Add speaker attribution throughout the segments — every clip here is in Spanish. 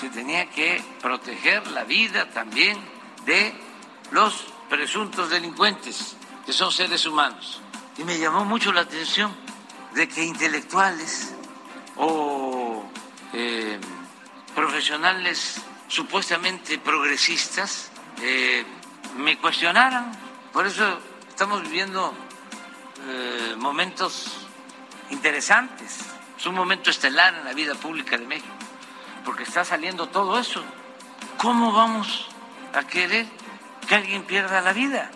Speaker 1: se tenía que proteger la vida también de los presuntos delincuentes, que son seres humanos. Y me llamó mucho la atención de que intelectuales o eh, profesionales supuestamente progresistas eh, me cuestionaran. Por eso estamos viviendo eh, momentos interesantes. Es un momento estelar en la vida pública de México, porque está saliendo todo eso. ¿Cómo vamos a querer que alguien pierda la vida?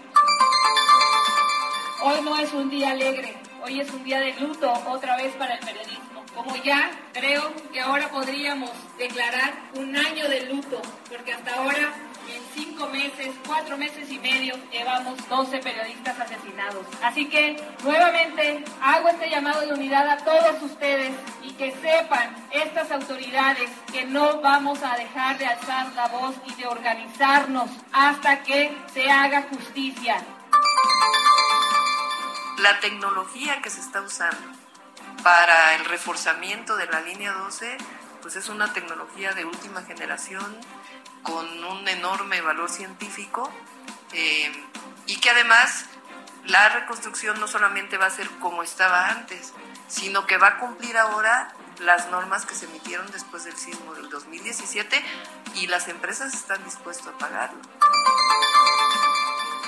Speaker 2: Hoy no es un día alegre, hoy es un día de luto otra vez para el periodismo. Como ya creo que ahora podríamos declarar un año de luto, porque hasta ahora en cinco meses, cuatro meses y medio, llevamos 12 periodistas asesinados. Así que nuevamente hago este llamado de unidad a todos ustedes y que sepan estas autoridades que no vamos a dejar de alzar la voz y de organizarnos hasta que se haga justicia.
Speaker 3: La tecnología que se está usando para el reforzamiento de la línea 12, pues es una tecnología de última generación con un enorme valor científico eh, y que además la reconstrucción no solamente va a ser como estaba antes, sino que va a cumplir ahora las normas que se emitieron después del sismo del 2017 y las empresas están dispuestas a pagarlo.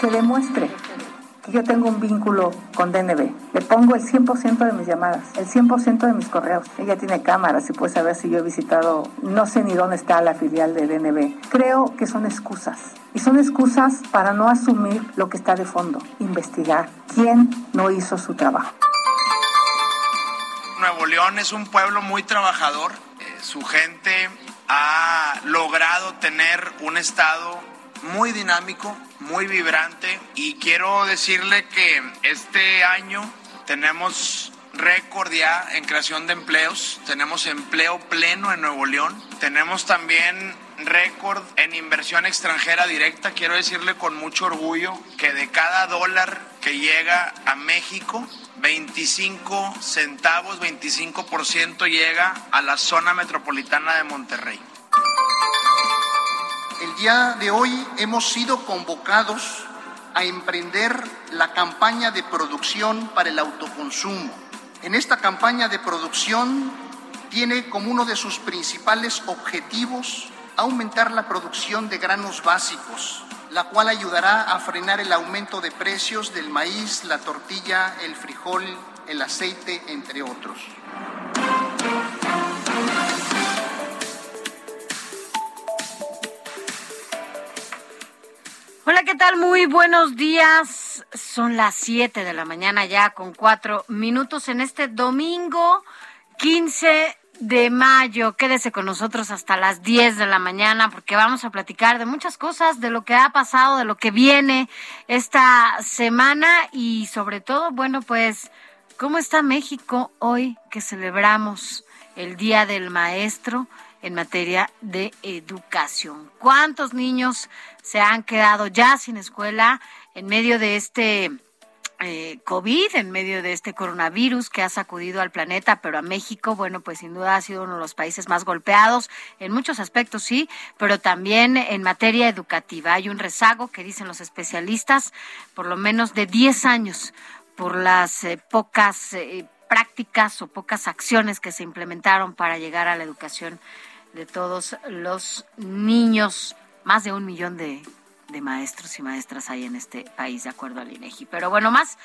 Speaker 4: Que demuestre yo tengo un vínculo con DNB. Le pongo el 100% de mis llamadas, el 100% de mis correos. Ella tiene cámaras y puede saber si yo he visitado, no sé ni dónde está la filial de DNB. Creo que son excusas. Y son excusas para no asumir lo que está de fondo, investigar quién no hizo su trabajo.
Speaker 5: Nuevo León es un pueblo muy trabajador. Eh, su gente ha logrado tener un estado muy dinámico, muy vibrante y quiero decirle que este año tenemos récord ya en creación de empleos, tenemos empleo pleno en Nuevo León, tenemos también récord en inversión extranjera directa, quiero decirle con mucho orgullo que de cada dólar que llega a México, 25 centavos, 25% llega a la zona metropolitana de Monterrey.
Speaker 6: El día de hoy hemos sido convocados a emprender la campaña de producción para el autoconsumo. En esta campaña de producción tiene como uno de sus principales objetivos aumentar la producción de granos básicos, la cual ayudará a frenar el aumento de precios del maíz, la tortilla, el frijol, el aceite, entre otros.
Speaker 7: Hola, ¿qué tal? Muy buenos días. Son las 7 de la mañana ya con cuatro minutos en este domingo 15 de mayo. Quédese con nosotros hasta las 10 de la mañana porque vamos a platicar de muchas cosas, de lo que ha pasado, de lo que viene esta semana y sobre todo, bueno, pues, ¿cómo está México hoy que celebramos el Día del Maestro? En materia de educación. ¿Cuántos niños se han quedado ya sin escuela en medio de este eh, COVID, en medio de este coronavirus que ha sacudido al planeta, pero a México, bueno, pues sin duda ha sido uno de los países más golpeados en muchos aspectos, sí, pero también en materia educativa. Hay un rezago que dicen los especialistas, por lo menos de 10 años por las eh, pocas eh, prácticas o pocas acciones que se implementaron para llegar a la educación de todos los niños. Más de un millón de, de maestros y maestras hay en este país, de acuerdo al INEGI. Pero bueno, más,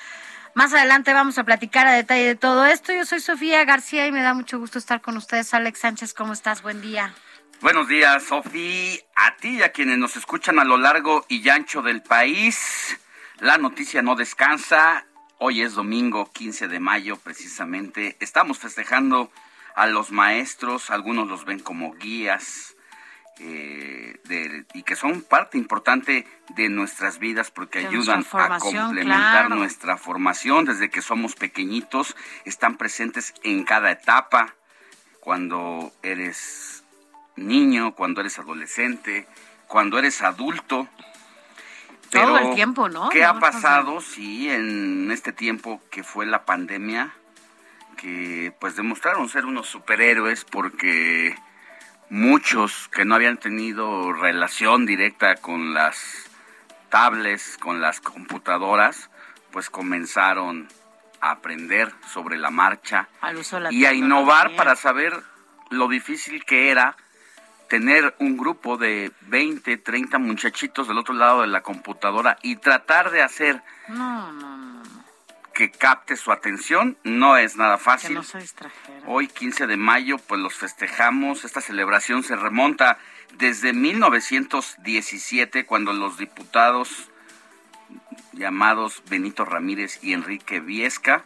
Speaker 7: más adelante vamos a platicar a detalle de todo esto. Yo soy Sofía García y me da mucho gusto estar con ustedes. Alex Sánchez, ¿cómo estás? Buen día.
Speaker 8: Buenos días, Sofía. A ti y a quienes nos escuchan a lo largo y ancho del país. La noticia no descansa. Hoy es domingo 15 de mayo, precisamente. Estamos festejando a los maestros. Algunos los ven como guías. Eh, y que son parte importante de nuestras vidas porque ayudan a complementar nuestra formación desde que somos pequeñitos, están presentes en cada etapa, cuando eres niño, cuando eres adolescente, cuando eres adulto.
Speaker 7: Todo el tiempo, ¿no?
Speaker 8: ¿Qué ha pasado, sí, en este tiempo que fue la pandemia? Que pues demostraron ser unos superhéroes porque muchos que no habían tenido relación directa con las tablets, con las computadoras, pues comenzaron a aprender sobre la marcha y a innovar para saber lo difícil que era tener un grupo de 20, 30 muchachitos del otro lado de la computadora y tratar de hacer que capte su atención no es nada fácil. Hoy 15 de mayo pues los festejamos, esta celebración se remonta desde 1917 cuando los diputados llamados Benito Ramírez y Enrique Viesca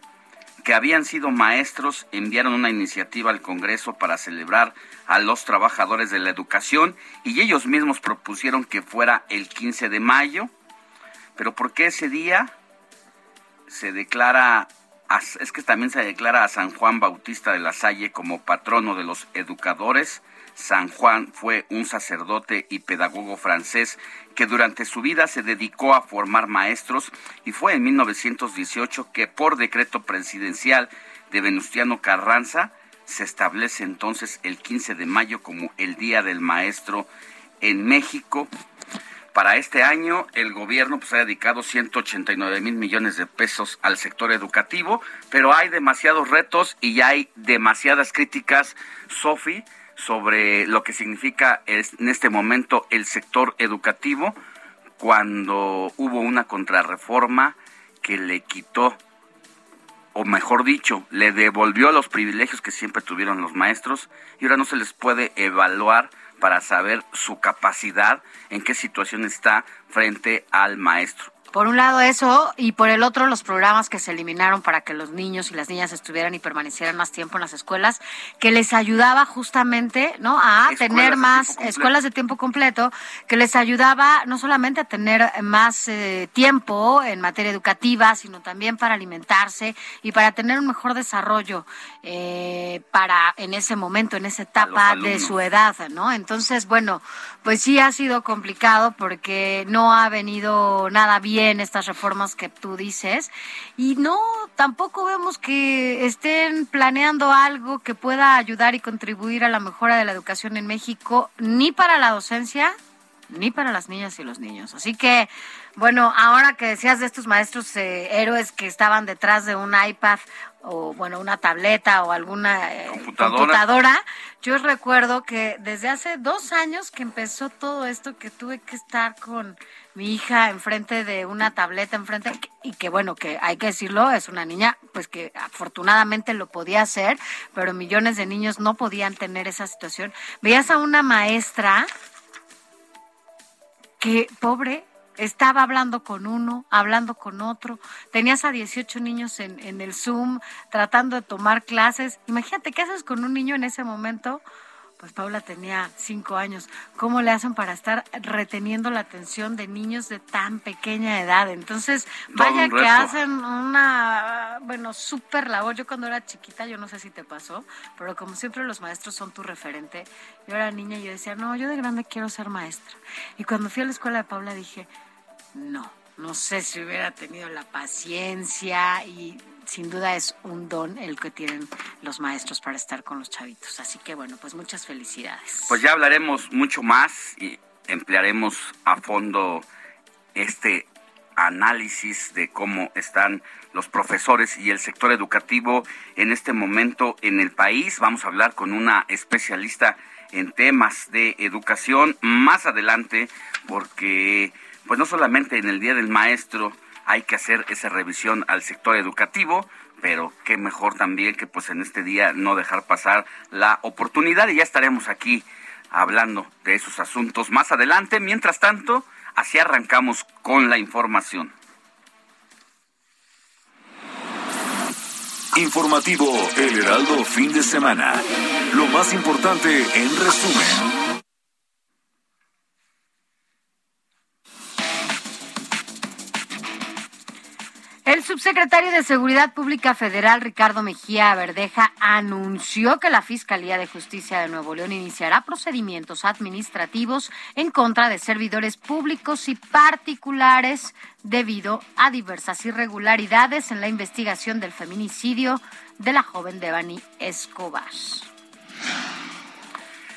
Speaker 8: que habían sido maestros enviaron una iniciativa al Congreso para celebrar a los trabajadores de la educación y ellos mismos propusieron que fuera el 15 de mayo. Pero ¿por qué ese día se declara, es que también se declara a San Juan Bautista de la Salle como patrono de los educadores? San Juan fue un sacerdote y pedagogo francés que durante su vida se dedicó a formar maestros y fue en 1918 que por decreto presidencial de Venustiano Carranza se establece entonces el 15 de mayo como el Día del Maestro en México. Para este año el gobierno pues, ha dedicado 189 mil millones de pesos al sector educativo, pero hay demasiados retos y hay demasiadas críticas, Sofi, sobre lo que significa en este momento el sector educativo cuando hubo una contrarreforma que le quitó, o mejor dicho, le devolvió los privilegios que siempre tuvieron los maestros y ahora no se les puede evaluar para saber su capacidad, en qué situación está frente al maestro.
Speaker 7: Por un lado eso y por el otro los programas que se eliminaron para que los niños y las niñas estuvieran y permanecieran más tiempo en las escuelas, que les ayudaba justamente, ¿no? A tener más escuelas de tiempo completo, que les ayudaba no solamente a tener más eh, tiempo en materia educativa, sino también para alimentarse y para tener un mejor desarrollo eh, para en ese momento, en esa etapa de su edad, ¿no? Entonces, bueno, pues sí ha sido complicado porque no ha venido nada bien en estas reformas que tú dices y no tampoco vemos que estén planeando algo que pueda ayudar y contribuir a la mejora de la educación en México ni para la docencia ni para las niñas y los niños. Así que, bueno, ahora que decías de estos maestros eh, héroes que estaban detrás de un iPad o bueno, una tableta o alguna eh, computadora. Yo recuerdo que desde hace dos años que empezó todo esto, que tuve que estar con mi hija enfrente de una tableta, enfrente, y que bueno, que hay que decirlo, es una niña, pues que afortunadamente lo podía hacer, pero millones de niños no podían tener esa situación. Veías a una maestra que, pobre, estaba hablando con uno, hablando con otro, tenías a 18 niños en, en el Zoom tratando de tomar clases. Imagínate, ¿qué haces con un niño en ese momento? Pues Paula tenía cinco años. ¿Cómo le hacen para estar reteniendo la atención de niños de tan pequeña edad? Entonces, vaya que hacen una, bueno, súper labor. Yo cuando era chiquita, yo no sé si te pasó, pero como siempre los maestros son tu referente. Yo era niña y yo decía, no, yo de grande quiero ser maestra. Y cuando fui a la escuela de Paula dije, no, no sé si hubiera tenido la paciencia y sin duda es un don el que tienen los maestros para estar con los chavitos. Así que bueno, pues muchas felicidades.
Speaker 8: Pues ya hablaremos mucho más y emplearemos a fondo este análisis de cómo están los profesores y el sector educativo en este momento en el país. Vamos a hablar con una especialista en temas de educación más adelante porque pues no solamente en el Día del Maestro hay que hacer esa revisión al sector educativo, pero qué mejor también que pues en este día no dejar pasar la oportunidad y ya estaremos aquí hablando de esos asuntos más adelante. Mientras tanto, así arrancamos con la información.
Speaker 9: Informativo El Heraldo fin de semana. Lo más importante en resumen.
Speaker 7: Subsecretario de Seguridad Pública Federal, Ricardo Mejía Verdeja, anunció que la Fiscalía de Justicia de Nuevo León iniciará procedimientos administrativos en contra de servidores públicos y particulares debido a diversas irregularidades en la investigación del feminicidio de la joven Devani Escobar.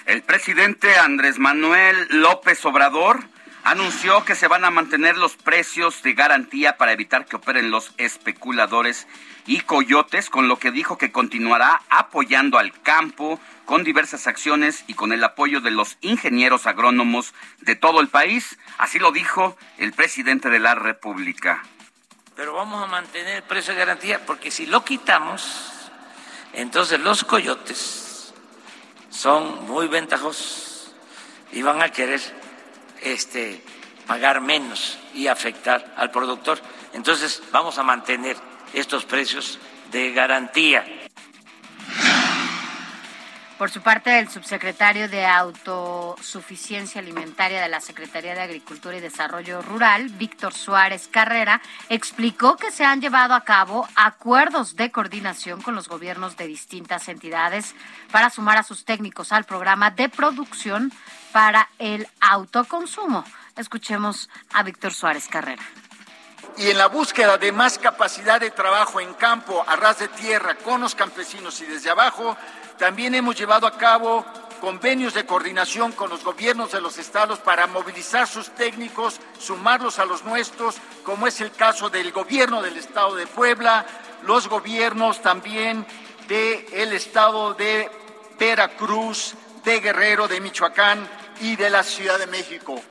Speaker 8: El presidente Andrés Manuel López Obrador anunció que se van a mantener los precios de garantía para evitar que operen los especuladores y coyotes, con lo que dijo que continuará apoyando al campo con diversas acciones y con el apoyo de los ingenieros agrónomos de todo el país. Así lo dijo el presidente de la República.
Speaker 1: Pero vamos a mantener el precio de garantía porque si lo quitamos, entonces los coyotes son muy ventajosos y van a querer este, pagar menos y afectar al productor. Entonces vamos a mantener estos precios de garantía.
Speaker 7: Por su parte, el subsecretario de Autosuficiencia Alimentaria de la Secretaría de Agricultura y Desarrollo Rural, Víctor Suárez Carrera, explicó que se han llevado a cabo acuerdos de coordinación con los gobiernos de distintas entidades para sumar a sus técnicos al programa de producción para el autoconsumo. Escuchemos a Víctor Suárez Carrera
Speaker 10: y en la búsqueda de más capacidad de trabajo en campo, a ras de tierra, con los campesinos y desde abajo, también hemos llevado a cabo convenios de coordinación con los gobiernos de los estados para movilizar sus técnicos, sumarlos a los nuestros, como es el caso del gobierno del estado de Puebla, los gobiernos también del estado de Veracruz, de Guerrero, de Michoacán y de la Ciudad de México.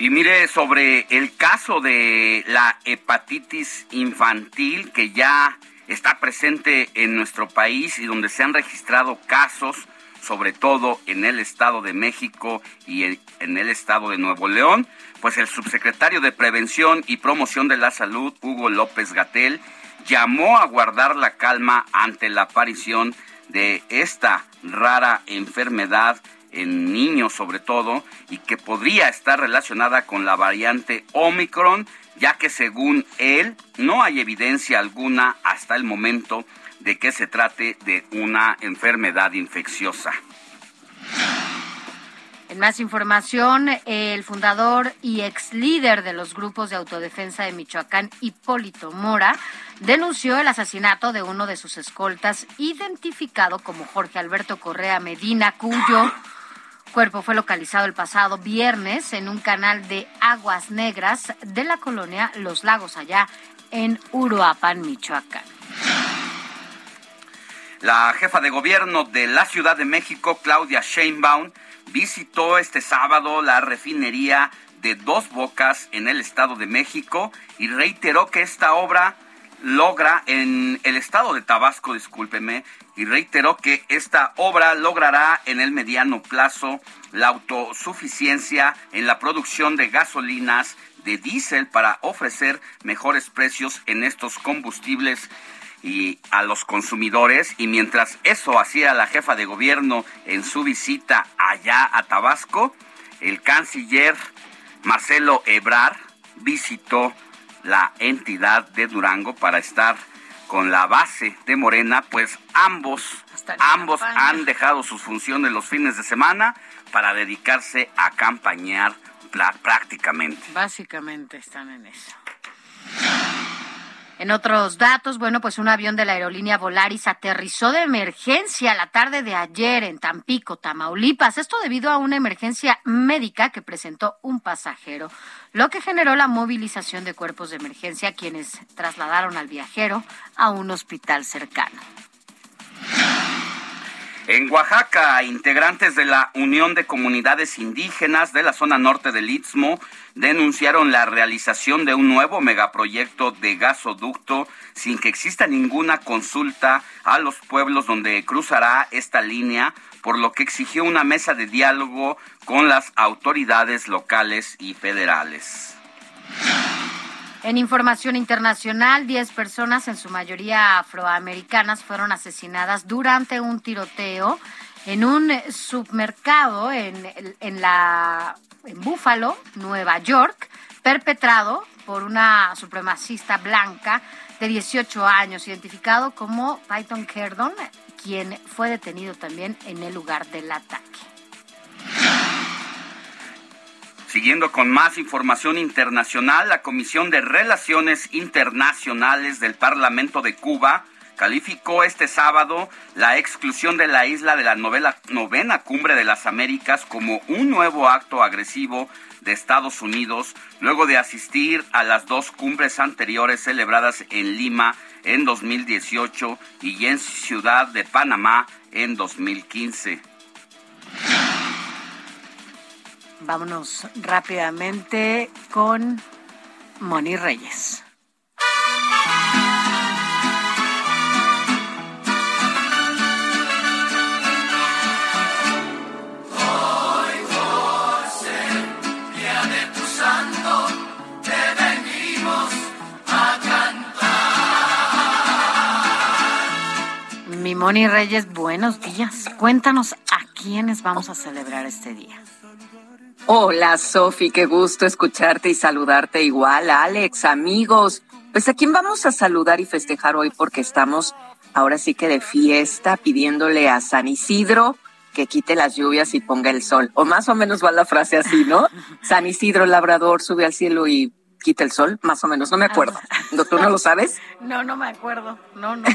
Speaker 8: Y mire, sobre el caso de la hepatitis infantil que ya está presente en nuestro país y donde se han registrado casos, sobre todo en el Estado de México y en el Estado de Nuevo León, pues el subsecretario de Prevención y Promoción de la Salud, Hugo López Gatel, llamó a guardar la calma ante la aparición de esta rara enfermedad en niños sobre todo y que podría estar relacionada con la variante Omicron ya que según él no hay evidencia alguna hasta el momento de que se trate de una enfermedad infecciosa.
Speaker 7: En más información, el fundador y ex líder de los grupos de autodefensa de Michoacán, Hipólito Mora, denunció el asesinato de uno de sus escoltas, identificado como Jorge Alberto Correa Medina, cuyo cuerpo fue localizado el pasado viernes en un canal de aguas negras de la colonia Los Lagos, allá en Uruapan, Michoacán.
Speaker 8: La jefa de gobierno de la Ciudad de México, Claudia Sheinbaum, visitó este sábado la refinería de Dos Bocas en el Estado de México y reiteró que esta obra logra en el estado de Tabasco, discúlpeme, y reiteró que esta obra logrará en el mediano plazo la autosuficiencia en la producción de gasolinas de diésel para ofrecer mejores precios en estos combustibles y a los consumidores y mientras eso hacía la jefa de gobierno en su visita allá a Tabasco, el canciller Marcelo Ebrar visitó la entidad de Durango para estar con la base de Morena, pues ambos, ambos han dejado sus funciones los fines de semana para dedicarse a campañar prácticamente.
Speaker 7: Básicamente están en eso. En otros datos, bueno, pues un avión de la aerolínea Volaris aterrizó de emergencia la tarde de ayer en Tampico, Tamaulipas. Esto debido a una emergencia médica que presentó un pasajero, lo que generó la movilización de cuerpos de emergencia quienes trasladaron al viajero a un hospital cercano.
Speaker 8: En Oaxaca, integrantes de la Unión de Comunidades Indígenas de la zona norte del Istmo denunciaron la realización de un nuevo megaproyecto de gasoducto sin que exista ninguna consulta a los pueblos donde cruzará esta línea, por lo que exigió una mesa de diálogo con las autoridades locales y federales.
Speaker 7: En información internacional, 10 personas, en su mayoría afroamericanas, fueron asesinadas durante un tiroteo en un supermercado en, en, la, en Buffalo, Nueva York, perpetrado por una supremacista blanca de 18 años, identificado como Python Kerdon, quien fue detenido también en el lugar del ataque.
Speaker 8: Siguiendo con más información internacional, la Comisión de Relaciones Internacionales del Parlamento de Cuba calificó este sábado la exclusión de la isla de la novena cumbre de las Américas como un nuevo acto agresivo de Estados Unidos, luego de asistir a las dos cumbres anteriores celebradas en Lima en 2018 y en Ciudad de Panamá en 2015.
Speaker 7: Vámonos rápidamente con Moni Reyes.
Speaker 11: Hoy por ser día de tu santo, te venimos a
Speaker 7: cantar. Mi Moni Reyes, buenos días. Cuéntanos a quiénes vamos a celebrar este día.
Speaker 12: Hola Sofi, qué gusto escucharte y saludarte igual, Alex, amigos. Pues a quién vamos a saludar y festejar hoy porque estamos ahora sí que de fiesta pidiéndole a San Isidro que quite las lluvias y ponga el sol. O más o menos va la frase así, ¿no? San Isidro labrador sube al cielo y quita el sol, más o menos, no me acuerdo. ¿Tú no lo sabes?
Speaker 7: No, no me acuerdo. No, no.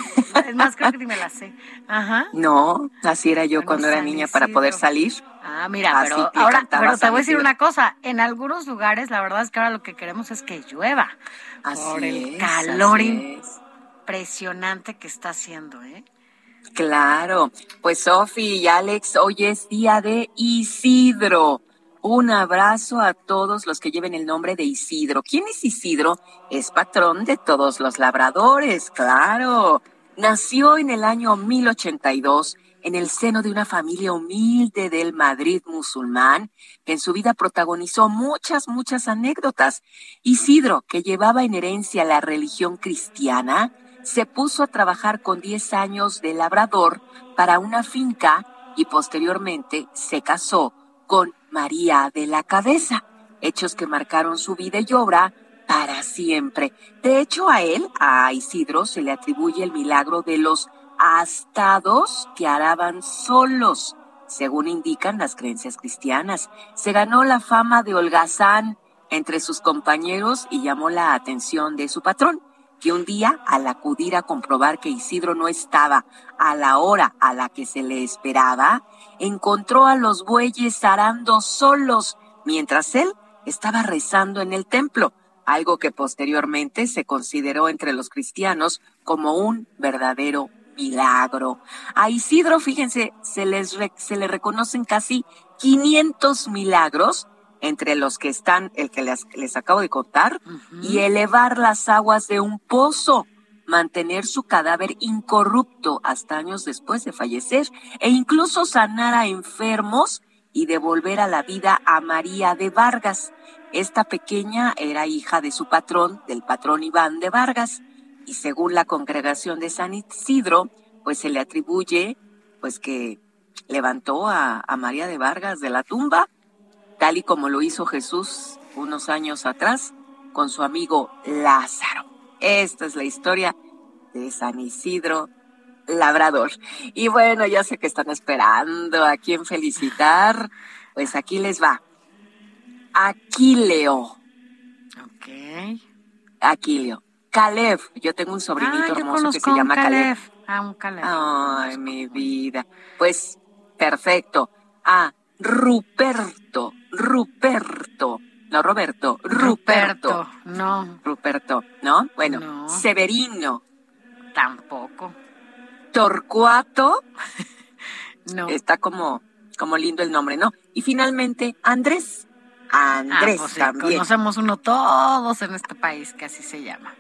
Speaker 7: Es más, creo que ni me la sé. Ajá.
Speaker 12: No, así era yo cuando era niña para poder salir.
Speaker 7: Ah, mira, pero ahora, pero te voy a decir una cosa. En algunos lugares, la verdad es que ahora lo que queremos es que llueva.
Speaker 12: Así
Speaker 7: por el
Speaker 12: es,
Speaker 7: calor impresionante que está haciendo, ¿eh?
Speaker 12: Claro, pues Sofi y Alex, hoy es día de Isidro. Un abrazo a todos los que lleven el nombre de Isidro. ¿Quién es Isidro? Es patrón de todos los labradores, claro. Nació en el año 1082 en el seno de una familia humilde del Madrid musulmán, que en su vida protagonizó muchas, muchas anécdotas. Isidro, que llevaba en herencia la religión cristiana, se puso a trabajar con 10 años de labrador para una finca y posteriormente se casó con María de la Cabeza, hechos que marcaron su vida y obra para siempre. De hecho, a él, a Isidro, se le atribuye el milagro de los astados que araban solos, según indican las creencias cristianas. Se ganó la fama de holgazán entre sus compañeros y llamó la atención de su patrón, que un día, al acudir a comprobar que Isidro no estaba a la hora a la que se le esperaba, encontró a los bueyes arando solos, mientras él estaba rezando en el templo, algo que posteriormente se consideró entre los cristianos como un verdadero milagro. A Isidro, fíjense, se, les re- se le reconocen casi 500 milagros, entre los que están el que les, les acabo de contar, y elevar las aguas de un pozo, mantener su cadáver incorrupto hasta años después de fallecer, e incluso sanar a enfermos y devolver a la vida a María de Vargas. Esta pequeña era hija de su patrón, del patrón Iván de Vargas, y según la congregación de San Isidro, pues se le atribuye pues que levantó a, a María de Vargas de la tumba, tal y como lo hizo Jesús unos años atrás con su amigo Lázaro. Esta es la historia de San Isidro Labrador. Y bueno, ya sé que están esperando a quién felicitar. Pues aquí les va. Aquileo.
Speaker 7: Ok.
Speaker 12: Aquileo. Caleb. Yo tengo un sobrinito
Speaker 7: Ah,
Speaker 12: hermoso que se llama Caleb.
Speaker 7: Ah, un Caleb.
Speaker 12: Ay, mi vida. Pues, perfecto. Ah, Ruperto, Ruperto. No, Roberto, Ruperto.
Speaker 7: No.
Speaker 12: Ruperto, ¿no? Bueno, Severino.
Speaker 7: Tampoco.
Speaker 12: Torcuato.
Speaker 7: No.
Speaker 12: Está como, como lindo el nombre, ¿no? Y finalmente, Andrés. Andrés
Speaker 7: Ah, pues sí,
Speaker 12: también.
Speaker 7: Conocemos uno todos en este país que así se llama.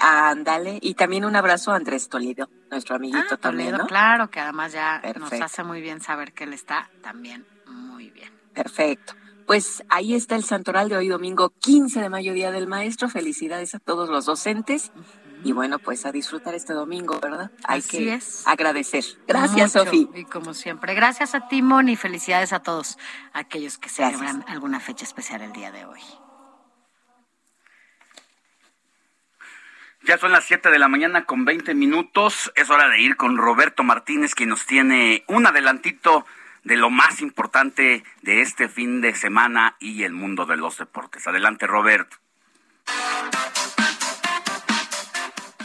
Speaker 12: Ándale. Y también un abrazo a Andrés Toledo, nuestro amiguito también,
Speaker 7: Toledo,
Speaker 12: ¿no?
Speaker 7: claro, que además ya nos hace muy bien saber que él está también muy bien.
Speaker 12: Perfecto. Pues ahí está el santoral de hoy domingo 15 de mayo, Día del Maestro. Felicidades a todos los docentes. Y bueno, pues a disfrutar este domingo, ¿verdad? Hay
Speaker 7: Así
Speaker 12: que
Speaker 7: es.
Speaker 12: agradecer. Gracias, Sofi.
Speaker 7: Y como siempre, gracias a Timón y felicidades a todos aquellos que
Speaker 12: Gracias.
Speaker 7: celebran alguna fecha especial el día de hoy.
Speaker 8: Ya son las 7 de la mañana con 20 minutos. Es hora de ir con Roberto Martínez, que nos tiene un adelantito de lo más importante de este fin de semana y el mundo de los deportes. Adelante, Roberto.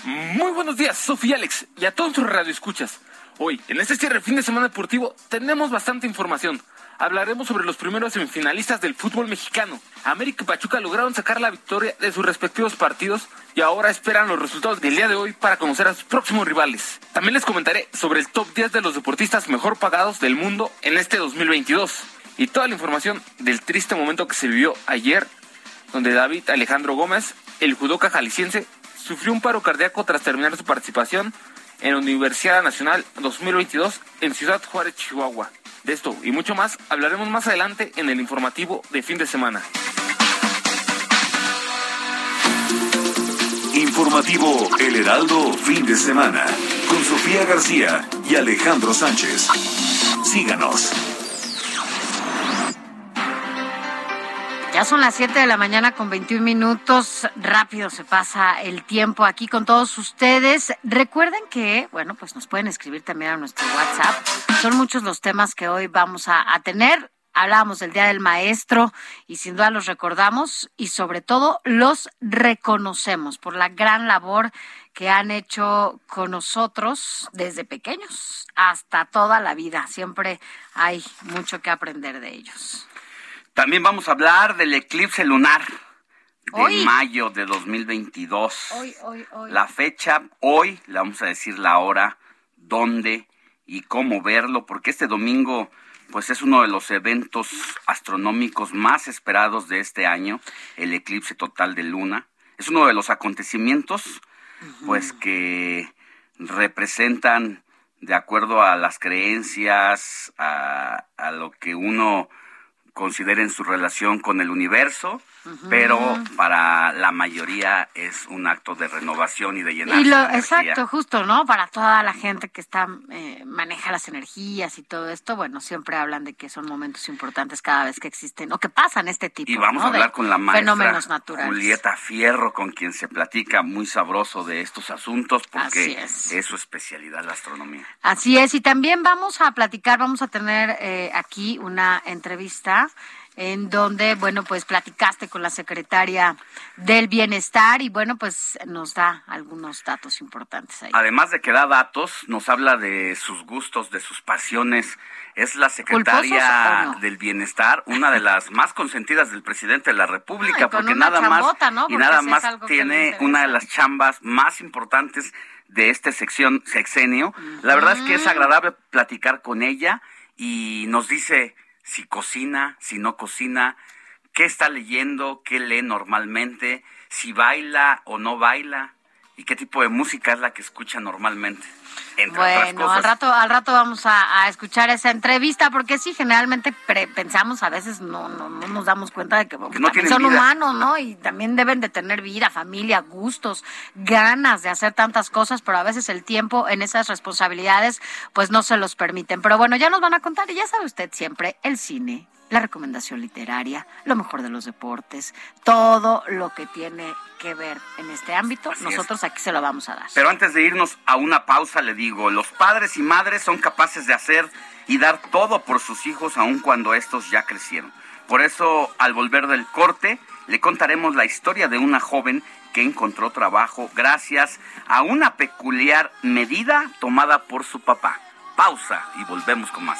Speaker 13: Muy buenos días, Sofía Alex, y a todos tus radioescuchas. Hoy, en este cierre fin de semana deportivo, tenemos bastante información. Hablaremos sobre los primeros semifinalistas del fútbol mexicano. América y Pachuca lograron sacar la victoria de sus respectivos partidos y ahora esperan los resultados del día de hoy para conocer a sus próximos rivales. También les comentaré sobre el top 10 de los deportistas mejor pagados del mundo en este 2022 y toda la información del triste momento que se vivió ayer donde David Alejandro Gómez, el judoka jalisciense, sufrió un paro cardíaco tras terminar su participación en la Universidad Nacional 2022 en Ciudad Juárez, Chihuahua. De esto y mucho más hablaremos más adelante en el informativo de fin de semana.
Speaker 9: Informativo El Heraldo fin de semana con Sofía García y Alejandro Sánchez. Síganos.
Speaker 7: Ya son las 7 de la mañana con 21 minutos. Rápido se pasa el tiempo aquí con todos ustedes. Recuerden que, bueno, pues nos pueden escribir también a nuestro WhatsApp. Son muchos los temas que hoy vamos a, a tener. Hablábamos del Día del Maestro y sin duda los recordamos y sobre todo los reconocemos por la gran labor que han hecho con nosotros desde pequeños hasta toda la vida. Siempre hay mucho que aprender de ellos.
Speaker 8: También vamos a hablar del eclipse lunar de
Speaker 7: Hoy.
Speaker 8: mayo de 2022.
Speaker 7: Hoy, hoy, hoy.
Speaker 8: La fecha, hoy, le vamos a decir la hora, dónde y cómo verlo, porque este domingo, pues es uno de los eventos astronómicos más esperados de este año, el eclipse total de luna. Es uno de los acontecimientos, pues que representan, de acuerdo a las creencias, a, a lo que uno considera en su relación con el universo, pero para la mayoría es un acto de renovación y de llenarse
Speaker 7: Y lo,
Speaker 8: de
Speaker 7: exacto, justo, ¿no? Para toda la gente que está eh, maneja las energías y todo esto, bueno, siempre hablan de que son momentos importantes cada vez que existen o que pasan este tipo
Speaker 8: Y vamos
Speaker 7: ¿no?
Speaker 8: a hablar
Speaker 7: de
Speaker 8: con la maestra
Speaker 7: fenómenos naturales.
Speaker 8: Julieta Fierro, con quien se platica muy sabroso de estos asuntos, porque
Speaker 7: Así es.
Speaker 8: su especialidad la astronomía.
Speaker 7: Así es, y también vamos a platicar, vamos a tener eh, aquí una entrevista en donde, bueno, pues platicaste con la secretaria del Bienestar y, bueno, pues nos da algunos datos importantes ahí.
Speaker 8: Además de que da datos, nos habla de sus gustos, de sus pasiones. Es la secretaria del bienestar, una de las más consentidas del presidente de la República, porque nada
Speaker 7: chambota,
Speaker 8: más
Speaker 7: ¿no?
Speaker 8: y nada más tiene una de las chambas más importantes de este sección sexenio. La verdad es que es agradable platicar con ella y nos dice si cocina, si no cocina, qué está leyendo, qué lee normalmente, si baila o no baila y qué tipo de música es la que escucha normalmente. Entre otras
Speaker 7: Bueno,
Speaker 8: cosas.
Speaker 7: al rato, al rato vamos a, a escuchar esa entrevista, porque sí, generalmente pre- pensamos, a veces no, no, no nos damos cuenta de que,
Speaker 8: no
Speaker 7: son
Speaker 8: vida.
Speaker 7: humanos, ¿no? Y también deben de tener vida, familia, gustos, ganas de hacer tantas cosas, pero a veces el tiempo en esas responsabilidades, pues no se los permiten. Pero bueno, ya nos van a contar, y ya sabe usted siempre, el cine, la recomendación literaria, lo mejor de los deportes, todo lo que tiene que ver en este ámbito,
Speaker 8: Así es.
Speaker 7: nosotros aquí se lo vamos a dar.
Speaker 8: Pero antes de irnos a una pausa, le digo, los padres y madres son capaces de hacer y dar todo por sus hijos aun cuando estos ya crecieron. Por eso, al volver del corte, le contaremos la historia de una joven que encontró trabajo gracias a una peculiar medida tomada por su papá. Pausa y volvemos con más.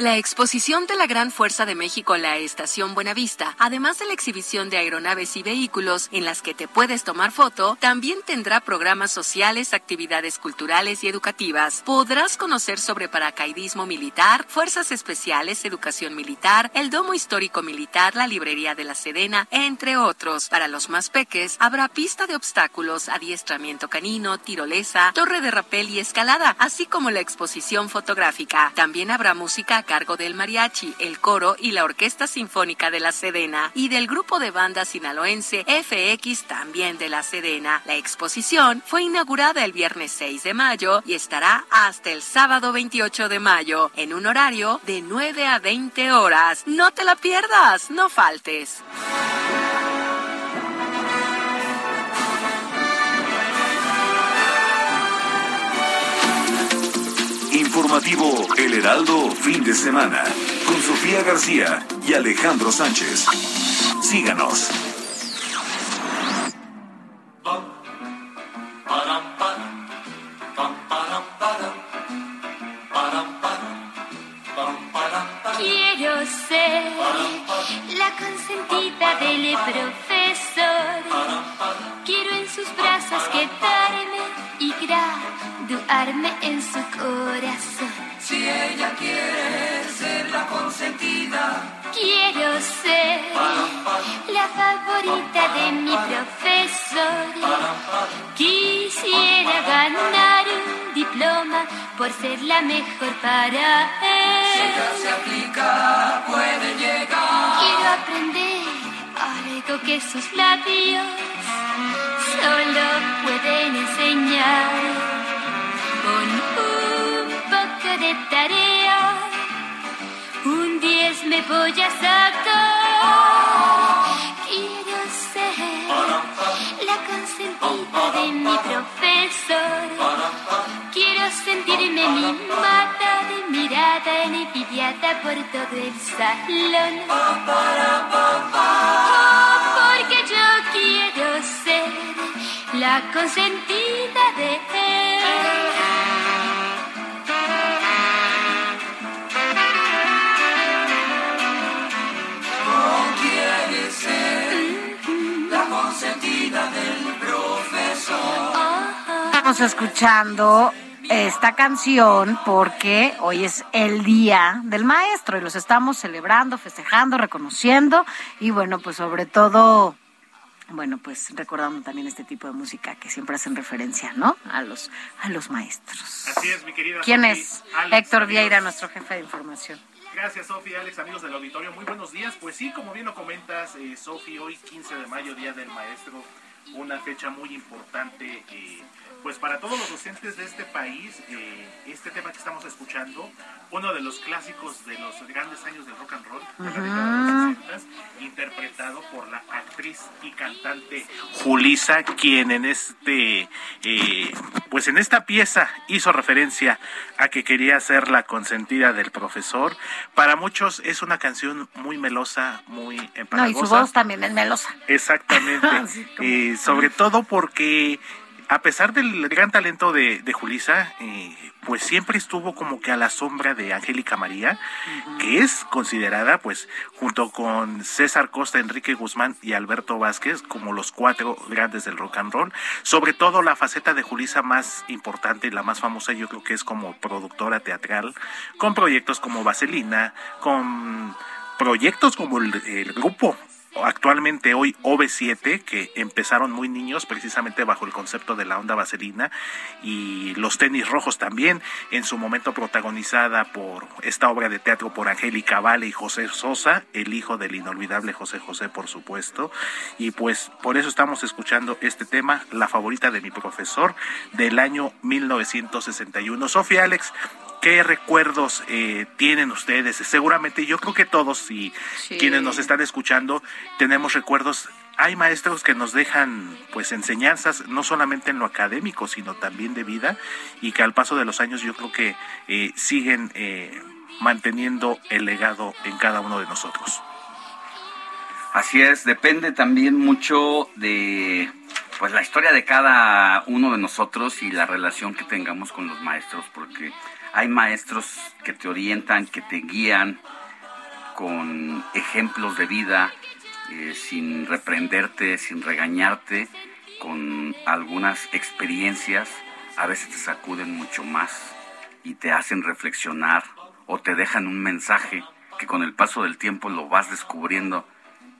Speaker 12: La exposición de la Gran Fuerza de México la Estación Buenavista, además de la exhibición de aeronaves y vehículos en las que te puedes tomar foto, también tendrá programas sociales, actividades culturales y educativas. Podrás conocer sobre paracaidismo militar, fuerzas especiales, educación militar, el domo histórico militar, la librería de la Sedena, entre otros. Para los más peques, habrá pista de obstáculos, adiestramiento canino, tirolesa, torre de rapel y escalada, así como la exposición fotográfica. También habrá música cargo del mariachi, el coro y la Orquesta Sinfónica de la Sedena y del grupo de banda sinaloense FX también de la Sedena. La exposición fue inaugurada el viernes 6 de mayo y estará hasta el sábado 28 de mayo en un horario de 9 a 20 horas. No te la pierdas, no faltes.
Speaker 9: Informativo El Heraldo Fin de Semana con Sofía García y Alejandro Sánchez. Síganos.
Speaker 14: Quiero ser la consentida del profesor. Quiero en sus brazos quedarme y graduarme en su corazón.
Speaker 15: Si ella quiere ser la consentida,
Speaker 14: Quiero ser la favorita de mi profesor. Quisiera ganar un diploma por ser la mejor para
Speaker 15: si
Speaker 14: él.
Speaker 15: ella se aplica, puede llegar.
Speaker 14: Quiero aprender algo que sus labios solo pueden enseñar. De tarea, un 10 me voy a sacar. Quiero ser la consentida de mi profesor. Quiero sentirme mimada de mirada envidiada por todo el salón. Porque yo quiero ser la consentida de él.
Speaker 7: Estamos escuchando esta canción porque hoy es el Día del Maestro y los estamos celebrando, festejando, reconociendo y bueno, pues sobre todo, bueno, pues recordando también este tipo de música que siempre hacen referencia, ¿no? A los, a los maestros.
Speaker 16: Así es, mi querida.
Speaker 7: ¿Quién es?
Speaker 16: Alex,
Speaker 7: Héctor
Speaker 16: amigos.
Speaker 7: Vieira, nuestro jefe de información.
Speaker 16: Gracias, Sofi, Alex, amigos del auditorio. Muy buenos días. Pues sí, como bien lo comentas, eh, Sofi, hoy 15 de mayo, Día del Maestro, una fecha muy importante. eh, pues para todos los docentes de este país, eh, este tema que estamos escuchando, uno de los clásicos de los grandes años del rock and roll, de la década de los 60, interpretado por la actriz y cantante Julisa, quien en este, eh, pues en esta pieza hizo referencia a que quería ser la consentida del profesor. Para muchos es una canción muy melosa, muy
Speaker 7: No, y su
Speaker 16: empalagosa.
Speaker 7: voz también es melosa.
Speaker 16: Exactamente.
Speaker 7: Como-
Speaker 16: Eh, sobre todo porque a pesar del gran talento de, de Julisa, eh, pues siempre estuvo como que a la sombra de Angélica María, que es considerada, pues, junto con César Costa, Enrique Guzmán y Alberto Vázquez, como los cuatro grandes del rock and roll. Sobre todo la faceta de Julisa más importante y la más famosa, yo creo que es como productora teatral, con proyectos como Vaselina, con proyectos como el, el grupo actualmente hoy OV7, que empezaron muy niños precisamente bajo el concepto de la onda vaselina, y los tenis rojos también, en su momento protagonizada por esta obra de teatro por Angélica Vale y José Sosa, el hijo del inolvidable José José, por supuesto, y pues por eso estamos escuchando este tema, la favorita de mi profesor, del año 1961. Sofía Alex, ¿Qué recuerdos eh, tienen ustedes? Seguramente yo creo que todos y quienes nos están escuchando tenemos recuerdos. Hay maestros que nos dejan pues enseñanzas no solamente en lo académico, sino también de vida y que al paso de los años yo creo que eh, siguen eh, manteniendo el legado en cada uno de nosotros.
Speaker 8: Así es, depende también mucho de pues la historia de cada uno de nosotros y la relación que tengamos con los maestros, porque hay maestros que te orientan, que te guían con ejemplos de vida, eh, sin reprenderte, sin regañarte, con algunas experiencias, a veces te sacuden mucho más y te hacen reflexionar o te dejan un mensaje que con el paso del tiempo lo vas descubriendo.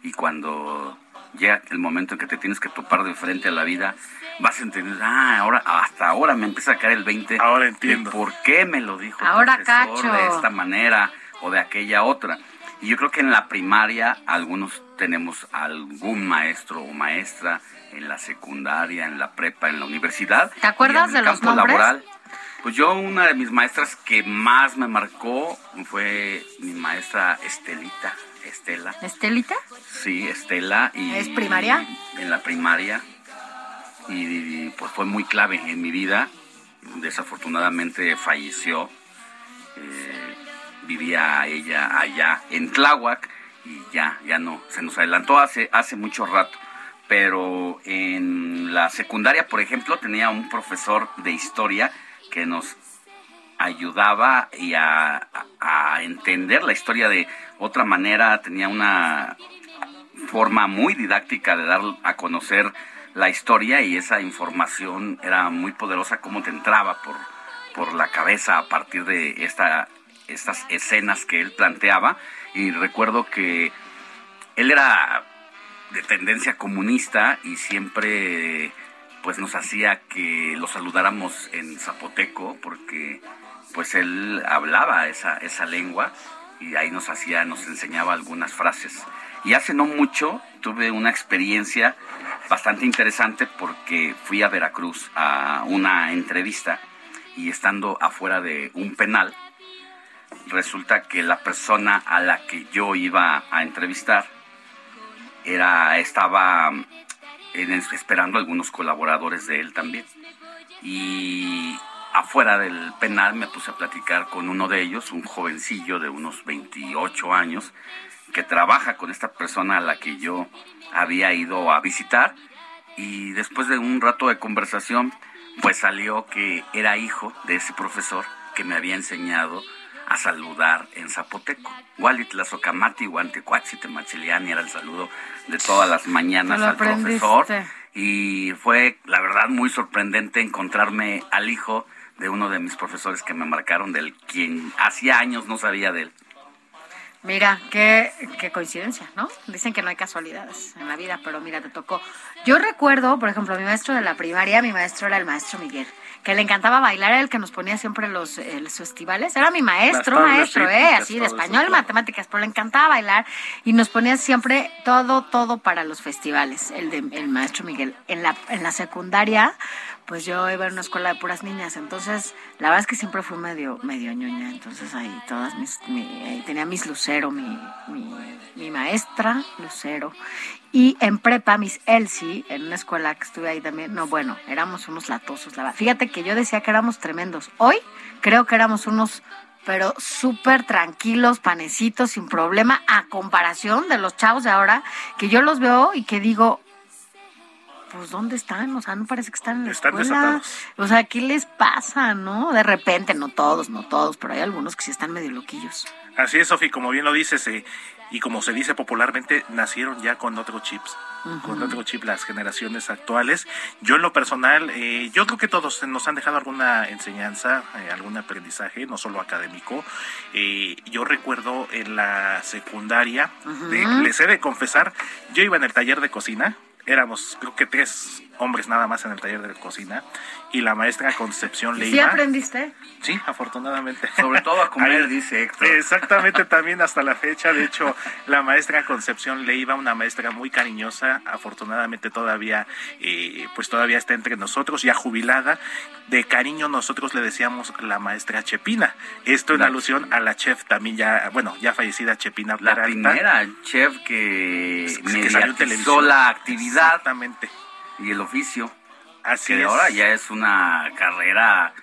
Speaker 8: Y cuando llega el momento en que te tienes que topar de frente a la vida, vas a entender, ah, ahora, hasta ahora me empieza a caer el 20.
Speaker 16: Ahora entiendo.
Speaker 8: por qué me lo dijo
Speaker 7: ahora
Speaker 8: el
Speaker 7: cacho.
Speaker 8: de esta manera o de aquella otra. Y yo creo que en la primaria algunos tenemos algún maestro o maestra, en la secundaria, en la prepa, en la universidad.
Speaker 7: ¿Te acuerdas de los nombres? Laboral,
Speaker 8: pues yo una de mis maestras que más me marcó fue mi maestra Estelita. Estela.
Speaker 7: ¿Estelita?
Speaker 8: Sí, Estela. Y,
Speaker 7: ¿Es primaria?
Speaker 8: En la primaria y, pues fue muy clave en mi vida. Desafortunadamente falleció. Eh, vivía ella allá en Tláhuac y ya, ya no, se nos adelantó hace, hace mucho rato. Pero en la secundaria, por ejemplo, tenía un profesor de historia que nos ayudaba y a, a, entender la historia de otra manera, tenía una forma muy didáctica de dar a conocer la historia y esa información era muy poderosa, como te entraba por, por la cabeza a partir de esta, estas escenas que él planteaba. Y recuerdo que él era de tendencia comunista y siempre pues nos hacía que lo saludáramos en zapoteco porque pues él hablaba esa, esa lengua y ahí nos hacía, nos enseñaba algunas frases. Y hace no mucho tuve una experiencia bastante interesante porque fui a Veracruz a una entrevista y estando afuera de un penal, resulta que la persona a la que yo iba a entrevistar era estaba esperando algunos colaboradores de él también. Y afuera del penal me puse a platicar con uno de ellos, un jovencillo de unos 28 años, que trabaja con esta persona a la que yo había ido a visitar y después de un rato de conversación pues salió que era hijo de ese profesor que me había enseñado a saludar en zapoteco. Gualitlasocamati, Machiliani era el saludo de todas las mañanas al profesor. Y fue, la verdad, muy sorprendente encontrarme al hijo de uno de mis profesores que me marcaron, del quien hacía años no sabía de él.
Speaker 7: Mira, qué, qué coincidencia, ¿no? Dicen que no hay casualidades en la vida, pero mira, te tocó. Yo recuerdo, por ejemplo, mi maestro de la primaria, mi maestro era el maestro Miguel, que le encantaba bailar, era el que nos ponía siempre los, los festivales. Era mi maestro, maestro, ¿eh? Así de español, matemáticas, pero le encantaba bailar y nos ponía siempre todo, todo para los festivales, el, de, el maestro Miguel. En la, en la secundaria pues yo iba a una escuela de puras niñas, entonces la verdad es que siempre fui medio, medio ñoña, entonces ahí todas mis, ahí tenía mis Lucero, mi, mi, maestra Lucero, y en prepa mis Elsie, en una escuela que estuve ahí también, no, bueno, éramos unos latosos, la verdad. Fíjate que yo decía que éramos tremendos, hoy creo que éramos unos pero súper tranquilos, panecitos, sin problema, a comparación de los chavos de ahora, que yo los veo y que digo, pues ¿dónde están? O sea, no parece que están en la
Speaker 16: Están
Speaker 7: escuela.
Speaker 16: desatados.
Speaker 7: O sea, ¿qué les pasa, no? De repente, no todos, no todos, pero hay algunos que sí están medio loquillos.
Speaker 16: Así es, Sofi, como bien lo dices, eh, y como se dice popularmente, nacieron ya con otro chips. Con otro chip las generaciones actuales. Yo en lo personal, eh, yo creo que todos nos han dejado alguna enseñanza, eh, algún aprendizaje, no solo académico. Eh, yo recuerdo en la secundaria, de- les he de confesar, yo iba en el taller de cocina, éramos creo que tres hombres nada más en el taller de cocina, y la maestra Concepción
Speaker 7: ¿Y ¿Sí
Speaker 16: Leiva.
Speaker 7: aprendiste?
Speaker 16: Sí, afortunadamente.
Speaker 8: Sobre todo a comer,
Speaker 16: Ahí-
Speaker 8: dice Héctor.
Speaker 16: Exactamente, también hasta la fecha. De hecho, la maestra Concepción Leiva, una maestra muy cariñosa, afortunadamente todavía, eh, pues todavía está entre nosotros, ya jubilada. De cariño nosotros le decíamos la maestra Chepina. Esto en
Speaker 8: La-
Speaker 16: alusión a la chef también ya, bueno, ya fallecida Chepina
Speaker 8: La
Speaker 16: Peralta.
Speaker 8: primera chef que
Speaker 16: que salió en televisión.
Speaker 8: la actividad
Speaker 16: Exactamente.
Speaker 8: Y el oficio.
Speaker 16: Así
Speaker 8: que
Speaker 16: es.
Speaker 8: ahora ya es una carrera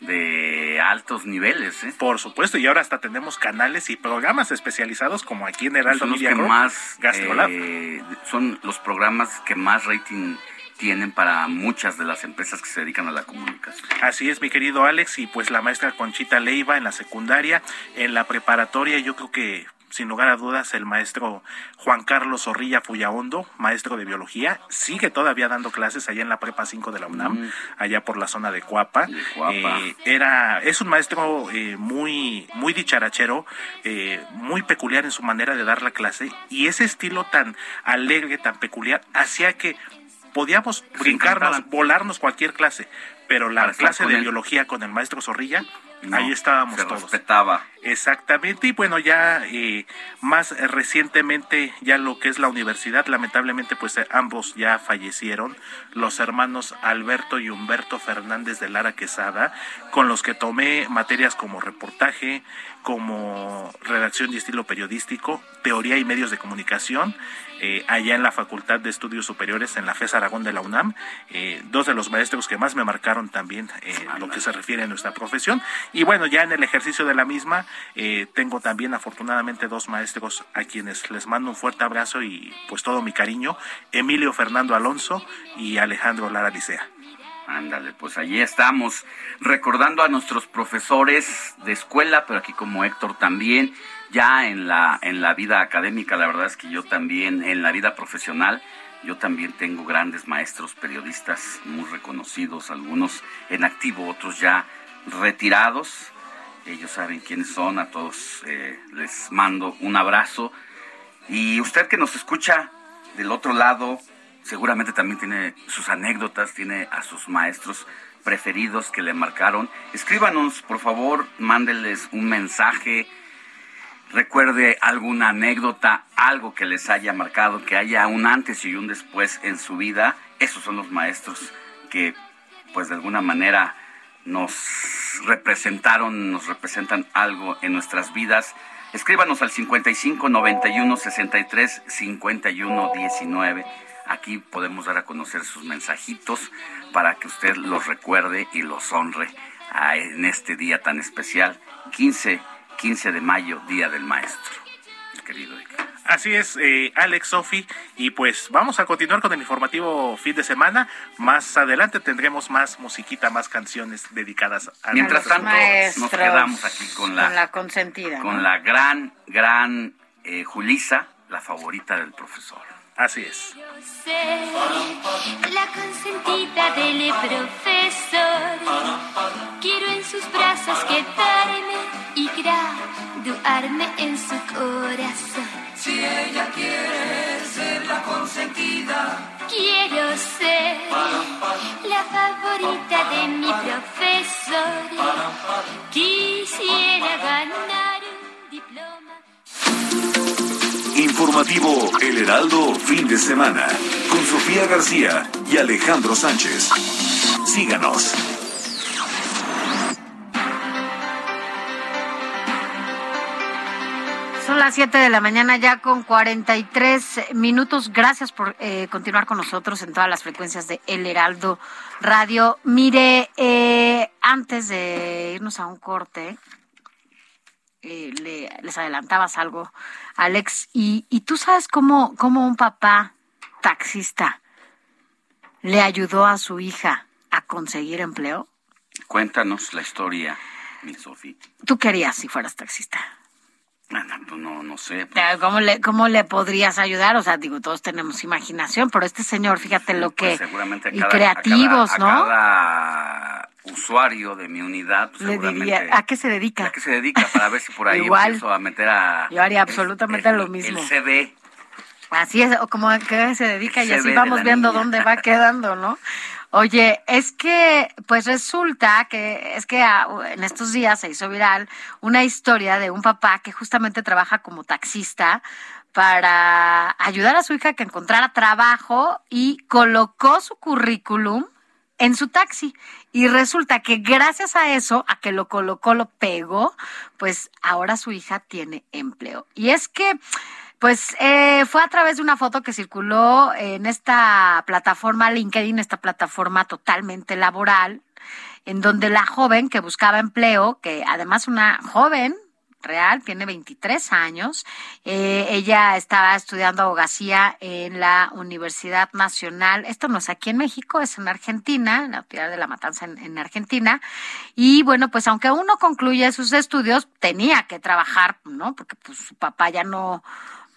Speaker 8: de altos niveles. ¿eh?
Speaker 16: Por supuesto, y ahora hasta tenemos canales y programas especializados como aquí en Heraldo
Speaker 8: son los
Speaker 16: Media
Speaker 8: que
Speaker 16: Group,
Speaker 8: más eh, son los programas que más rating tienen para muchas de las empresas que se dedican a la comunicación.
Speaker 16: Así es, mi querido Alex, y pues la maestra Conchita Leiva en la secundaria, en la preparatoria, yo creo que sin lugar a dudas el maestro Juan Carlos Zorrilla Fuyaondo, maestro de biología, sigue todavía dando clases allá en la prepa 5 de la UNAM, allá por la zona de Cuapa.
Speaker 8: Cuapa.
Speaker 16: Eh, era, es un maestro eh, muy, muy dicharachero, eh, muy peculiar en su manera de dar la clase, y ese estilo tan alegre, tan peculiar, hacía que podíamos brincarnos, volarnos cualquier clase, pero la
Speaker 8: Para
Speaker 16: clase de
Speaker 8: él.
Speaker 16: biología con el maestro Zorrilla,
Speaker 8: No,
Speaker 16: ahí estábamos
Speaker 8: se
Speaker 16: todos.
Speaker 8: respetaba.
Speaker 16: Exactamente, y bueno, ya eh, más recientemente, ya lo que es la universidad, lamentablemente pues eh, ambos ya fallecieron, los hermanos Alberto y Humberto Fernández de Lara Quesada, con los que tomé materias como reportaje, como redacción y estilo periodístico, teoría y medios de comunicación, eh, allá en la Facultad de Estudios Superiores, en la FES Aragón de la UNAM, eh, dos de los maestros que más me marcaron también eh, lo que se refiere a nuestra profesión. Y bueno, ya en el ejercicio de la misma, eh, tengo también afortunadamente dos maestros a quienes les mando un fuerte abrazo y pues todo mi cariño, Emilio Fernando Alonso y Alejandro Lara Licea.
Speaker 8: Ándale, pues allí estamos recordando a nuestros profesores de escuela, pero aquí como Héctor también, ya en la, en la vida académica, la verdad es que yo también, en la vida profesional, yo también tengo grandes maestros periodistas muy reconocidos, algunos en activo, otros ya retirados. Ellos saben quiénes son, a todos eh, les mando un abrazo. Y usted que nos escucha del otro lado, seguramente también tiene sus anécdotas, tiene a sus maestros preferidos que le marcaron. Escríbanos, por favor, mándenles un mensaje. Recuerde alguna anécdota, algo que les haya marcado, que haya un antes y un después en su vida. Esos son los maestros que, pues de alguna manera, nos representaron, nos representan algo en nuestras vidas. Escríbanos al 55 91 63 51 19. Aquí podemos dar a conocer sus mensajitos para que usted los recuerde y los honre en este día tan especial, 15, 15 de mayo, Día del Maestro. Querido.
Speaker 16: Así es, eh, Alex, Sofi, y pues vamos a continuar con el informativo fin de semana. Más adelante tendremos más musiquita, más canciones dedicadas a
Speaker 8: Mientras tanto, nos quedamos aquí con la,
Speaker 7: Con la consentida. ¿no?
Speaker 8: con la gran, gran eh, Julisa, la favorita del profesor.
Speaker 16: Así es.
Speaker 14: Ser la consentida del profesor. Quiero en sus brazos quedarme y graduarme en su corazón.
Speaker 11: Si ella quiere ser la consentida,
Speaker 14: Quiero ser la favorita de mi profesor. Quisiera ganar un diploma.
Speaker 9: Informativo El Heraldo fin de semana con Sofía García y Alejandro Sánchez. Síganos.
Speaker 7: Son las 7 de la mañana ya con 43 minutos. Gracias por eh, continuar con nosotros en todas las frecuencias de El Heraldo Radio. Mire, eh, antes de irnos a un corte, eh, le- les adelantabas algo, Alex, y, y tú sabes cómo, cómo un papá taxista le ayudó a su hija a conseguir empleo?
Speaker 8: Cuéntanos la historia, mi Sofía.
Speaker 7: ¿Tú querías si fueras taxista?
Speaker 8: Ah, pues no, no sé.
Speaker 7: ¿Cómo le, ¿Cómo le podrías ayudar? O sea, digo, todos tenemos imaginación, pero este señor, fíjate lo
Speaker 8: pues
Speaker 7: que...
Speaker 8: seguramente
Speaker 7: y creativos,
Speaker 8: a
Speaker 7: ¿no?
Speaker 8: Cada usuario de mi unidad, pues,
Speaker 7: le diría, ¿a qué se dedica?
Speaker 8: ¿A qué se dedica? Para ver si por ahí
Speaker 7: Igual.
Speaker 8: empiezo a meter a...
Speaker 7: Yo haría absolutamente lo mismo.
Speaker 8: El CV.
Speaker 7: Así es, o como a qué se dedica y así vamos viendo
Speaker 8: niña.
Speaker 7: dónde va quedando, ¿no? Oye, es que, pues resulta que es que ah, en estos días se hizo viral una historia de un papá que justamente trabaja como taxista para ayudar a su hija a que encontrara trabajo y colocó su currículum en su taxi. Y resulta que gracias a eso, a que lo colocó, lo pegó, pues ahora su hija tiene empleo. Y es que, pues eh, fue a través de una foto que circuló en esta plataforma LinkedIn, esta plataforma totalmente laboral, en donde la joven que buscaba empleo, que además una joven real, tiene 23 años. Eh, ella estaba estudiando abogacía en la Universidad Nacional. Esto no es aquí en México, es en Argentina, en la Piedad de la Matanza en, en Argentina. Y bueno, pues aunque uno concluye sus estudios, tenía que trabajar, ¿no? Porque pues su papá ya no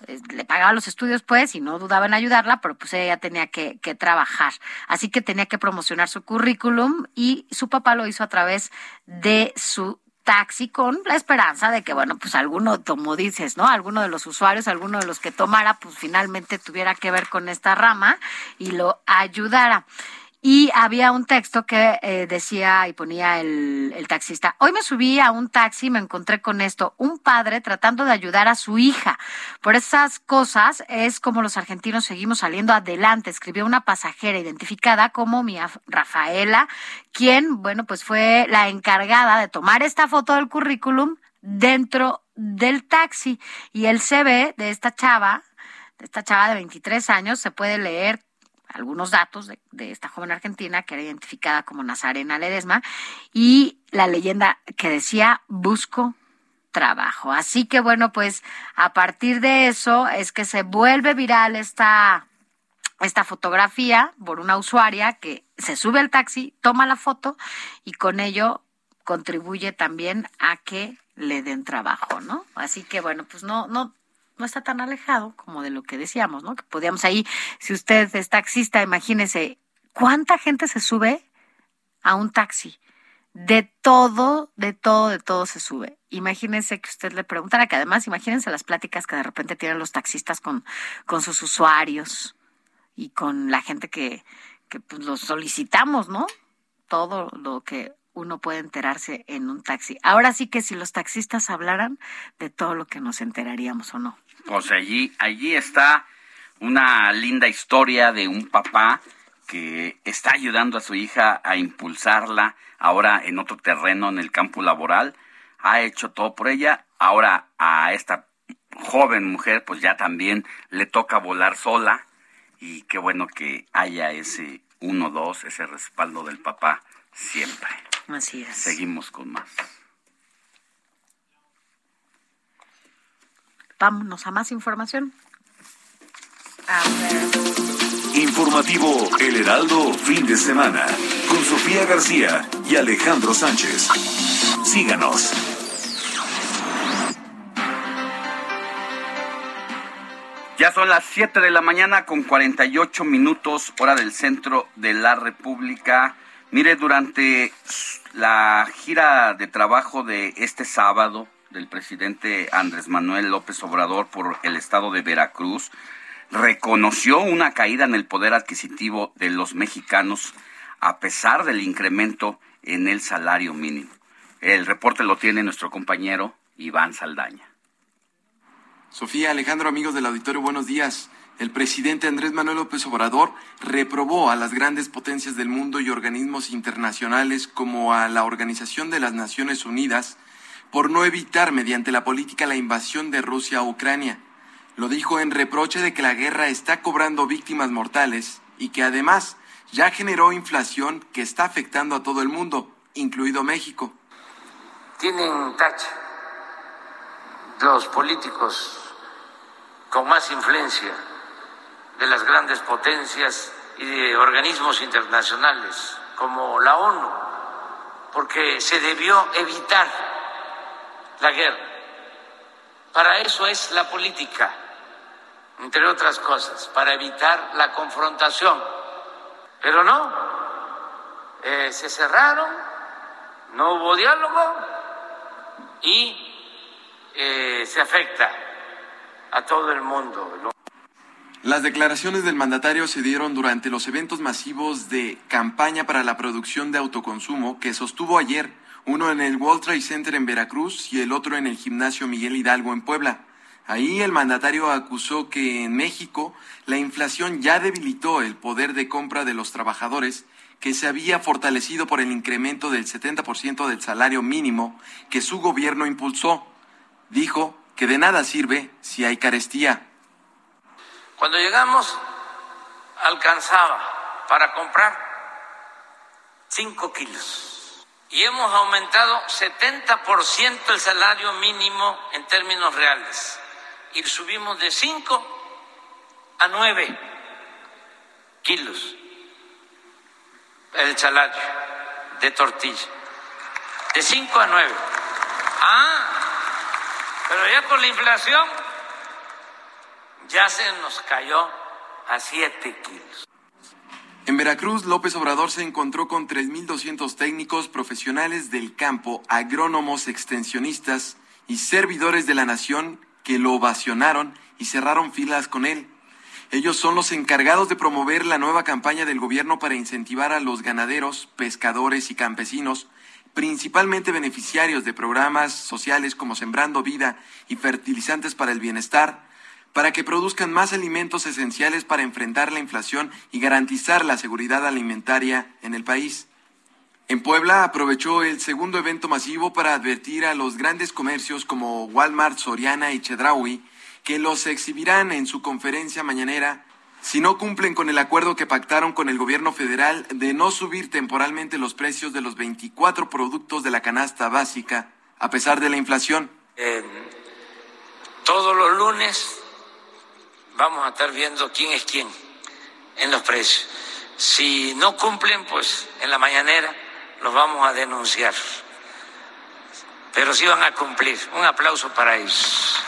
Speaker 7: eh, le pagaba los estudios, pues, y no dudaba en ayudarla, pero pues ella tenía que, que trabajar. Así que tenía que promocionar su currículum y su papá lo hizo a través de su taxi con la esperanza de que, bueno, pues alguno, como dices, ¿no? Alguno de los usuarios, alguno de los que tomara, pues finalmente tuviera que ver con esta rama y lo ayudara. Y había un texto que eh, decía y ponía el, taxista, hoy me subí a un taxi y me encontré con esto, un padre tratando de ayudar a su hija. Por esas cosas es como los argentinos seguimos saliendo adelante, escribió una pasajera identificada como Mia Rafaela, quien, bueno, pues fue la encargada de tomar esta foto del currículum dentro del taxi. Y el CV de esta chava, de esta chava de 23 años, se puede leer algunos datos de, de, esta joven argentina que era identificada como Nazarena Ledesma y la leyenda que decía busco trabajo. Así que bueno, pues a partir de eso es que se vuelve viral esta esta fotografía por una usuaria que se sube al taxi, toma la foto y con ello contribuye también a que le den trabajo, ¿no? Así que bueno, pues no no no está tan alejado como de lo que decíamos, ¿no? Que podíamos ahí, si usted es taxista, imagínese cuánta gente se sube a un taxi. De todo, de todo, de todo se sube. Imagínense que usted le preguntara, que además, imagínense las pláticas que de repente tienen los taxistas con, con sus usuarios y con la gente que, que pues, los solicitamos, ¿no? Todo lo que uno puede enterarse en un taxi. Ahora sí que si los taxistas hablaran de todo lo que nos enteraríamos o no.
Speaker 8: Pues allí, allí está una linda historia de un papá que está ayudando a su hija a impulsarla ahora en otro terreno, en el campo laboral. Ha hecho todo por ella. Ahora a esta joven mujer, pues ya también le toca volar sola. Y qué bueno que haya ese uno, dos, ese respaldo del papá siempre.
Speaker 7: Así es.
Speaker 8: Seguimos con más.
Speaker 7: Vámonos a más información. A ver.
Speaker 9: Informativo El Heraldo, fin de semana, con Sofía García y Alejandro Sánchez. Síganos.
Speaker 8: Ya son las 7 de la mañana con 48 minutos, hora del centro de la República. Mire, durante la gira de trabajo de este sábado del presidente Andrés Manuel López Obrador por el estado de Veracruz, reconoció una caída en el poder adquisitivo de los mexicanos a pesar del incremento en el salario mínimo. El reporte lo tiene nuestro compañero Iván Saldaña.
Speaker 17: Sofía, Alejandro, amigos del auditorio, buenos días. El presidente Andrés Manuel López Obrador reprobó a las grandes potencias del mundo y organismos internacionales como a la Organización de las Naciones Unidas por no evitar mediante la política la invasión de Rusia a Ucrania. Lo dijo en reproche de que la guerra está cobrando víctimas mortales y que además ya generó inflación que está afectando a todo el mundo, incluido México.
Speaker 1: Tienen tacha los políticos con más influencia de las grandes potencias y de organismos internacionales como la ONU, porque se debió evitar la guerra. Para eso es la política, entre otras cosas, para evitar la confrontación. Pero no, eh, se cerraron, no hubo diálogo y eh, se afecta a todo el mundo.
Speaker 17: Las declaraciones del mandatario se dieron durante los eventos masivos de campaña para la producción de autoconsumo que sostuvo ayer, uno en el World Trade Center en Veracruz y el otro en el gimnasio Miguel Hidalgo en Puebla. Ahí el mandatario acusó que en México la inflación ya debilitó el poder de compra de los trabajadores que se había fortalecido por el incremento del 70% del salario mínimo que su gobierno impulsó. Dijo que de nada sirve si hay carestía.
Speaker 1: Cuando llegamos, alcanzaba para comprar 5 kilos. Y hemos aumentado 70% el salario mínimo en términos reales. Y subimos de 5 a 9 kilos el salario de tortilla. De 5 a 9. Ah, pero ya con la inflación ya se nos cayó a 7 kilos.
Speaker 17: En Veracruz, López Obrador se encontró con 3.200 técnicos profesionales del campo, agrónomos, extensionistas y servidores de la nación que lo ovacionaron y cerraron filas con él. Ellos son los encargados de promover la nueva campaña del gobierno para incentivar a los ganaderos, pescadores y campesinos, principalmente beneficiarios de programas sociales como Sembrando Vida y Fertilizantes para el Bienestar, para que produzcan más alimentos esenciales para enfrentar la inflación y garantizar la seguridad alimentaria en el país. En Puebla aprovechó el segundo evento masivo para advertir a los grandes comercios como Walmart, Soriana y Chedraui que los exhibirán en su conferencia mañanera si no cumplen con el acuerdo que pactaron con el gobierno federal de no subir temporalmente los precios de los 24 productos de la canasta básica a pesar de la inflación.
Speaker 1: todos los lunes vamos a estar viendo quién es quién en los precios. Si no cumplen, pues en la mañanera los vamos a denunciar. Pero sí van a cumplir. Un aplauso para ellos.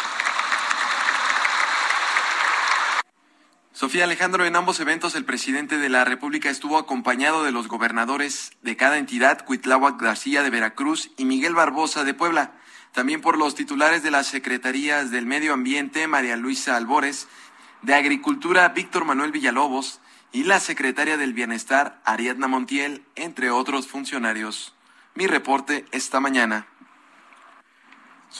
Speaker 17: Sofía Alejandro, en ambos eventos el presidente de la República estuvo acompañado de los gobernadores de cada entidad, Cuitláhuac García de Veracruz y Miguel Barbosa de Puebla, también por los titulares de las secretarías del Medio Ambiente, María Luisa Albores, de Agricultura, Víctor Manuel Villalobos, y la secretaria del Bienestar, Ariadna Montiel, entre otros funcionarios. Mi reporte esta mañana.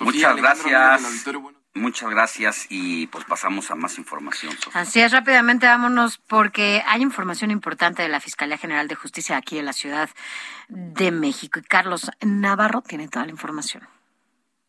Speaker 8: Muchas gracias. Muchas gracias y pues pasamos a más información.
Speaker 7: Así es, rápidamente vámonos porque hay información importante de la Fiscalía General de Justicia aquí en la Ciudad de México y Carlos Navarro tiene toda la información.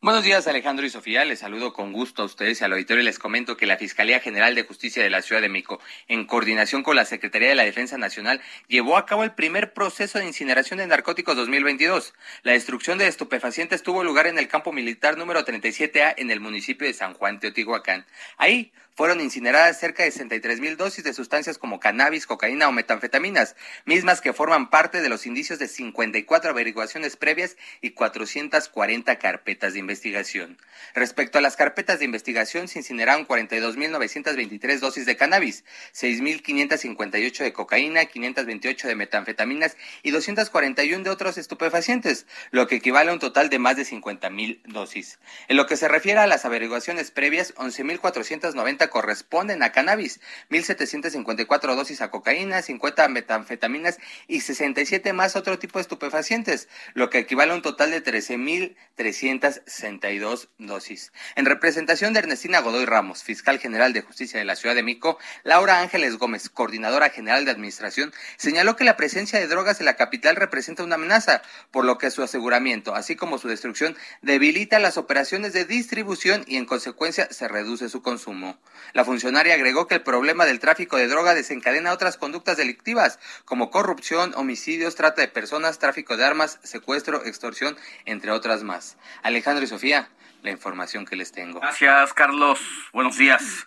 Speaker 18: Buenos días, Alejandro y Sofía. Les saludo con gusto a ustedes y al auditorio. Les comento que la Fiscalía General de Justicia de la Ciudad de México, en coordinación con la Secretaría de la Defensa Nacional, llevó a cabo el primer proceso de incineración de narcóticos 2022. La destrucción de estupefacientes tuvo lugar en el campo militar número 37A en el municipio de San Juan, Teotihuacán. Ahí fueron incineradas cerca de 63 mil dosis de sustancias como cannabis, cocaína o metanfetaminas, mismas que forman parte de los indicios de 54 averiguaciones previas y 440 carpetas de investigación. Respecto a las carpetas de investigación, se incineraron 42.923 dosis de cannabis, 6.558 de cocaína, 528 de metanfetaminas y 241 de otros estupefacientes, lo que equivale a un total de más de 50.000 dosis. En lo que se refiere a las averiguaciones previas, 11.490 corresponden a cannabis, 1.754 dosis a cocaína, 50 metanfetaminas y 67 más otro tipo de estupefacientes, lo que equivale a un total de 13.362 dosis. En representación de Ernestina Godoy Ramos, fiscal general de justicia de la Ciudad de Mico, Laura Ángeles Gómez, coordinadora general de administración, señaló que la presencia de drogas en la capital representa una amenaza, por lo que su aseguramiento, así como su destrucción, debilita las operaciones de distribución y en consecuencia se reduce su consumo. La funcionaria agregó que el problema del tráfico de droga desencadena otras conductas delictivas, como corrupción, homicidios, trata de personas, tráfico de armas, secuestro, extorsión, entre otras más. Alejandro y Sofía, la información que les tengo.
Speaker 8: Gracias, Carlos. Buenos días.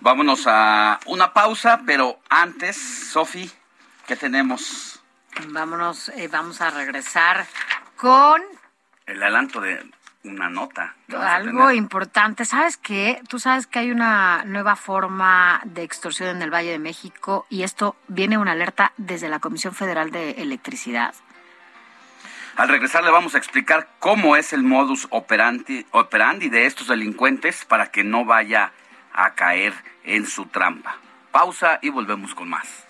Speaker 8: Vámonos a una pausa, pero antes, Sofi, ¿qué tenemos?
Speaker 7: Vámonos, eh, vamos a regresar con
Speaker 8: el adelanto de una nota.
Speaker 7: Algo importante. ¿Sabes qué? Tú sabes que hay una nueva forma de extorsión en el Valle de México y esto viene una alerta desde la Comisión Federal de Electricidad.
Speaker 8: Al regresar le vamos a explicar cómo es el modus operandi, operandi de estos delincuentes para que no vaya a caer en su trampa. Pausa y volvemos con más.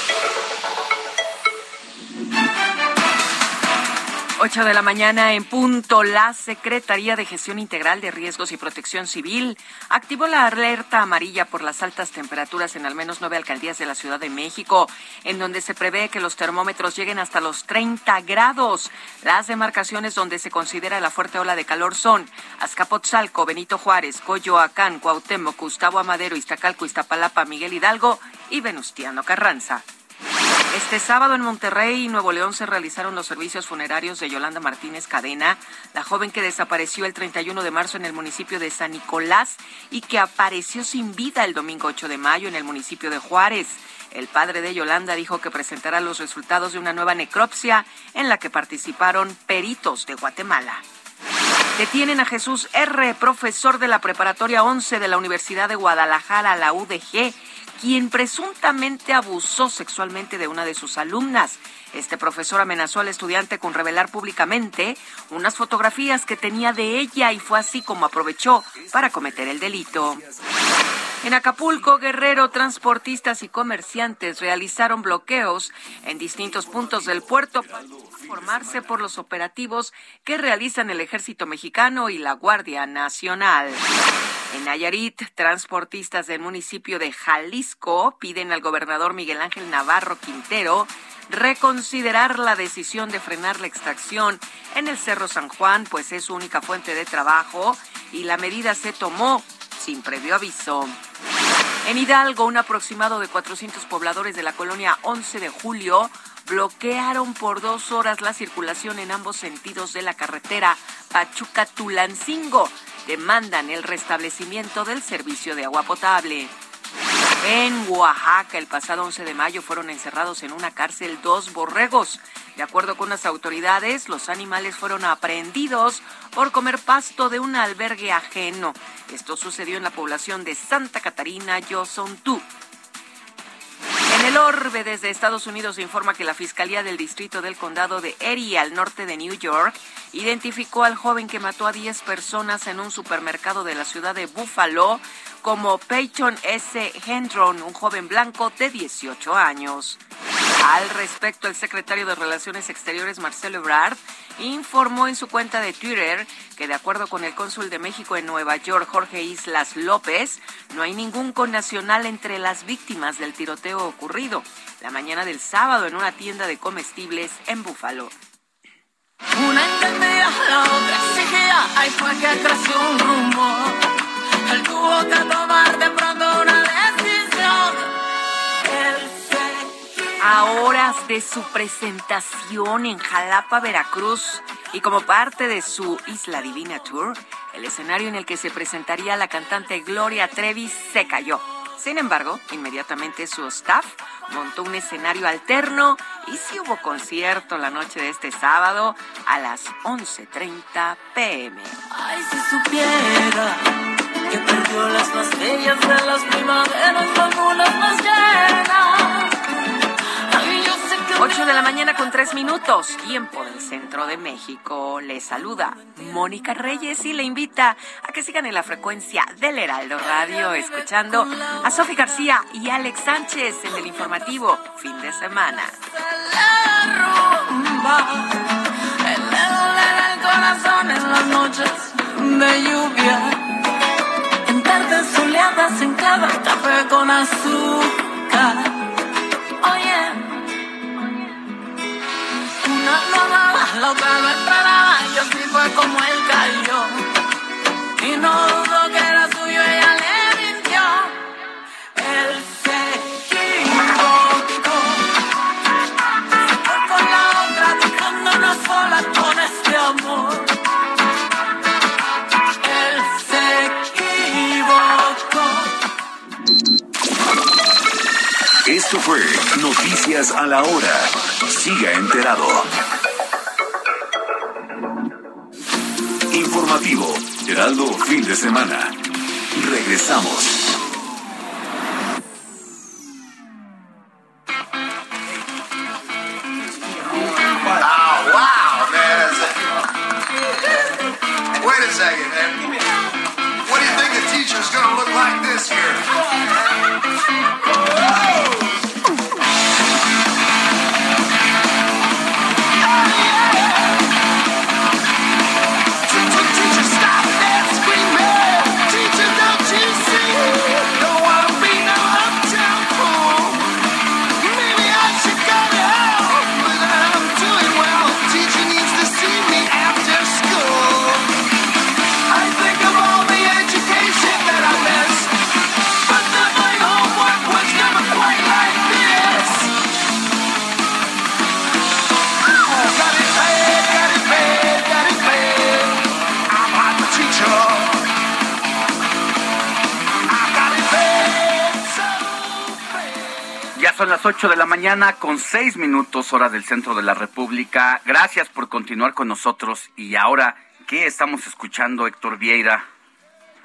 Speaker 12: 8 de la mañana en punto, la Secretaría de Gestión Integral de Riesgos y Protección Civil activó la alerta amarilla por las altas temperaturas en al menos nueve alcaldías de la Ciudad de México, en donde se prevé que los termómetros lleguen hasta los 30 grados. Las demarcaciones donde se considera la fuerte ola de calor son Azcapotzalco, Benito Juárez, Coyoacán, Cuauhtémoc, Gustavo Amadero, Iztacalco, Iztapalapa, Miguel Hidalgo y Venustiano Carranza. Este sábado en Monterrey y Nuevo León se realizaron los servicios funerarios de Yolanda Martínez Cadena, la joven que desapareció el 31 de marzo en el municipio de San Nicolás y que apareció sin vida el domingo 8 de mayo en el municipio de Juárez. El padre de Yolanda dijo que presentará los resultados de una nueva necropsia en la que participaron peritos de Guatemala. Detienen a Jesús R., profesor de la Preparatoria 11 de la Universidad de Guadalajara, la UDG, quien presuntamente abusó sexualmente de una de sus alumnas. Este profesor amenazó al estudiante con revelar públicamente unas fotografías que tenía de ella y fue así como aprovechó para cometer el delito. En Acapulco, Guerrero, transportistas y comerciantes realizaron bloqueos en distintos puntos del puerto para formarse por los operativos que realizan el ejército mexicano y la Guardia Nacional. En Nayarit, transportistas del municipio de Jalisco piden al gobernador Miguel Ángel Navarro Quintero reconsiderar la decisión de frenar la extracción en el Cerro San Juan, pues es su única fuente de trabajo y la medida se tomó sin previo aviso. En Hidalgo, un aproximado de 400 pobladores de la colonia 11 de julio bloquearon por dos horas la circulación en ambos sentidos de la carretera Pachuca-Tulancingo. Demandan el restablecimiento del servicio de agua potable. En Oaxaca, el pasado 11 de mayo, fueron encerrados en una cárcel dos borregos. De acuerdo con las autoridades, los animales fueron aprehendidos por comer pasto de un albergue ajeno. Esto sucedió en la población de Santa Catarina, Yosontú. En el orbe desde Estados Unidos se informa que la Fiscalía del Distrito del Condado de Erie, al norte de New York, identificó al joven que mató a 10 personas en un supermercado de la ciudad de Buffalo como Peyton S. Hendron, un joven blanco de 18 años. Al respecto, el secretario de Relaciones Exteriores, Marcelo Ebrard, informó en su cuenta de Twitter que de acuerdo con el cónsul de México en Nueva York, Jorge Islas López, no hay ningún connacional entre las víctimas del tiroteo ocurrido la mañana del sábado en una tienda de comestibles en Búfalo.
Speaker 11: Una entendía, la otra exigía, ahí fue que un rumor. Pronto una
Speaker 12: A horas de su presentación en Jalapa, Veracruz, y como parte de su Isla Divina Tour, el escenario en el que se presentaría la cantante Gloria Trevi se cayó. Sin embargo, inmediatamente su staff montó un escenario alterno y sí hubo concierto la noche de este sábado a las 11.30 pm.
Speaker 11: Ay, si supiera que perdió las más de las primaveras, las más llenas.
Speaker 12: 8 de la mañana con 3 minutos, tiempo del centro de México. Le saluda Mónica Reyes y le invita a que sigan en la frecuencia del Heraldo Radio, escuchando a Sofi García y Alex Sánchez en el informativo fin de semana.
Speaker 11: en tardes soleadas en cada café con azúcar. La otra no entraba, y así fue como él cayó. Y no dudo que era suyo, ella le mintió. Él se equivocó. Fue con la otra, dejándonos solas con este amor. Él se equivocó.
Speaker 9: Esto fue Noticias a la Hora. Siga enterado. Informativo, Heraldo Fin de Semana. Regresamos.
Speaker 8: Mañana con 6 minutos hora del centro de la República. Gracias por continuar con nosotros. Y ahora, ¿qué estamos escuchando, Héctor Vieira?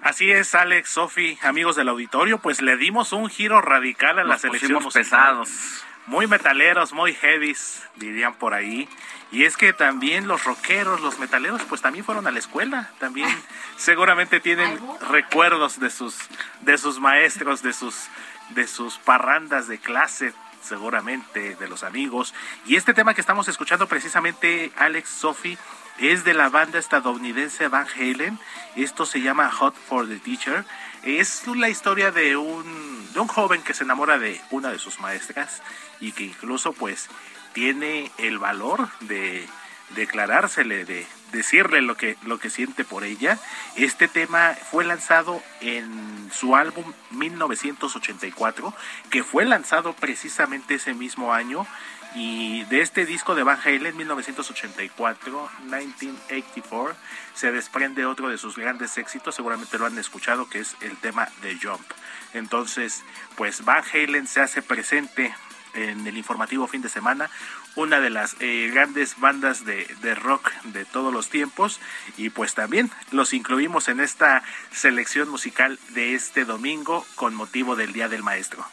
Speaker 16: Así es, Alex, Sofi, amigos del auditorio, pues le dimos un giro radical a la
Speaker 8: Nos
Speaker 16: selección
Speaker 8: pusimos
Speaker 16: musical.
Speaker 8: pesados.
Speaker 16: Muy metaleros, muy heavies, dirían por ahí. Y es que también los rockeros, los metaleros, pues también fueron a la escuela. También seguramente tienen recuerdos de sus, de sus maestros, de sus, de sus parrandas de clase, seguramente, de los amigos. Y este tema que estamos escuchando precisamente, Alex, Sophie, es de la banda estadounidense Van Halen. Esto se llama Hot for the Teacher. Es la historia de un, de un joven que se enamora de una de sus maestras y que incluso pues tiene el valor de declarársele, de decirle lo que, lo que siente por ella. Este tema fue lanzado en su álbum 1984, que fue lanzado precisamente ese mismo año. Y de este disco de Van Halen 1984, 1984, se desprende otro de sus grandes éxitos, seguramente lo han escuchado, que es el tema de Jump. Entonces, pues Van Halen se hace presente en el informativo fin de semana, una de las eh, grandes bandas de, de rock de todos los tiempos y pues también los incluimos en esta selección musical de este domingo con motivo del Día del Maestro.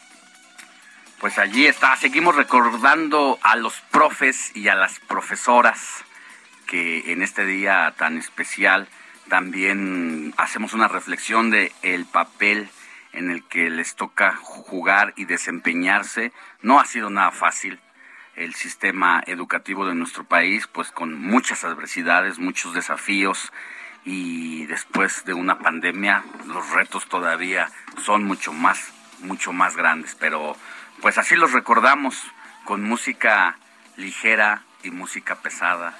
Speaker 8: Pues allí está, seguimos recordando a los profes y a las profesoras que en este día tan especial también hacemos una reflexión de el papel en el que les toca jugar y desempeñarse. No ha sido nada fácil el sistema educativo de nuestro país, pues con muchas adversidades, muchos desafíos y después de una pandemia los retos todavía son mucho más, mucho más grandes, pero pues así los recordamos con música ligera y música pesada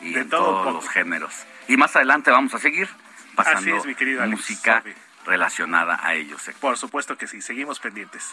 Speaker 8: y
Speaker 16: De
Speaker 8: en
Speaker 16: todo
Speaker 8: todos
Speaker 16: poco.
Speaker 8: los géneros. Y más adelante vamos a seguir pasando
Speaker 16: Así es, mi querido Alex,
Speaker 8: música
Speaker 16: Sofi.
Speaker 8: relacionada a ellos.
Speaker 16: Por supuesto que sí, seguimos pendientes.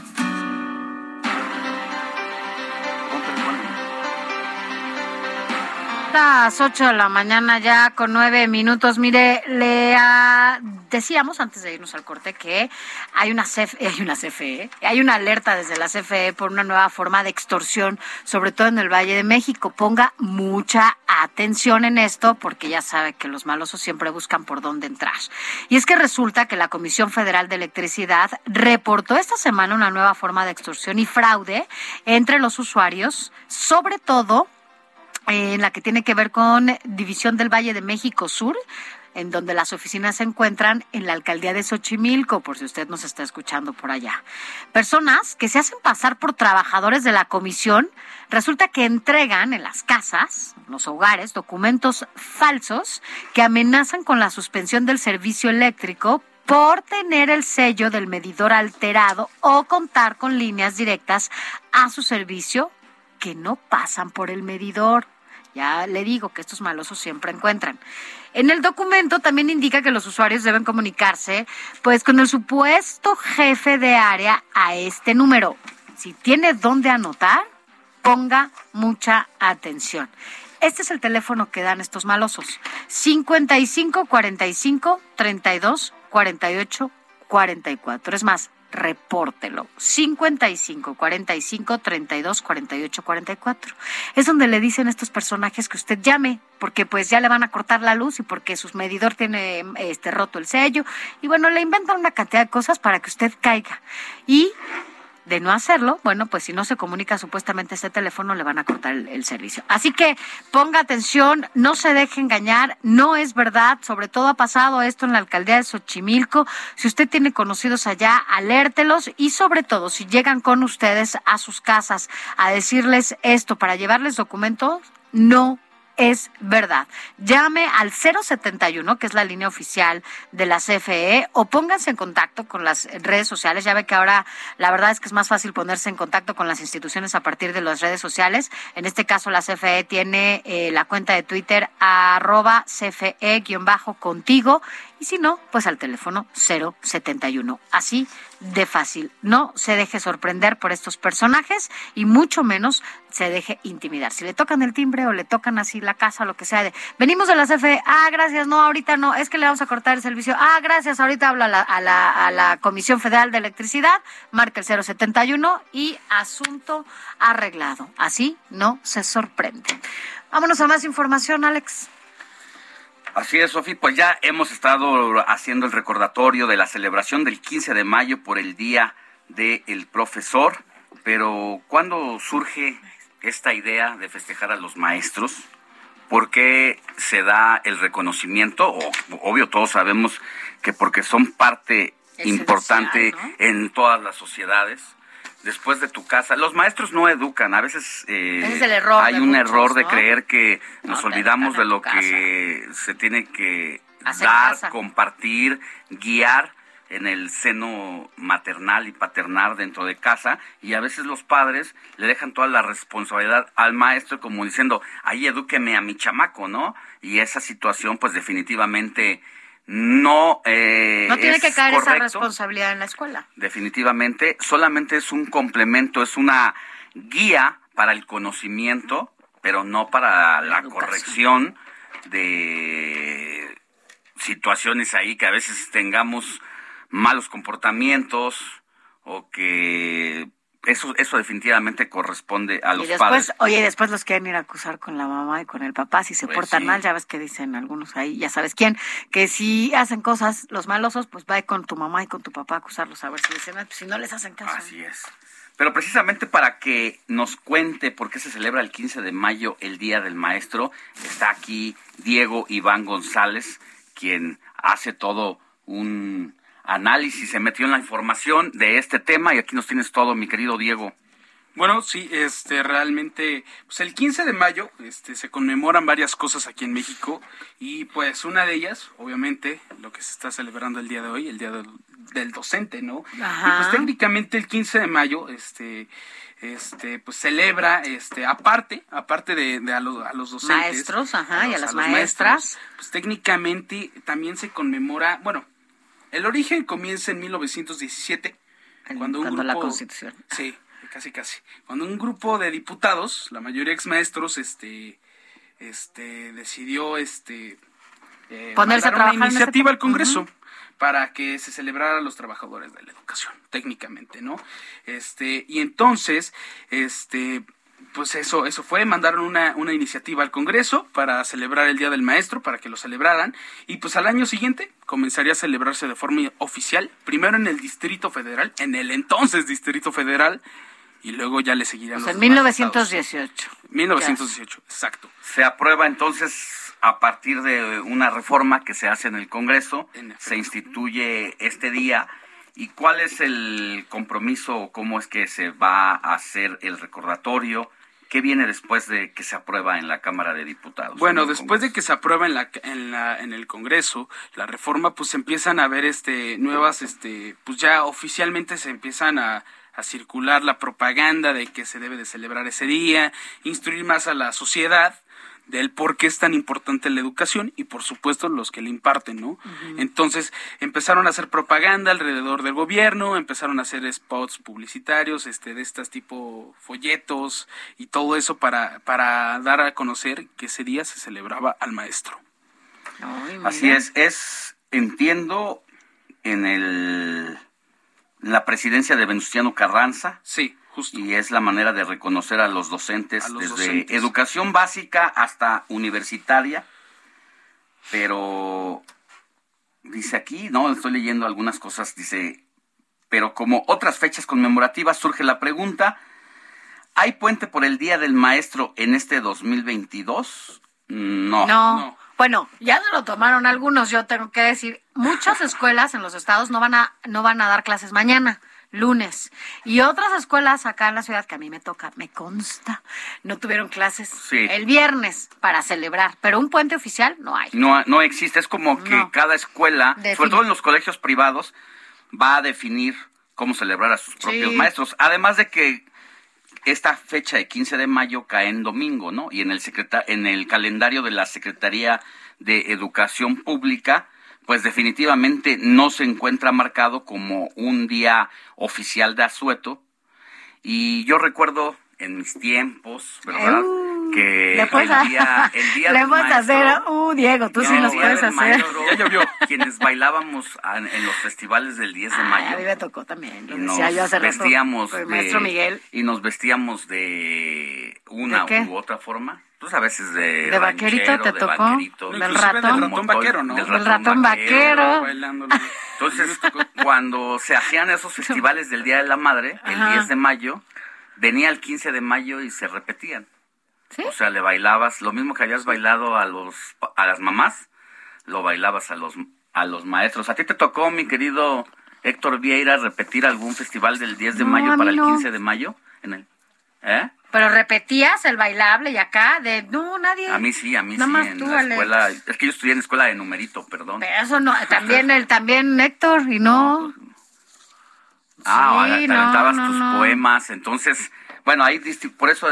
Speaker 7: Las 8 de la mañana ya con nueve minutos. Mire, le ah, decíamos antes de irnos al corte que hay una, CFE, hay una CFE, hay una alerta desde la CFE por una nueva forma de extorsión, sobre todo en el Valle de México. Ponga mucha atención en esto porque ya sabe que los malosos siempre buscan por dónde entrar. Y es que resulta que la Comisión Federal de Electricidad reportó esta semana una nueva forma de extorsión y fraude entre los usuarios, sobre todo en la que tiene que ver con División del Valle de México Sur, en donde las oficinas se encuentran en la alcaldía de Xochimilco, por si usted nos está escuchando por allá. Personas que se hacen pasar por trabajadores de la comisión, resulta que entregan en las casas, los hogares, documentos falsos que amenazan con la suspensión del servicio eléctrico por tener el sello del medidor alterado o contar con líneas directas a su servicio que no pasan por el medidor. Ya le digo que estos malosos siempre encuentran. En el documento también indica que los usuarios deben comunicarse pues con el supuesto jefe de área a este número. Si tiene dónde anotar, ponga mucha atención. Este es el teléfono que dan estos malosos. 55 45 32 48 44. Es más, repórtelo. 55 45 32 48 44. Es donde le dicen a estos personajes que usted llame, porque pues ya le van a cortar la luz y porque su medidor tiene este roto el sello y bueno, le inventan una cantidad de cosas para que usted caiga. Y de no hacerlo, bueno, pues si no se comunica supuestamente este teléfono, le van a cortar el, el, servicio. Así que ponga atención, no se deje engañar, no es verdad, sobre todo ha pasado esto en la alcaldía de Xochimilco. Si usted tiene conocidos allá, alértelos y sobre todo, si llegan con ustedes a sus casas a decirles esto para llevarles documentos, no es verdad. Llame al 071, que es la línea oficial de la CFE, o pónganse en contacto con las redes sociales. Ya ve que ahora la verdad es que es más fácil ponerse en contacto con las instituciones a partir de las redes sociales. En este caso, la CFE tiene eh, la cuenta de Twitter arroba CFE-contigo y si no, pues al teléfono 071. Así de fácil. No se deje sorprender por estos personajes y mucho menos se deje intimidar. Si le tocan el timbre o le tocan así la casa, lo que sea, de venimos de la CFE, ah, gracias, no, ahorita no, es que le vamos a cortar el servicio, ah, gracias, ahorita la, a la Comisión Federal de Electricidad, marca el 071 y asunto arreglado. Así no se sorprende. Vámonos a más información, Alex.
Speaker 8: Así es, Sofi, pues ya hemos estado haciendo el recordatorio de la celebración del 15 de mayo por el Día del Profesor, pero ¿cuándo surge esta idea de festejar a los maestros? ¿Por qué se da el reconocimiento? O, obvio, todos sabemos que porque son parte es importante social, ¿no? en todas las sociedades después de tu casa. Los maestros no educan, a veces eh,
Speaker 7: es el error
Speaker 8: hay un
Speaker 7: muchos,
Speaker 8: error de
Speaker 7: ¿no?
Speaker 8: creer que nos
Speaker 7: No,
Speaker 8: olvidamos de lo
Speaker 7: casa.
Speaker 8: que se tiene que
Speaker 7: Hacer
Speaker 8: dar,
Speaker 7: casa.
Speaker 8: compartir, guiar en el seno maternal y paternal dentro de casa y a veces los padres le dejan toda la responsabilidad al maestro como diciendo, ahí edúqueme a mi chamaco, ¿no? Y esa situación pues definitivamente no eh,
Speaker 7: No tiene
Speaker 8: es
Speaker 7: que caer esa responsabilidad en la escuela.
Speaker 8: definitivamente solamente es un complemento, es una guía para el conocimiento, pero no para la corrección de situaciones ahí que a veces tengamos malos comportamientos o que eso eso definitivamente corresponde a los
Speaker 7: y después,
Speaker 8: padres.
Speaker 7: oye, después los quieren ir a acusar con la mamá y con el papá si se
Speaker 8: Pues
Speaker 7: portan
Speaker 8: sí.
Speaker 7: mal, ya ves que dicen algunos ahí, ya sabes quién, que si hacen cosas los malosos, pues va con tu mamá y con tu papá a acusarlos a ver si dicen, "Ah, pues si no les hacen caso.
Speaker 8: Así es. Pero precisamente para que nos cuente por qué se celebra el 15 de mayo el Día del Maestro, está aquí Diego Iván González, quien hace todo un análisis, se metió en la información de este tema y aquí nos tienes todo, mi querido Diego.
Speaker 19: Bueno, sí, este, realmente, pues el 15 de mayo, este, se conmemoran varias cosas aquí en México y pues una de ellas, obviamente, lo que se está celebrando el día de hoy, el día del, del docente, ¿no?
Speaker 7: Ajá.
Speaker 19: Y pues técnicamente el 15 de mayo, este, este, pues celebra, este, aparte, aparte de, de a, los, a los docentes.
Speaker 7: Maestros, ajá, y a las maestras.
Speaker 19: maestros, pues técnicamente también se conmemora, bueno, el origen comienza en 1917, cuando un grupo...
Speaker 7: la Constitución.
Speaker 19: Sí, casi casi. Cuando un grupo de diputados, la mayoría ex maestros, este, este, decidió, este, eh,
Speaker 7: Ponerse a trabajar en
Speaker 19: una
Speaker 7: ese
Speaker 19: iniciativa al. Congreso para que se celebrara a los trabajadores de la educación, técnicamente, ¿no? Este, y entonces, este, pues eso, eso fue, mandaron una, una iniciativa al Congreso para celebrar el Día del Maestro, para que lo celebraran, y pues al año siguiente comenzaría a celebrarse de forma oficial, primero en el Distrito Federal, en el entonces Distrito Federal, y luego ya le seguirían
Speaker 7: O sea,
Speaker 19: los
Speaker 7: en
Speaker 19: demás estados.
Speaker 7: 1918.
Speaker 19: 1918, exacto.
Speaker 8: Se aprueba entonces a partir de una reforma que se hace en el Congreso, se instituye este día. ¿Y cuál es el compromiso o cómo es que se va a hacer el recordatorio? ¿Qué viene después de que se aprueba en la Cámara de Diputados?
Speaker 19: Bueno, después de que se aprueba en la, en la en el Congreso la reforma, pues empiezan a haber este nuevas, este, pues ya oficialmente se empiezan a, a circular la propaganda de que se debe de celebrar ese día, instruir más a la sociedad del por qué es tan importante la educación y por supuesto los que le imparten, ¿no? Entonces empezaron a hacer propaganda alrededor del gobierno, empezaron a hacer spots publicitarios, este, de estas tipo folletos y todo eso para, para dar a conocer que ese día se celebraba al maestro.
Speaker 8: Así es, es, entiendo, en el en la presidencia de Venustiano Carranza.
Speaker 19: Sí, justo.
Speaker 8: Y es la manera de reconocer a los docentes
Speaker 19: A los
Speaker 8: desde
Speaker 19: docentes.
Speaker 8: educación básica hasta universitaria. Pero dice aquí, no, estoy leyendo algunas cosas, dice, pero como otras fechas conmemorativas surge la pregunta, ¿hay puente por el Día del Maestro en este 2022? No.
Speaker 7: No. Bueno, ya se lo tomaron algunos, yo tengo que decir, muchas escuelas en los estados no van a no van a dar clases mañana, lunes. Y otras escuelas acá en la ciudad que a mí me toca, me consta, no tuvieron clases
Speaker 8: Sí.
Speaker 7: el viernes para celebrar, pero un puente oficial no hay.
Speaker 8: No, no existe, es como que cada escuela, sobre todo en los colegios privados, va a definir cómo celebrar a sus propios
Speaker 7: Sí.
Speaker 8: maestros. Además de que esta fecha de 15 de mayo cae en domingo, ¿no? Y en el, secreta- en el calendario de la Secretaría de Educación Pública, pues definitivamente no se encuentra marcado como un día oficial de asueto. Y yo recuerdo en mis tiempos, ¿verdad? que
Speaker 7: Le puedes,
Speaker 8: el día, el día
Speaker 7: le
Speaker 8: del
Speaker 7: puedes
Speaker 8: maestro-
Speaker 7: hacer, uh, Diego, tú sí
Speaker 8: no,
Speaker 7: los
Speaker 8: Día
Speaker 7: puedes hacer.
Speaker 8: Maestro, quienes bailábamos a- en los festivales del 10 de
Speaker 7: Ay,
Speaker 8: mayo.
Speaker 7: a mí me tocó también, lo
Speaker 8: y nos
Speaker 7: decía yo hace rato.
Speaker 8: vestíamos
Speaker 7: el
Speaker 8: de,
Speaker 7: maestro Miguel.
Speaker 8: y nos vestíamos de una u otra forma. Pues a veces de
Speaker 7: ¿De vaquerito te
Speaker 8: de
Speaker 7: tocó?
Speaker 8: vaquerito.
Speaker 7: ¿Del ratón? Del
Speaker 19: vaquero, ¿no?
Speaker 8: Del ratón,
Speaker 7: ratón
Speaker 8: vaquero.
Speaker 7: vaquero.
Speaker 8: Entonces, cuando se hacían esos festivales del Día de la Madre, el
Speaker 7: Ajá.
Speaker 8: 10 de mayo, venía el 15 de mayo y se repetían.
Speaker 7: ¿Sí?
Speaker 8: O sea, le bailabas, lo mismo que habías bailado a los a las mamás, lo bailabas a los a los maestros. ¿A ti te tocó, mi querido Héctor Vieira, repetir algún festival del 10 de
Speaker 7: No,
Speaker 8: mayo para el
Speaker 7: no.
Speaker 8: 15 de mayo? En el, ¿Eh?
Speaker 7: Pero repetías el bailable y acá de no nadie.
Speaker 8: A mí sí, a mí sí, en
Speaker 7: tú,
Speaker 8: la
Speaker 7: Alex.
Speaker 8: escuela. Es que yo estudié en escuela de numerito, perdón.
Speaker 7: Pero eso no, también el también Héctor y no.
Speaker 8: Ah,
Speaker 7: Sí,
Speaker 8: ahora te
Speaker 7: no,
Speaker 8: aventabas
Speaker 7: no,
Speaker 8: tus
Speaker 7: no.
Speaker 8: poemas, entonces, bueno, ahí por eso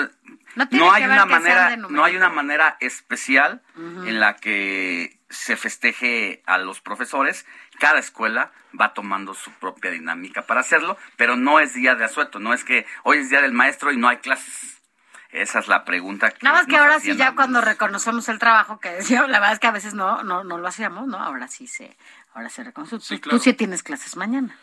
Speaker 7: No
Speaker 8: no hay una manera, no hay una manera especial en la que se festeje a los profesores. Cada escuela va tomando su propia dinámica para hacerlo, pero no es día de asueto, no es que hoy es día del maestro y no hay clases. Esa es la pregunta que
Speaker 7: Nada más que ahora sí ya cuando reconocemos el trabajo que decía, la verdad es que a veces no no no lo hacíamos, ¿no? Ahora sí se ahora se reconoce.
Speaker 19: Sí,
Speaker 7: Tú-
Speaker 19: claro.
Speaker 7: Tú sí tienes clases mañana.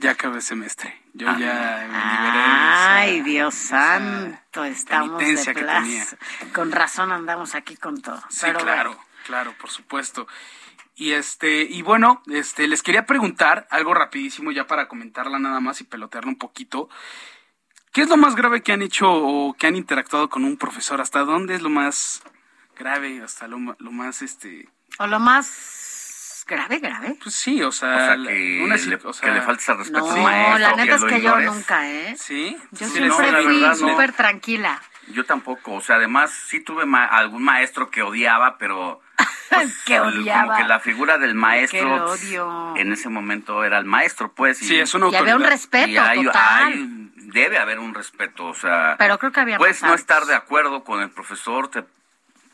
Speaker 19: Ya acabé semestre. Yo
Speaker 8: Ah.
Speaker 19: ya me liberé.
Speaker 7: Ay, Dios santo, estamos de
Speaker 19: penitencia que tenía.
Speaker 7: plaza. Con razón andamos aquí con todo.
Speaker 19: Sí,
Speaker 7: Pero
Speaker 19: claro,
Speaker 7: bueno.
Speaker 19: claro, por supuesto. Y este, y bueno, este, les quería preguntar algo rapidísimo ya para comentarla nada más y pelotearla un poquito. ¿Qué es lo más grave que han hecho o que han interactuado con un profesor? ¿Hasta dónde es lo más grave? Hasta lo, lo más, este...
Speaker 7: O lo más grave, grave.
Speaker 19: Pues sí, o sea,
Speaker 8: O sea, que,
Speaker 19: una
Speaker 8: le,
Speaker 19: psic- o sea,
Speaker 8: que le falta respeto
Speaker 7: No,
Speaker 8: maestro.
Speaker 7: la neta es
Speaker 8: lo
Speaker 7: que yo
Speaker 8: ignores.
Speaker 7: nunca, ¿eh?
Speaker 19: Sí.
Speaker 7: Yo
Speaker 8: Sí,
Speaker 7: siempre
Speaker 8: no,
Speaker 7: fui
Speaker 8: verdad, no.
Speaker 7: súper tranquila.
Speaker 8: Yo tampoco, o sea, además sí tuve ma- algún maestro que odiaba, pero
Speaker 7: que odiaba.
Speaker 8: como que la figura del maestro
Speaker 7: odio.
Speaker 8: en ese momento era el maestro, pues. Y,
Speaker 19: Sí, es una
Speaker 7: Y había un respeto
Speaker 8: y hay-
Speaker 7: total.
Speaker 8: hay- debe haber un respeto, o sea,
Speaker 7: Pero creo que había
Speaker 8: puedes
Speaker 7: más
Speaker 8: no estar de acuerdo con el profesor, te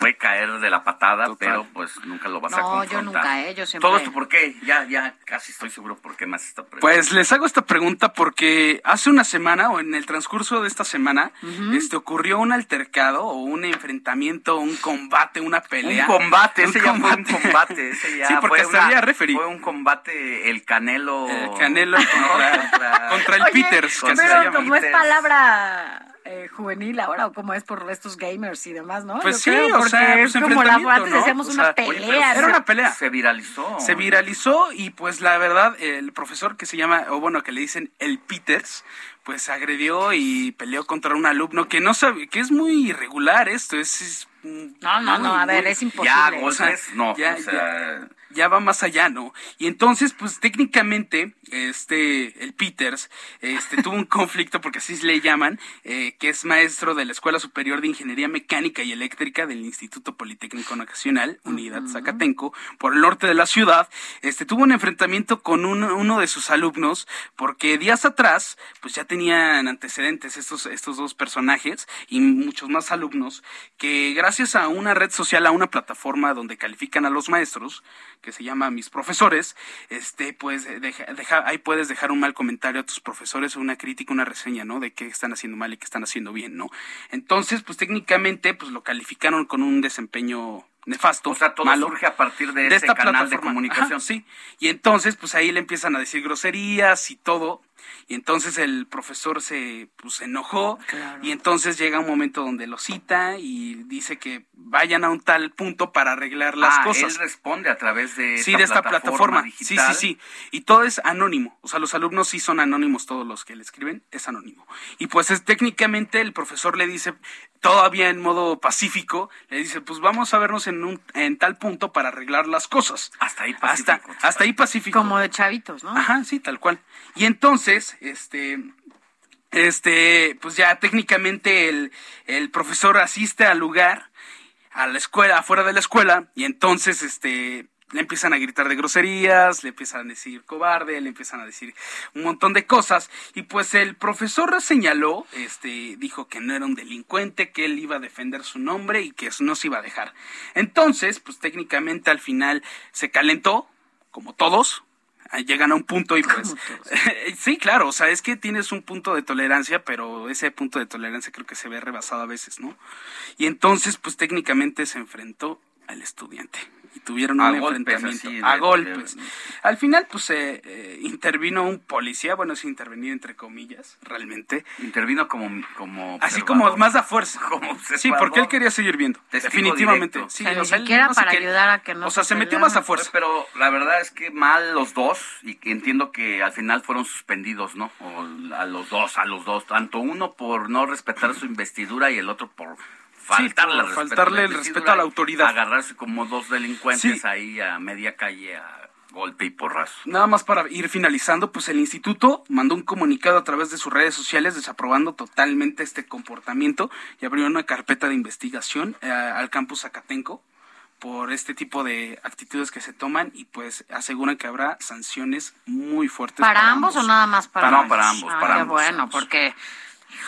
Speaker 8: puede caer de la patada, pero pues nunca lo vas a
Speaker 7: No,
Speaker 8: confrontar.
Speaker 7: yo nunca, ¿eh? Yo siempre...
Speaker 8: Todo esto, ¿por qué? Ya, ya casi estoy seguro por qué más esta pregunta.
Speaker 19: Pues les hago esta pregunta porque hace una semana o en el transcurso de esta semana este ocurrió un altercado o un enfrentamiento, un combate, una pelea.
Speaker 8: Un combate, ese
Speaker 19: Un
Speaker 8: ya fue un
Speaker 19: combate.
Speaker 8: ese ya
Speaker 19: Sí, porque
Speaker 8: fue
Speaker 19: hasta
Speaker 8: una-
Speaker 19: había referee.
Speaker 8: Fue un combate, el Canelo...
Speaker 19: El Canelo contra, contra el
Speaker 7: Oye,
Speaker 19: Peters,
Speaker 7: pero como es palabra eh, juvenil ahora, o como es por estos gamers y demás, ¿no?
Speaker 19: Pues
Speaker 7: Yo
Speaker 19: sí,
Speaker 7: creo,
Speaker 19: o sea, pues
Speaker 7: es como la antes
Speaker 19: ¿no?
Speaker 7: decíamos
Speaker 19: O
Speaker 7: una
Speaker 19: sea,
Speaker 7: pelea.
Speaker 19: era una pelea.
Speaker 8: Se viralizó.
Speaker 19: Se viralizó y pues la verdad el profesor que se llama, o bueno, que le dicen el Peters, pues agredió y peleó contra un alumno que no sabe, que es muy irregular esto, es... es,
Speaker 7: No, no, no,
Speaker 19: muy,
Speaker 7: a ver,
Speaker 19: muy-
Speaker 7: es imposible.
Speaker 8: Ya,
Speaker 19: O sea,
Speaker 8: no,
Speaker 19: ya,
Speaker 8: o sea...
Speaker 19: ya va más allá, ¿no? Y entonces, pues técnicamente, este, el Peters, este, tuvo un conflicto, porque así le llaman, eh, que es maestro de la Escuela Superior de Ingeniería Mecánica y Eléctrica del Instituto Politécnico Nacional, Unidad Zacatenco, por el norte de la ciudad, este, tuvo un enfrentamiento con un- uno de sus alumnos, porque días atrás, pues ya tenían antecedentes estos, estos dos personajes y muchos más alumnos, que gracias a una red social, a una plataforma donde califican a los maestros, que se llama Mis Profesores, este, pues deja- deja- ahí puedes dejar un mal comentario a tus profesores, una crítica, una reseña, ¿no? De qué están haciendo mal y qué están haciendo bien, ¿no? Entonces, pues técnicamente, pues lo calificaron con un desempeño nefasto.
Speaker 8: O sea, todo
Speaker 19: malo,
Speaker 8: surge a partir de,
Speaker 19: de
Speaker 8: ese
Speaker 19: esta
Speaker 8: canal de
Speaker 19: plataforma.
Speaker 8: comunicación.
Speaker 19: Ajá, sí. Y entonces, pues ahí le empiezan a decir groserías y todo. Y entonces el profesor se pues, se enojó. Y entonces llega un momento donde lo cita y dice que vayan a un tal punto para arreglar las
Speaker 8: Ah,
Speaker 19: cosas.
Speaker 8: él responde a través de
Speaker 19: Sí, de esta plataforma. Sí, sí,
Speaker 8: digital.
Speaker 19: sí. Y todo es anónimo. O sea, los alumnos sí son anónimos, todos los que le escriben, es anónimo. Y pues es técnicamente el profesor le dice, todavía en modo pacífico, le dice, pues vamos a vernos en un, en tal punto para arreglar las cosas.
Speaker 8: Hasta ahí
Speaker 19: Hasta, hasta ahí pacífico.
Speaker 7: Como de chavitos, ¿no?
Speaker 19: Ajá, sí, tal cual. Y entonces, este, este, pues ya técnicamente el, profesor asiste al lugar, a la escuela, afuera de la escuela, y entonces, este, le empiezan a gritar de groserías, le empiezan a decir cobarde, le empiezan a decir un montón de cosas, y pues el profesor señaló, este, dijo que no era un delincuente, que él iba a defender su nombre y que no se iba a dejar. Entonces, pues técnicamente al final se calentó, como todos, llegan a un punto y pues sí, claro, o sea, es que tienes un punto de tolerancia, pero ese punto de tolerancia creo que se ve rebasado a veces, ¿no? Y entonces pues técnicamente se enfrentó al estudiante y tuvieron
Speaker 8: A
Speaker 19: un
Speaker 8: golpes,
Speaker 19: enfrentamiento
Speaker 8: así, de-
Speaker 19: a
Speaker 8: de-
Speaker 19: golpes. Al final pues eh, eh, intervino un policía, bueno, es intervenir entre comillas, realmente.
Speaker 8: Intervino como como
Speaker 19: Así como más a fuerza.
Speaker 8: Como
Speaker 19: Sí, porque él quería seguir viendo.
Speaker 8: Testigo
Speaker 19: definitivamente.
Speaker 8: directo.
Speaker 19: Sí,
Speaker 7: O sea,
Speaker 19: o sea,
Speaker 7: ni siquiera
Speaker 19: no se
Speaker 7: para ayudar a que no
Speaker 19: O sea, se metió más a fuerza.
Speaker 8: Pero la verdad es que mal los dos y que entiendo que al final fueron suspendidos, ¿no? O a los dos, a los dos, tanto uno por no respetar su investidura y el otro por faltarle,
Speaker 19: por
Speaker 8: el respeto
Speaker 19: faltarle
Speaker 8: a la
Speaker 19: el respeto a la autoridad.
Speaker 8: Agarrarse como dos delincuentes
Speaker 19: Sí.
Speaker 8: ahí a media calle a golpe y porrazo.
Speaker 19: Nada más para ir finalizando, pues el instituto mandó un comunicado a través de sus redes sociales desaprobando totalmente este comportamiento y abrió una carpeta de investigación eh, al campus Zacatenco por este tipo de actitudes que se toman y pues aseguran que habrá sanciones muy fuertes.
Speaker 7: ¿Para, ambos, o nada más para
Speaker 19: Para-
Speaker 7: ambos?
Speaker 19: para ambos,
Speaker 7: Ah,
Speaker 19: para
Speaker 7: qué
Speaker 19: ambos,
Speaker 7: bueno,
Speaker 19: ambos.
Speaker 7: porque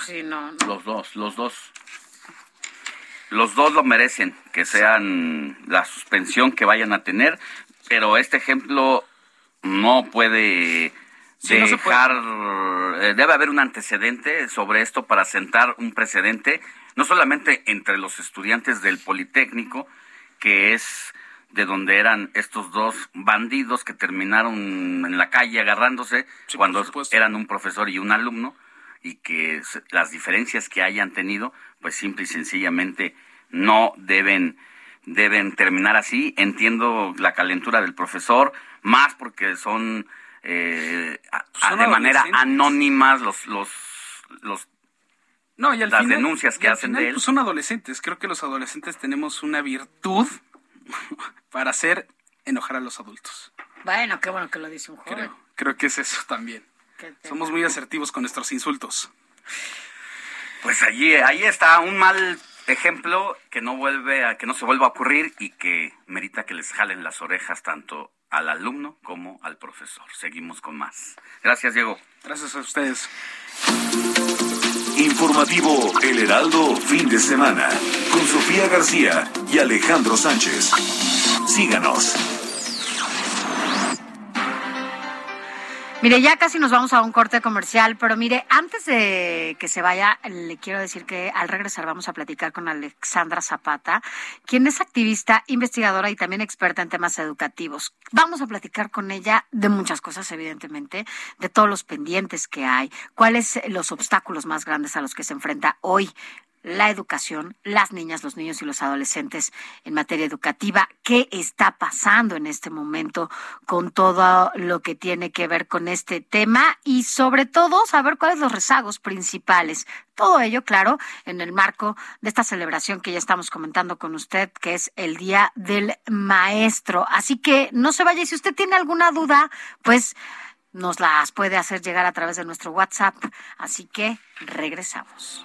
Speaker 7: si no, no.
Speaker 8: Los dos, los dos. Los dos lo merecen, que sean la suspensión que vayan a tener, pero este ejemplo no puede
Speaker 19: Sí, no
Speaker 8: dejar, eh, debe haber un antecedente sobre esto para sentar un precedente, no solamente entre los estudiantes del Politécnico, que es de donde eran estos dos bandidos que terminaron en la calle agarrándose cuando eran un profesor y un alumno, y que se- las diferencias que hayan tenido, pues simple y sencillamente no deben deben terminar así. Entiendo la calentura del profesor, más porque son, eh, a-
Speaker 19: son
Speaker 8: a- de manera anónimas los los los
Speaker 19: No, y al
Speaker 8: las
Speaker 19: final-
Speaker 8: denuncias que
Speaker 19: y al
Speaker 8: hacen
Speaker 19: final,
Speaker 8: de él.
Speaker 19: pues, son adolescentes. Creo que los adolescentes tenemos una virtud para hacer enojar a los adultos.
Speaker 7: Bueno, qué bueno que lo dice un joven.
Speaker 19: Creo, creo que es eso también. Somos muy asertivos con nuestros insultos.
Speaker 8: Pues allí, ahí está un mal ejemplo que no vuelve a, que no se vuelva a ocurrir y que merita que les jalen las orejas tanto al alumno como al profesor. Seguimos con más. Gracias, Diego.
Speaker 19: Gracias a ustedes.
Speaker 9: Informativo El Heraldo, fin de semana, con Sofía García y Alejandro Sánchez. Síganos.
Speaker 7: Mire, ya casi nos vamos a un corte comercial, pero mire, antes de que se vaya, le quiero decir que al regresar vamos a platicar con Alexandra Zapata, quien es activista, investigadora y también experta en temas educativos. Vamos a platicar con ella de muchas cosas, evidentemente, de todos los pendientes que hay, cuáles los obstáculos más grandes a los que se enfrenta hoy la educación, las niñas, los niños y los adolescentes en materia educativa, qué está pasando en este momento con todo lo que tiene que ver con este tema y sobre todo saber cuáles los rezagos principales. Todo ello, claro, en el marco de esta celebración que ya estamos comentando con usted, que es el Día del Maestro. Así que no se vaya, si usted tiene alguna duda, pues nos las puede hacer llegar a través de nuestro WhatsApp. Así que regresamos.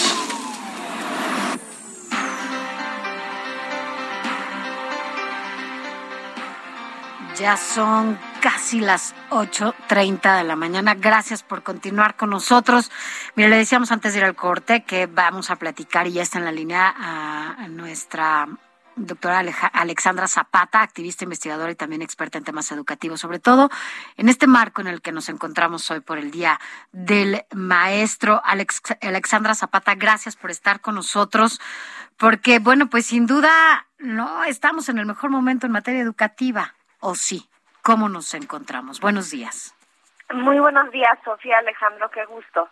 Speaker 7: Ya son casi las 8.30 de la mañana. Gracias por continuar con nosotros. Mire, le decíamos antes de ir al corte que vamos a platicar y ya está en la línea a, nuestra doctora Alexandra Zapata, activista investigadora y también experta en temas educativos, sobre todo en este marco en el que nos encontramos hoy por el Día del Maestro. Alexandra Zapata, gracias por estar con nosotros, porque, bueno, pues sin duda no estamos en el mejor momento en materia educativa, ¿o sí? ¿Cómo nos encontramos? Buenos días.
Speaker 20: Muy buenos días, Sofía Alejandro, qué gusto.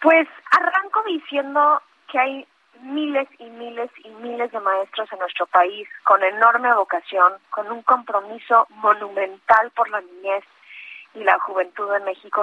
Speaker 20: Pues arranco diciendo que hay miles y miles y miles de maestros en nuestro país con enorme vocación, con un compromiso monumental por la niñez y la juventud en México.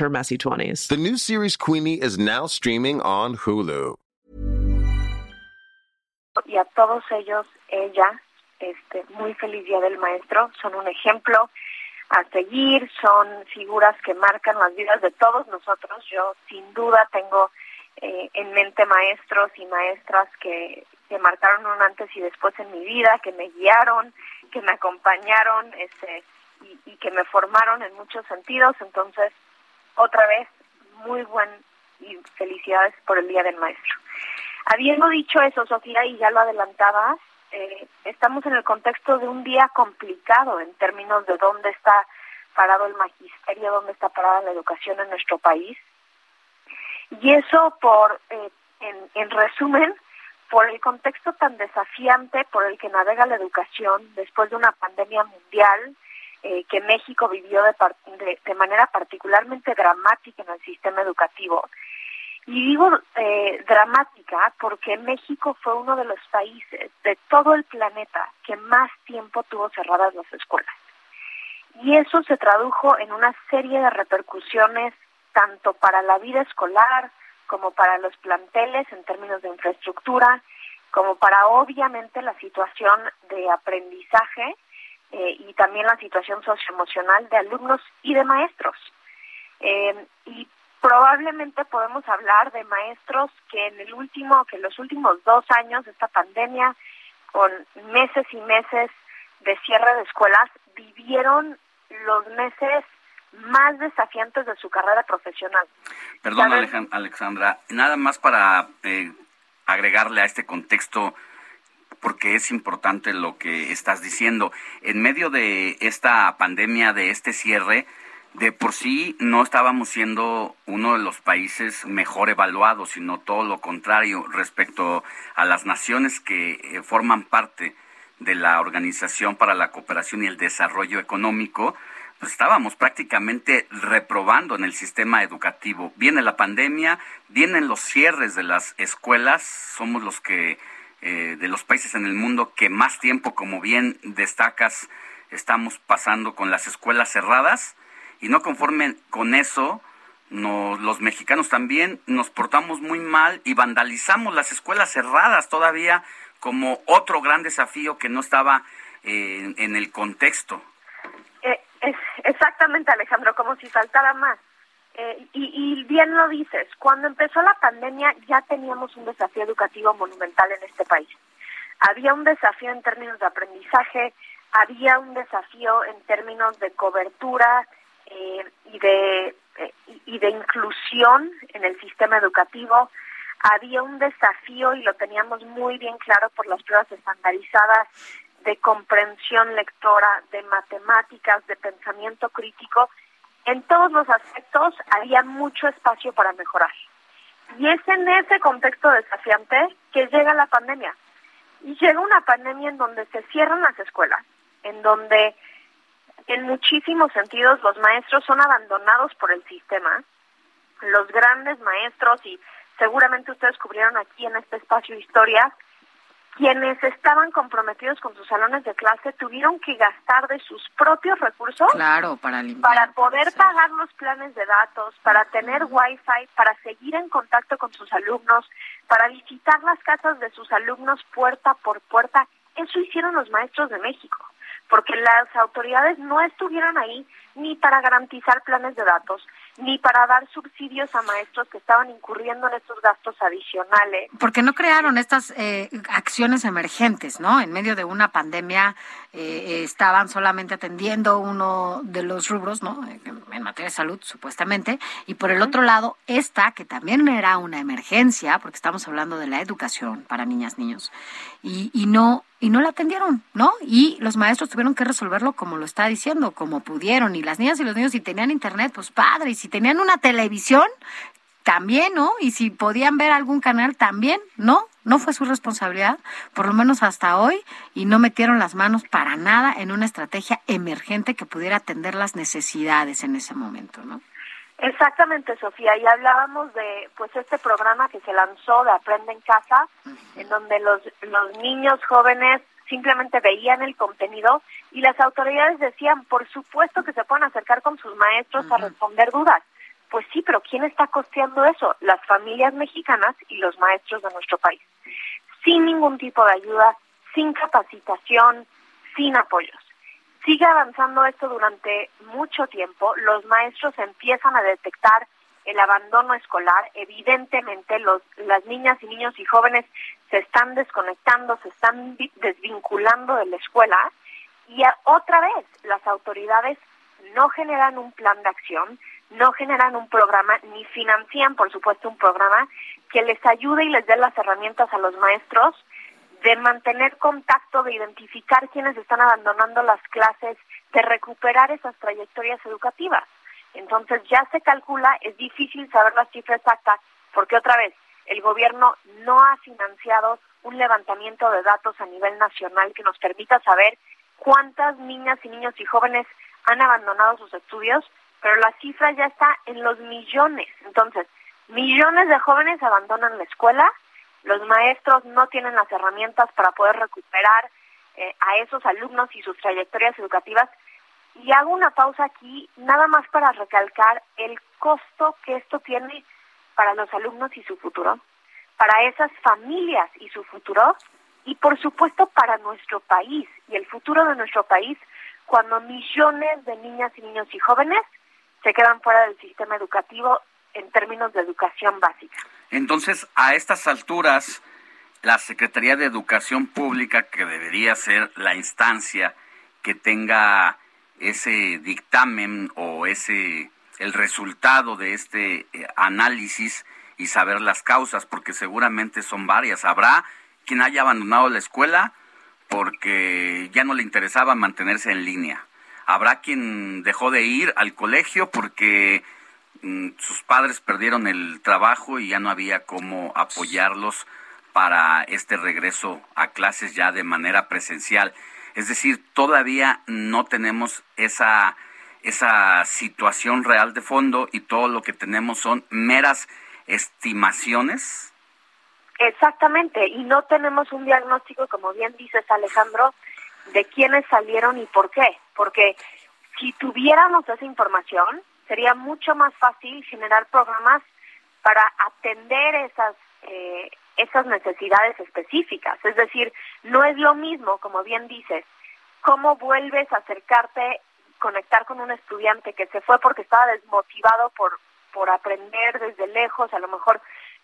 Speaker 21: her messy 20s.
Speaker 22: The new series Queenie is now streaming on Hulu.
Speaker 20: Y a todos ellos, ella, este, muy feliz Día del Maestro, son un ejemplo a seguir, son figuras que marcan las vidas de todos nosotros. Yo sin duda tengo eh, en mente maestros y maestras que, que marcaron un antes y después en mi vida, que me guiaron, que me acompañaron este, y, y que me formaron en muchos sentidos. Entonces, otra vez, muy buen y felicidades por el Día del Maestro. Habiendo dicho eso, Sofía, y ya lo adelantabas, eh, estamos en el contexto de un día complicado en términos de dónde está parado el magisterio, dónde está parada la educación en nuestro país. Y eso, por, eh, en, en resumen, por el contexto tan desafiante por el que navega la educación después de una pandemia mundial, eh, que México vivió de, manera particularmente dramática en el sistema educativo. Y digo eh, dramática porque México fue uno de los países de todo el planeta que más tiempo tuvo cerradas las escuelas. Y eso se tradujo en una serie de repercusiones tanto para la vida escolar como para los planteles en términos de infraestructura, como para obviamente la situación de aprendizaje eh, y también la situación socioemocional de alumnos y de maestros. Eh, y probablemente podemos hablar de maestros que en el último, que en los últimos dos años de esta pandemia, con meses y meses de cierre de escuelas vivieron los meses más desafiantes de su carrera profesional.
Speaker 8: Perdón,
Speaker 20: ¿Saben?
Speaker 8: Alejan- Alexandra, nada más para eh, agregarle a este contexto, porque es importante lo que estás diciendo. En medio de esta pandemia, de este cierre, de por sí no estábamos siendo uno de los países mejor evaluados, sino todo lo contrario respecto a las naciones que eh, forman parte de la Organización para la Cooperación y el Desarrollo Económico, pues estábamos prácticamente reprobando en el sistema educativo. Viene la pandemia, vienen los cierres de las escuelas, somos los que, eh, de los países en el mundo que más tiempo, como bien destacas, estamos pasando con las escuelas cerradas y no conforme con eso, los mexicanos también nos portamos muy mal y vandalizamos las escuelas cerradas todavía como otro gran desafío que no estaba eh, en el contexto.
Speaker 20: Eh, exactamente, Alejandro, como si faltara más. Eh, y, y bien lo dices, cuando empezó la pandemia ya teníamos un desafío educativo monumental en este país. Había un desafío en términos de aprendizaje, había un desafío en términos de cobertura eh, y de eh, y- de inclusión en el sistema educativo. Había un desafío y lo teníamos muy bien claro por las pruebas estandarizadas de comprensión lectora, de matemáticas, de pensamiento crítico. En todos los aspectos había mucho espacio para mejorar. Y es en ese contexto desafiante que llega la pandemia. Y llega una pandemia en donde se cierran las escuelas, en donde en muchísimos sentidos los maestros son abandonados por el sistema. Los grandes maestros, y seguramente ustedes cubrieron aquí en este espacio historias, quienes estaban comprometidos con sus salones de clase tuvieron que gastar de sus propios recursos
Speaker 7: Claro, para limpiar.
Speaker 20: para poder pagar los planes de datos, para tener wifi, para seguir en contacto con sus alumnos, para visitar las casas de sus alumnos puerta por puerta. Eso hicieron los maestros de México, porque las autoridades no estuvieron ahí ni para garantizar planes de datos, ni para dar subsidios a maestros que estaban incurriendo en estos gastos adicionales.
Speaker 7: Porque no crearon estas eh, acciones emergentes, ¿no? En medio de una pandemia eh, estaban solamente atendiendo uno de los rubros, ¿no? En materia de salud, supuestamente. Y por el otro lado, esta, que también era una emergencia, porque estamos hablando de la educación para niñas, niños, y, y no y no la atendieron, ¿no? Y los maestros tuvieron que resolverlo como lo está diciendo, como pudieron. Y las niñas y los niños, si tenían internet, pues padre. Y si tenían una televisión, también, ¿no? Y si podían ver algún canal, también, ¿no? No fue su responsabilidad, por lo menos hasta hoy, y no metieron las manos para nada en una estrategia emergente que pudiera atender las necesidades en ese momento, ¿no?
Speaker 20: Exactamente, Sofía. Y hablábamos de pues este programa que se lanzó de Aprende en Casa, en donde los, los niños jóvenes simplemente veían el contenido y las autoridades decían, por supuesto que se pueden acercar con sus maestros a responder dudas. Pues sí, pero ¿quién está costeando eso? Las familias mexicanas y los maestros de nuestro país. Sin ningún tipo de ayuda, sin capacitación, sin apoyos. Sigue avanzando esto durante mucho tiempo. Los maestros empiezan a detectar el abandono escolar. Evidentemente, los, las niñas y niños y jóvenes se están desconectando, se están vi- desvinculando de la escuela. Y otra vez, las autoridades no generan un plan de acción, no generan un programa, ni financian, por supuesto, un programa que les ayude y les dé las herramientas a los maestros de mantener contacto, de identificar quienes están abandonando las clases, de recuperar esas trayectorias educativas. Entonces ya se calcula, es difícil saber la cifra exacta, porque otra vez, el gobierno no ha financiado un levantamiento de datos a nivel nacional que nos permita saber cuántas niñas y niños y jóvenes han abandonado sus estudios, pero la cifra ya está en los millones. Entonces, millones de jóvenes abandonan la escuela, los maestros no tienen las herramientas para poder recuperar eh, a esos alumnos y sus trayectorias educativas. Y hago una pausa aquí, nada más para recalcar el costo que esto tiene para los alumnos y su futuro, para esas familias y su futuro, y por supuesto para nuestro país y el futuro de nuestro país, cuando millones de niñas y niños y jóvenes se quedan fuera del sistema educativo en términos de educación básica.
Speaker 8: Entonces, a estas alturas, la Secretaría de Educación Pública, que debería ser la instancia que tenga ese dictamen o ese el resultado de este eh, análisis y saber las causas, porque seguramente son varias. Habrá quien haya abandonado la escuela porque ya no le interesaba mantenerse en línea. Habrá quien dejó de ir al colegio porque mm, sus padres perdieron el trabajo y ya no había cómo apoyarlos para este regreso a clases ya de manera presencial. Es decir, todavía no tenemos esa, esa situación real de fondo y todo lo que tenemos son meras estimaciones.
Speaker 20: Exactamente, y no tenemos un diagnóstico, como bien dices Alejandro, de quiénes salieron y por qué. Porque si tuviéramos esa información, sería mucho más fácil generar programas para atender esas eh, esas necesidades específicas. Es decir, no es lo mismo, como bien dices, cómo vuelves a acercarte, conectar con un estudiante que se fue porque estaba desmotivado por, por aprender desde lejos, a lo mejor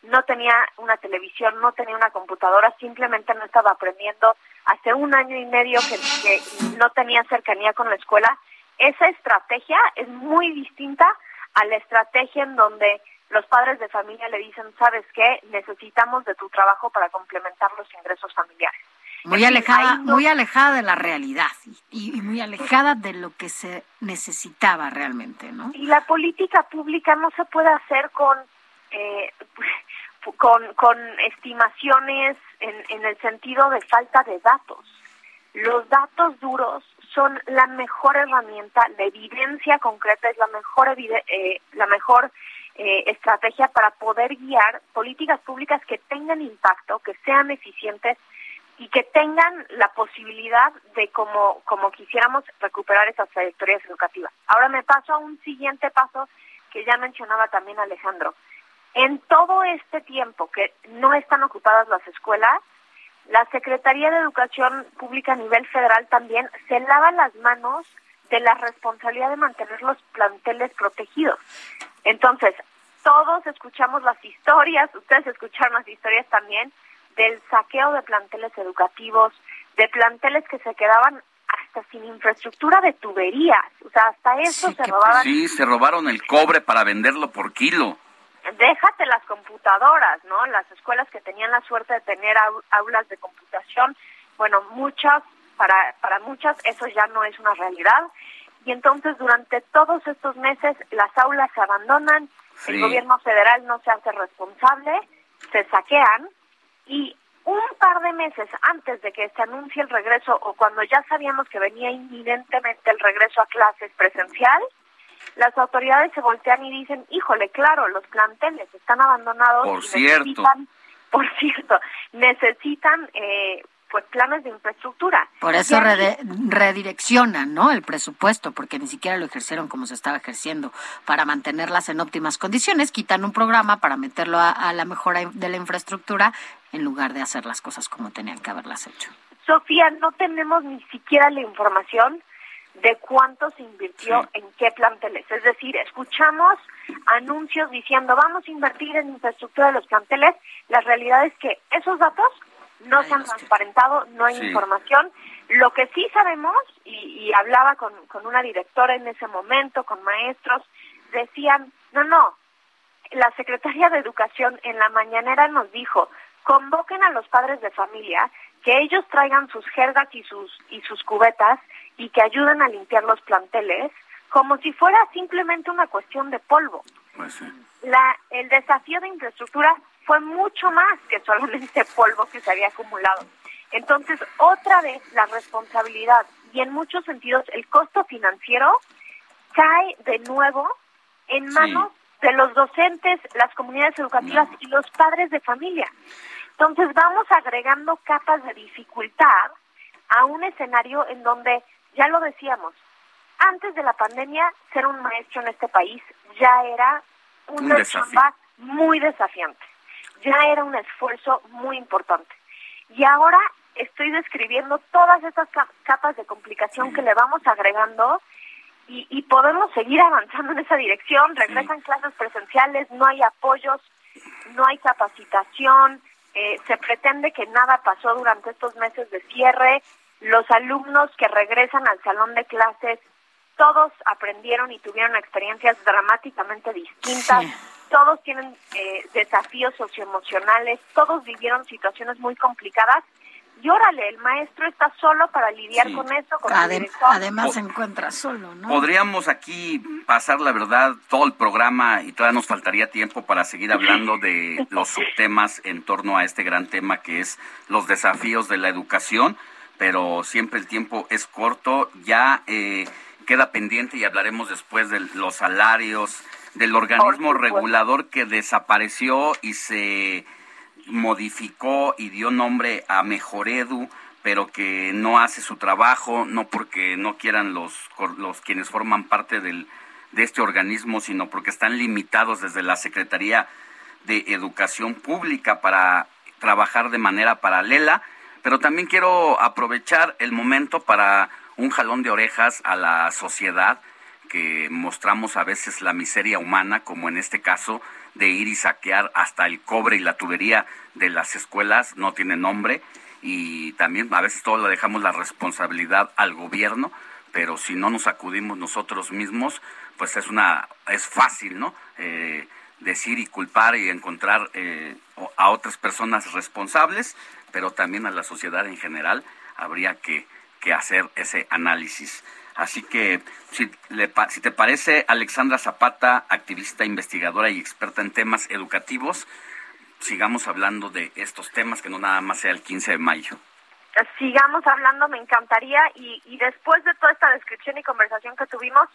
Speaker 20: no tenía una televisión, no tenía una computadora, simplemente no estaba aprendiendo hace un año y medio que, que no tenía cercanía con la escuela. Esa estrategia es muy distinta a la estrategia en donde los padres de familia le dicen, ¿sabes qué? Necesitamos de tu trabajo para complementar los ingresos familiares.
Speaker 7: Muy alejada, muy alejada de la realidad y, y, muy alejada de lo que se necesitaba realmente, ¿no?
Speaker 20: Y la política pública no se puede hacer con eh, con, con estimaciones en, en el sentido de falta de datos. Los datos duros son la mejor herramienta, la evidencia concreta es la mejor eh, la mejor eh, estrategia para poder guiar políticas públicas que tengan impacto, que sean eficientes y que tengan la posibilidad de como, como quisiéramos recuperar esas trayectorias educativas. Ahora me paso a un siguiente paso que ya mencionaba también Alejandro. En todo este tiempo que no están ocupadas las escuelas, la Secretaría de Educación Pública a nivel federal también se lava las manos de la responsabilidad de mantener los planteles protegidos. Entonces, todos escuchamos las historias, ustedes escucharon las historias también del saqueo de planteles educativos, de planteles que se quedaban hasta sin infraestructura de tuberías, o sea, hasta eso se robaban.
Speaker 8: Sí, se robaron el cobre para venderlo por kilo.
Speaker 20: Déjate las computadoras, ¿no? Las escuelas que tenían la suerte de tener aulas de computación, bueno, muchas, para, para muchas eso ya no es una realidad. Y entonces durante todos estos meses las aulas se abandonan, el gobierno federal no se hace responsable, se saquean y un par de meses antes de que se anuncie el regreso o cuando ya sabíamos que venía inminentemente el regreso a clases presencial, las autoridades se voltean y dicen, híjole, claro, los planteles están abandonados.
Speaker 8: Por
Speaker 20: y
Speaker 8: cierto.
Speaker 20: Necesitan, por cierto, necesitan eh, pues planes de infraestructura.
Speaker 7: Por eso rede- redireccionan, ¿no? El presupuesto, porque ni siquiera lo ejercieron como se estaba ejerciendo para mantenerlas en óptimas condiciones. Quitan un programa para meterlo a, a la mejora de la infraestructura en lugar de hacer las cosas como tenían que haberlas hecho.
Speaker 20: Sofía, no tenemos ni siquiera la información de cuánto se invirtió en qué planteles. Es decir, escuchamos anuncios diciendo vamos a invertir en infraestructura de los planteles. La realidad es que esos datos no se han transparentado, no hay
Speaker 23: Sí.
Speaker 20: información. Lo que sí sabemos, y, y hablaba con, con una directora en ese momento, con maestros, decían, no, no, la secretaria de Educación en la mañanera nos dijo, convoquen a los padres de familia, que ellos traigan sus jergas y sus, y sus cubetas y que ayuden a limpiar los planteles, como si fuera simplemente una cuestión de polvo. La, el desafío de infraestructura fue mucho más que solamente polvo que se había acumulado. Entonces, otra vez la responsabilidad y en muchos sentidos el costo financiero cae de nuevo en manos de los docentes, las comunidades educativas y los padres de familia. Entonces, vamos agregando capas de dificultad a un escenario en donde, ya lo decíamos, antes de la pandemia, ser un maestro en este país ya era
Speaker 8: Un
Speaker 20: una
Speaker 8: desafío.
Speaker 20: chamba muy desafiante, ya era un esfuerzo muy importante. Y ahora estoy describiendo todas estas ca- capas de complicación que le vamos agregando y, y podemos seguir avanzando en esa dirección. Regresan clases presenciales, no hay apoyos, no hay capacitación, eh, se pretende que nada pasó durante estos meses de cierre. Los alumnos que regresan al salón de clases, todos aprendieron y tuvieron experiencias dramáticamente distintas. Todos tienen eh, desafíos socioemocionales, todos vivieron situaciones muy complicadas y órale, el maestro está solo para lidiar
Speaker 8: Sí.
Speaker 20: con eso, con
Speaker 7: Adem-
Speaker 20: director.
Speaker 7: además se encuentra solo, ¿no?
Speaker 8: Podríamos aquí pasar, la verdad, todo el programa y todavía nos faltaría tiempo para seguir hablando de los subtemas en torno a este gran tema que es los desafíos de la educación, pero siempre el tiempo es corto. Ya eh, queda pendiente y hablaremos después de los salarios, del organismo regulador que desapareció y se modificó y dio nombre a Mejoredu, pero que no hace su trabajo, no porque no quieran los, los quienes forman parte del, de este organismo, sino porque están limitados desde la Secretaría de Educación Pública para trabajar de manera paralela. Pero también quiero aprovechar el momento para un jalón de orejas a la sociedad que mostramos a veces la miseria humana, como en este caso de ir y saquear hasta el cobre y la tubería de las escuelas, no tiene nombre, y también a veces todo le dejamos la responsabilidad al gobierno, pero si no nos acudimos nosotros mismos, pues es una es fácil, ¿no? Eh, decir y culpar y encontrar eh, a otras personas responsables, pero también a la sociedad en general habría que, que hacer ese análisis. Así que, si, le si te parece, Alexandra Zapata, activista, investigadora y experta en temas educativos, sigamos hablando de estos temas, que no nada más sea el 15 de mayo.
Speaker 20: sigamos hablando, me encantaría. Y, y después de toda esta descripción y conversación que tuvimos,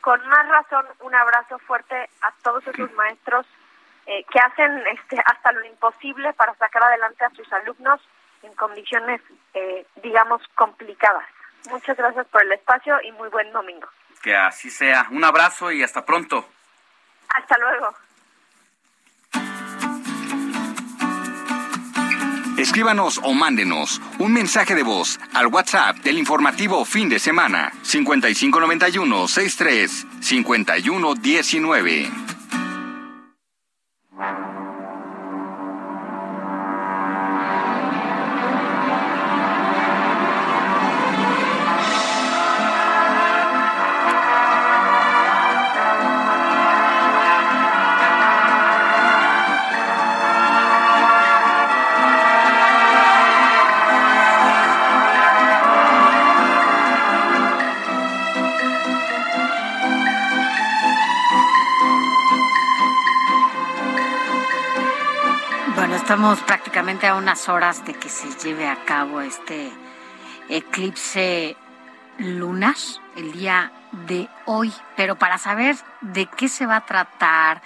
Speaker 20: con más razón, un abrazo fuerte a todos esos maestros eh, que hacen este, hasta lo imposible para sacar adelante a sus alumnos en condiciones, eh, digamos, complicadas. Muchas gracias por el espacio y muy buen domingo.
Speaker 8: Que así sea. Un abrazo y hasta pronto.
Speaker 20: Hasta luego.
Speaker 24: Escríbanos o mándenos un mensaje de voz al WhatsApp del informativo fin de semana 5591 63 51 19.
Speaker 7: Bueno, estamos prácticamente a unas horas de que se lleve a cabo este eclipse lunar el día de hoy, pero para saber de qué se va a tratar,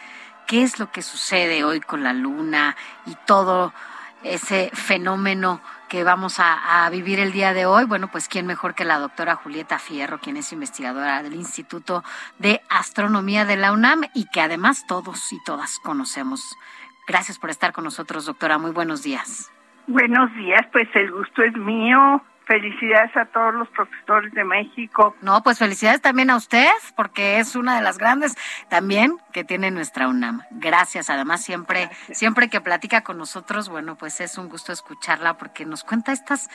Speaker 7: qué es lo que sucede hoy con la luna y todo ese fenómeno que vamos a, a vivir el día de hoy, bueno, pues quién mejor que la doctora Julieta Fierro, quien es investigadora del Instituto de Astronomía de la UNAM y que además todos y todas conocemos. Gracias por estar con nosotros, doctora. Muy buenos días.
Speaker 25: Buenos días, pues el gusto es mío. Felicidades a todos los profesores de México.
Speaker 7: No, pues felicidades también a usted, porque es una de las grandes también que tiene nuestra UNAM. Gracias, además siempre, siempre que platica con nosotros, bueno, pues es un gusto escucharla porque nos cuenta estas,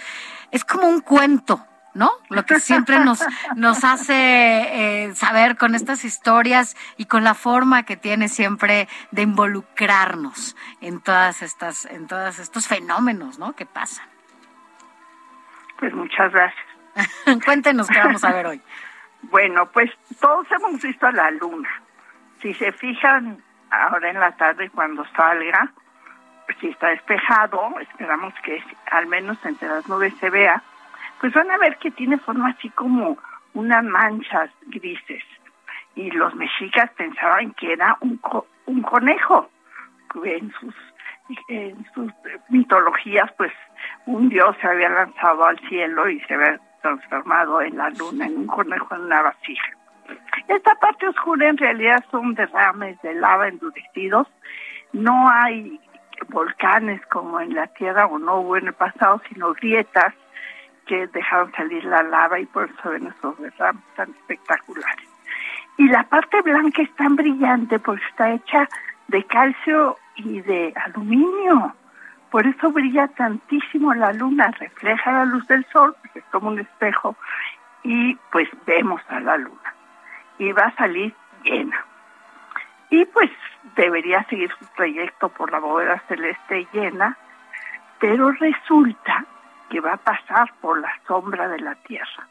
Speaker 7: es como un cuento, ¿no? Lo que siempre nos, nos hace eh, saber con estas historias y con la forma que tiene siempre de involucrarnos en todas estas, en todos estos fenómenos, ¿no? Que pasan.
Speaker 25: Pues muchas gracias.
Speaker 7: Cuéntenos qué vamos a ver hoy.
Speaker 25: Bueno, pues todos hemos visto la luna. Si se fijan ahora en la tarde cuando salga, pues si está despejado, esperamos que al menos entre las nubes se vea, pues van a ver que tiene forma así como unas manchas grises. Y los mexicas pensaban que era un, co- un conejo. En sus, en sus mitologías, pues un dios se había lanzado al cielo y se había transformado en la luna, en un conejo en una vasija. Esta parte oscura en realidad son derrames de lava endurecidos. No hay volcanes como en la Tierra o no hubo en el pasado, sino grietas que dejaron salir la lava y por eso ven esos derrames tan espectaculares. Y la parte blanca es tan brillante porque está hecha de calcio y de aluminio. Por eso brilla tantísimo la luna, refleja la luz del sol, porque como un espejo y pues vemos a la luna y va a salir llena. Y pues debería seguir su trayecto por la bóveda celeste llena, pero resulta que va a pasar por la sombra de la Tierra.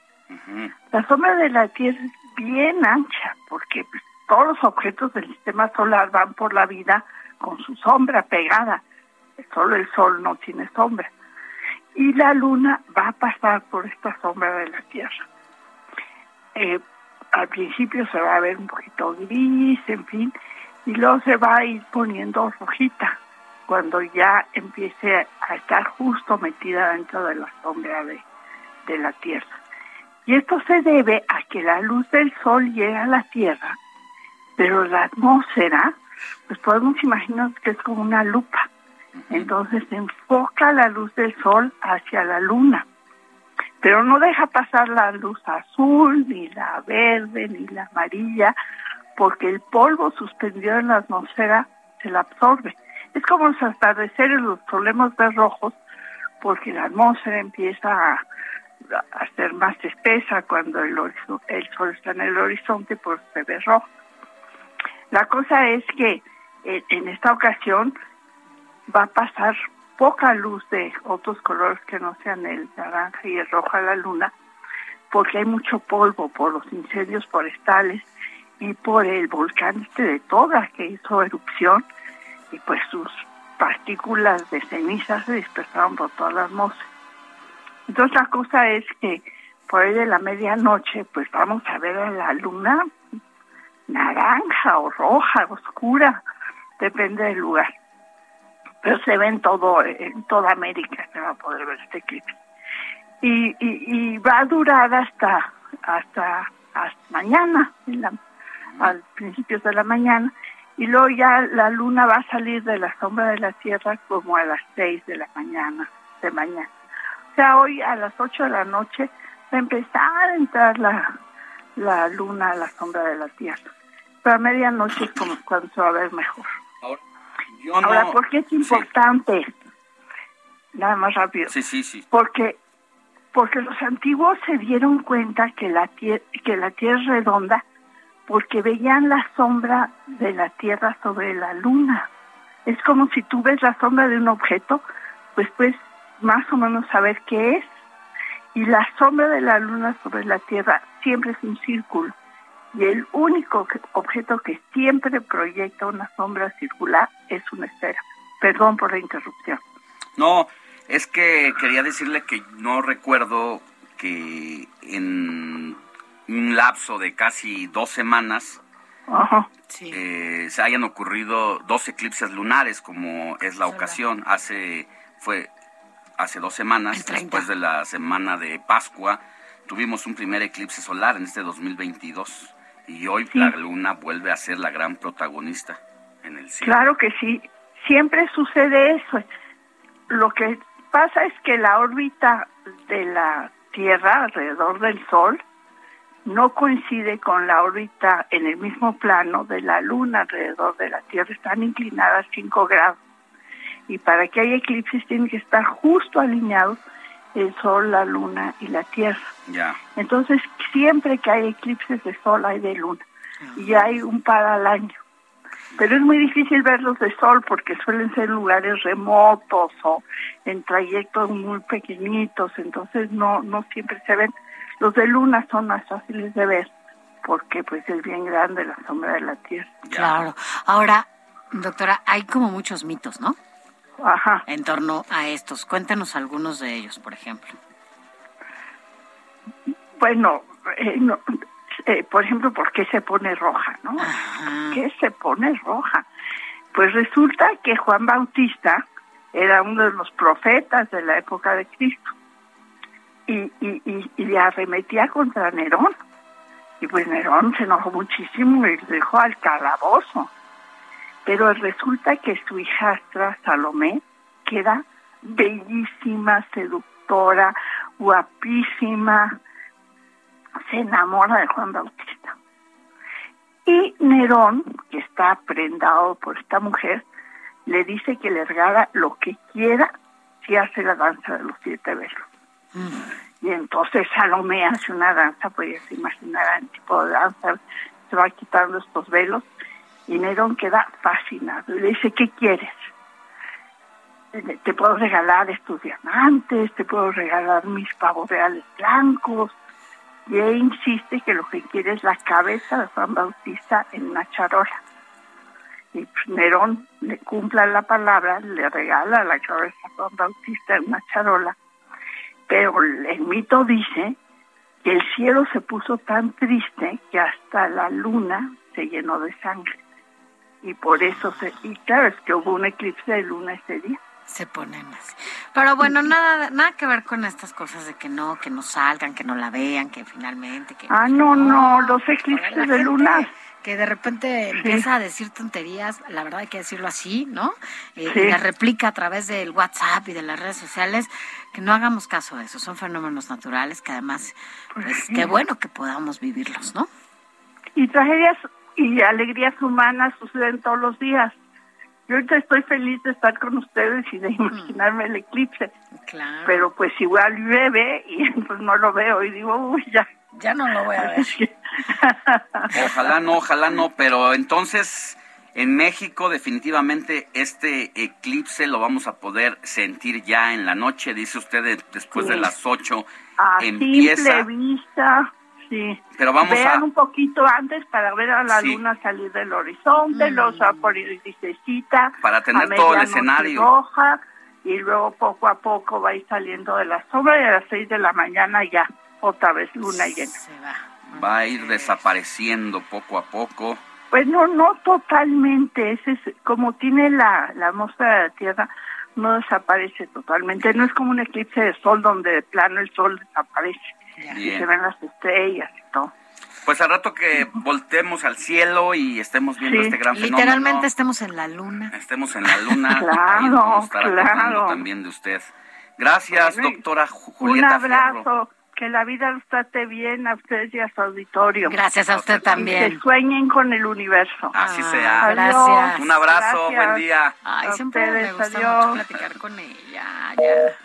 Speaker 25: La sombra de la Tierra es bien ancha porque todos los objetos del sistema solar van por la vida con su sombra pegada. Solo el Sol no tiene sombra. Y la Luna va a pasar por esta sombra de la Tierra. Eh, al principio se va a ver un poquito gris, en fin, y luego se va a ir poniendo rojita cuando ya empiece a estar justo metida dentro de la sombra de, de la Tierra. Y esto se debe a que la luz del Sol llega a la Tierra, pero la atmósfera, pues podemos imaginar que es como una lupa. Entonces enfoca la luz del Sol hacia la Luna, pero no deja pasar la luz azul, ni la verde, ni la amarilla, porque el polvo suspendido en la atmósfera se la absorbe. Es como los atardeceres, los solemos ver rojos, porque la atmósfera empieza a, a ser más espesa cuando el, el sol está en el horizonte, pues se ve rojo. La cosa es que eh, en esta ocasión va a pasar poca luz de otros colores que no sean el naranja y el rojo a la luna, porque hay mucho polvo por los incendios forestales y por el volcán este de Toga que hizo erupción y pues sus partículas de ceniza se dispersaron por toda la atmósfera. Entonces la cosa es que por ahí de la medianoche pues vamos a ver a la luna naranja o roja, oscura, depende del lugar. Pero se ve en todo, en toda América, se va a poder ver este eclipse. Y, y, y va a durar hasta, hasta, hasta mañana, en la- al principios de la mañana, y luego ya la luna va a salir de la sombra de la Tierra como a las seis de la mañana, de mañana. O sea, hoy a las ocho de la noche va a empezar a entrar la, la luna a la sombra de la Tierra. Pero a medianoche es como cuando se va a ver mejor.
Speaker 8: Yo no-
Speaker 25: Ahora, ¿por qué es importante? Nada más rápido.
Speaker 8: Sí, sí, sí.
Speaker 25: Porque porque los antiguos se dieron cuenta que la que la tierra es redonda porque veían la sombra de la tierra sobre la luna. Es como si tú ves la sombra de un objeto, pues puedes más o menos saber qué es. Y la sombra de la luna sobre la tierra siempre es un círculo. Y el único objeto que siempre proyecta una sombra circular es una esfera. Perdón por la interrupción.
Speaker 8: No, es que quería decirle que no recuerdo que en un lapso de casi dos semanas
Speaker 25: Ajá.
Speaker 8: eh, se hayan ocurrido dos eclipses lunares, como es la ocasión. Hace fue hace dos semanas, después de la semana de Pascua, tuvimos un primer eclipse solar en este 2022 y hoy la luna vuelve a ser la gran protagonista en el cielo.
Speaker 25: Claro que sí, siempre sucede eso. Lo que pasa es que la órbita de la Tierra alrededor del Sol no coincide con la órbita en el mismo plano de la Luna alrededor de la Tierra. Están inclinadas 5 grados. Y para que haya eclipses tienen que estar justo alineados el Sol, la Luna y la Tierra.
Speaker 8: Ya.
Speaker 25: Entonces, siempre que hay eclipses de sol, hay de luna. Y hay un par al año. Pero es muy difícil verlos de sol porque suelen ser lugares remotos o en trayectos muy pequeñitos. Entonces, no, no siempre se ven. Los de luna son más fáciles de ver porque pues es bien grande la sombra de la Tierra.
Speaker 7: Claro. Ahora, doctora, hay como muchos mitos, ¿no?
Speaker 25: Ajá.
Speaker 7: En torno a estos. Cuéntanos algunos de ellos, por ejemplo.
Speaker 25: Bueno, eh, no, eh, por ejemplo, ¿por qué se pone roja? ¿no? ¿Por qué se pone roja? Pues resulta que Juan Bautista era uno de los profetas de la época de Cristo y, y, y, le arremetía contra Nerón. Y pues Nerón se enojó muchísimo y lo dejó al calabozo. Pero resulta que su hijastra Salomé queda bellísima, seductora, guapísima, se enamora de Juan Bautista. Y Nerón, que está prendado por esta mujer, le dice que le regala lo que quiera si hace la danza de los siete velos. Y entonces Salomé hace una danza, podías imaginar el tipo de danza, se va quitando estos velos y Nerón queda fascinado y le dice, ¿qué quieres? Te puedo regalar estos diamantes, te puedo regalar mis pavos reales blancos. Y él insiste que lo que quiere es la cabeza de Juan Bautista en una charola. Y pues, Nerón le cumpla la palabra, le regala la cabeza a Juan Bautista en una charola. Pero el mito dice que el cielo se puso tan triste que hasta la luna se llenó de sangre. Y por eso se, y claro, es que hubo un eclipse de luna ese día.
Speaker 7: Se ponen así. Pero bueno, nada, nada que ver con estas cosas de que no, que no salgan, que no la vean, que finalmente, que
Speaker 25: Ah, no, no, los eclipses de luna.
Speaker 7: Que de repente empieza a decir tonterías, la verdad hay que decirlo así, ¿no? Eh,
Speaker 25: Sí.
Speaker 7: Y la replica a través del WhatsApp y de las redes sociales, que no hagamos caso de eso, son fenómenos naturales que además, pues
Speaker 25: sí.
Speaker 7: qué bueno que podamos vivirlos, ¿no?
Speaker 25: Y tragedias y alegrías humanas suceden todos los días. Yo ahorita estoy feliz de estar con ustedes y de imaginarme el eclipse.
Speaker 7: Claro.
Speaker 25: Pero pues igual llueve y pues no lo veo y digo, uy, ya.
Speaker 7: Ya no lo voy a ver.
Speaker 8: Ojalá no, ojalá no, pero entonces en México definitivamente este eclipse lo vamos a poder sentir ya en la noche, dice usted de- después de las 8
Speaker 25: A
Speaker 8: empieza,
Speaker 25: simple vista, sí.
Speaker 8: pero vamos
Speaker 25: Vean
Speaker 8: a
Speaker 25: un poquito antes para ver a la
Speaker 8: Sí.
Speaker 25: luna salir del horizonte, los a por grisecita,
Speaker 8: Para tener todo el escenario.
Speaker 25: roja, y luego poco a poco va a ir saliendo de la sombra y a las 6 de la mañana ya otra vez luna llena.
Speaker 8: va a ir desapareciendo poco a poco.
Speaker 25: Pues no, no totalmente, ese es, como tiene la, la atmósfera de la Tierra, no desaparece totalmente, no es como un eclipse de sol donde de plano el sol desaparece y se ven las estrellas y todo.
Speaker 8: Pues al rato que voltemos al cielo y estemos viendo
Speaker 25: Sí.
Speaker 8: este gran fenómeno.
Speaker 7: Literalmente estemos en la luna.
Speaker 8: Estemos en la luna.
Speaker 25: Claro, claro.
Speaker 8: también de usted. Gracias, doctora Ju-
Speaker 25: Un
Speaker 8: Julieta Fierro.
Speaker 25: Que la vida los trate bien a ustedes y a su auditorio.
Speaker 7: Gracias a usted
Speaker 25: Y
Speaker 7: también.
Speaker 25: que sueñen con el universo.
Speaker 8: Así sea.
Speaker 7: gracias.
Speaker 8: Un abrazo,
Speaker 25: Gracias.
Speaker 8: buen día.
Speaker 7: Ay,
Speaker 25: A
Speaker 7: siempre me
Speaker 25: ustedes,
Speaker 7: gusta
Speaker 25: adiós.
Speaker 7: mucho platicar con ella. Ya.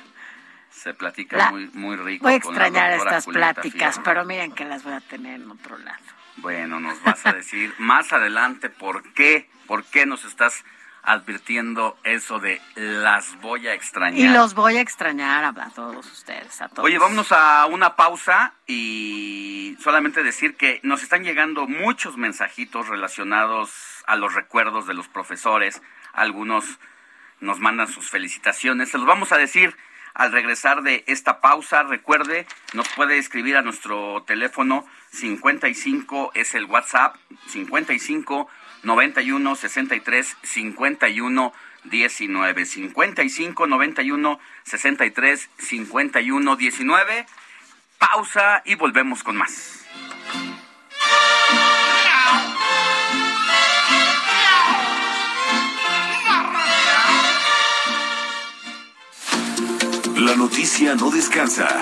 Speaker 8: Se platica
Speaker 7: La-
Speaker 8: muy, muy rico.
Speaker 7: Voy a extrañar estas
Speaker 8: Julieta
Speaker 7: pláticas,
Speaker 8: Fierro.
Speaker 7: pero miren que las voy a tener en otro lado.
Speaker 8: Bueno, nos vas a decir más adelante por qué, por qué nos estás advirtiendo eso de las voy a extrañar.
Speaker 7: Y los voy a extrañar a, todos ustedes, a todos.
Speaker 8: Oye, vámonos a una pausa y solamente decir que nos están llegando muchos mensajitos relacionados a los recuerdos de los profesores. Algunos nos mandan sus felicitaciones. Se los vamos a decir al regresar de esta pausa. Recuerde, nos puede escribir a nuestro teléfono 55, es el WhatsApp, 55 91 63 51 19. 55 91 63 51 19. Pausa y volvemos con más.
Speaker 9: La noticia no descansa.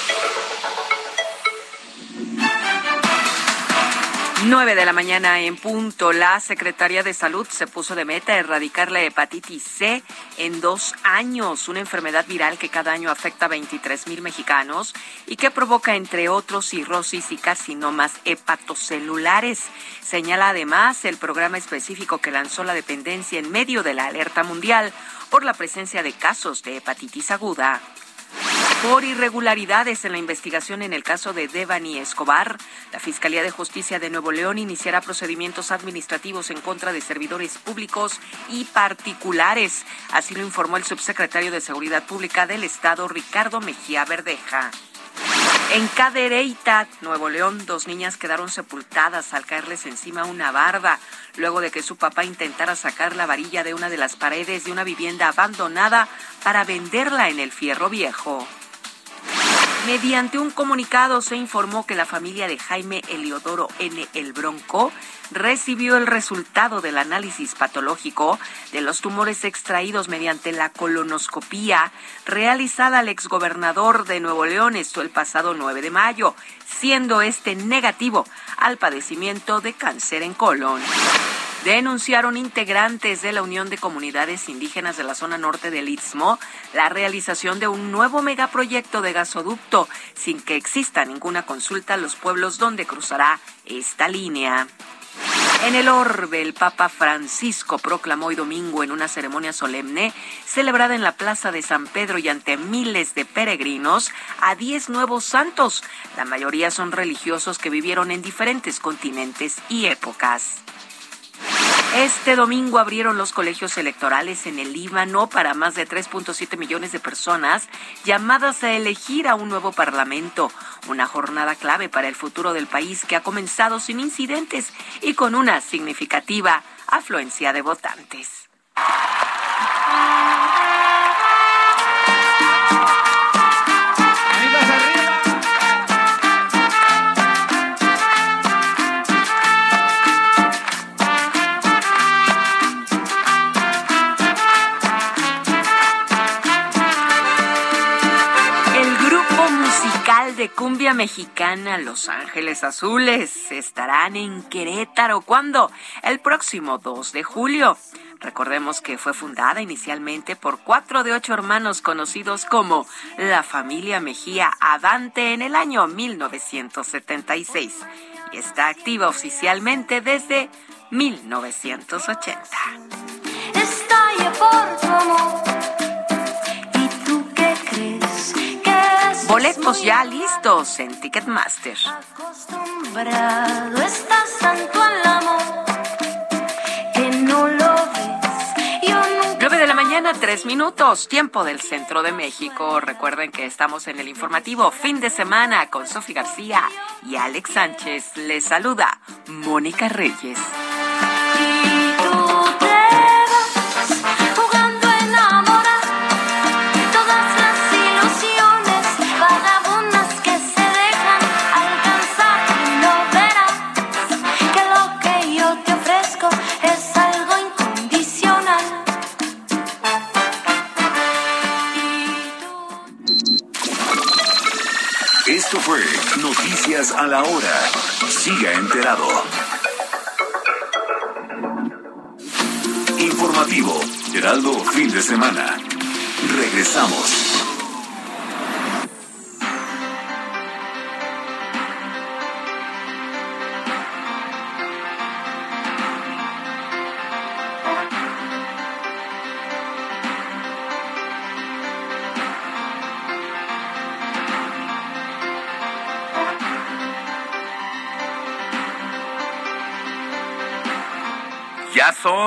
Speaker 12: 9 de la mañana en punto. La Secretaría de Salud se puso de meta erradicar la hepatitis C en dos años, una enfermedad viral que cada año afecta a 23 mil mexicanos y que provoca, entre otros, cirrosis y carcinomas hepatocelulares. Señala además el programa específico que lanzó la dependencia en medio de la alerta mundial por la presencia de casos de hepatitis aguda. Por irregularidades en la investigación en el caso de Devani Escobar, la Fiscalía de Justicia de Nuevo León iniciará procedimientos administrativos en contra de servidores públicos y particulares. Así lo informó el subsecretario de Seguridad Pública del Estado, Ricardo Mejía Verdeja. En Cadereyta, Nuevo León, dos niñas quedaron sepultadas al caerles encima una barda, luego de que su papá intentara sacar la varilla de una de las paredes de una vivienda abandonada para venderla en el fierro viejo. Mediante un comunicado se informó que la familia de Jaime Eliodoro N. El Bronco recibió el resultado del análisis patológico de los tumores extraídos mediante la colonoscopía realizada al exgobernador de Nuevo León, esto el pasado 9 de mayo, siendo este negativo al padecimiento de cáncer en colon denunciaron integrantes de la Unión de Comunidades Indígenas de la zona norte del Istmo la realización de un nuevo megaproyecto de gasoducto sin que exista ninguna consulta a los pueblos donde cruzará esta línea. En el orbe, el Papa Francisco proclamó hoy domingo en una ceremonia solemne celebrada en la Plaza de San Pedro y ante miles de peregrinos a diez nuevos santos. La mayoría son religiosos que vivieron en diferentes continentes y épocas. Este domingo abrieron los colegios electorales en el Líbano para más de 3.7 millones de personas llamadas a elegir a un nuevo parlamento, una jornada clave para el futuro del país que ha comenzado sin incidentes y con una significativa afluencia de votantes. De cumbia mexicana Los Ángeles Azules estarán en Querétaro. ¿Cuándo? El próximo 2 de julio. Recordemos que fue fundada inicialmente por cuatro de ocho hermanos conocidos como la familia Mejía Adante en el año 1976 y está activa oficialmente desde 1980.
Speaker 14: Estalla por tu amor.
Speaker 12: Boletos ya listos en Ticketmaster.
Speaker 14: acostumbrado estás tanto al amor que no lo ves. Yo nunca
Speaker 12: 9 de la mañana, 3 minutos, tiempo del centro de México. Recuerden que estamos en el informativo fin de semana con Sofi García y Alex Sánchez. Les saluda Mónica Reyes.
Speaker 14: A
Speaker 9: la Hora. Siga enterado. Informativo, Heraldo Fin de Semana. Regresamos.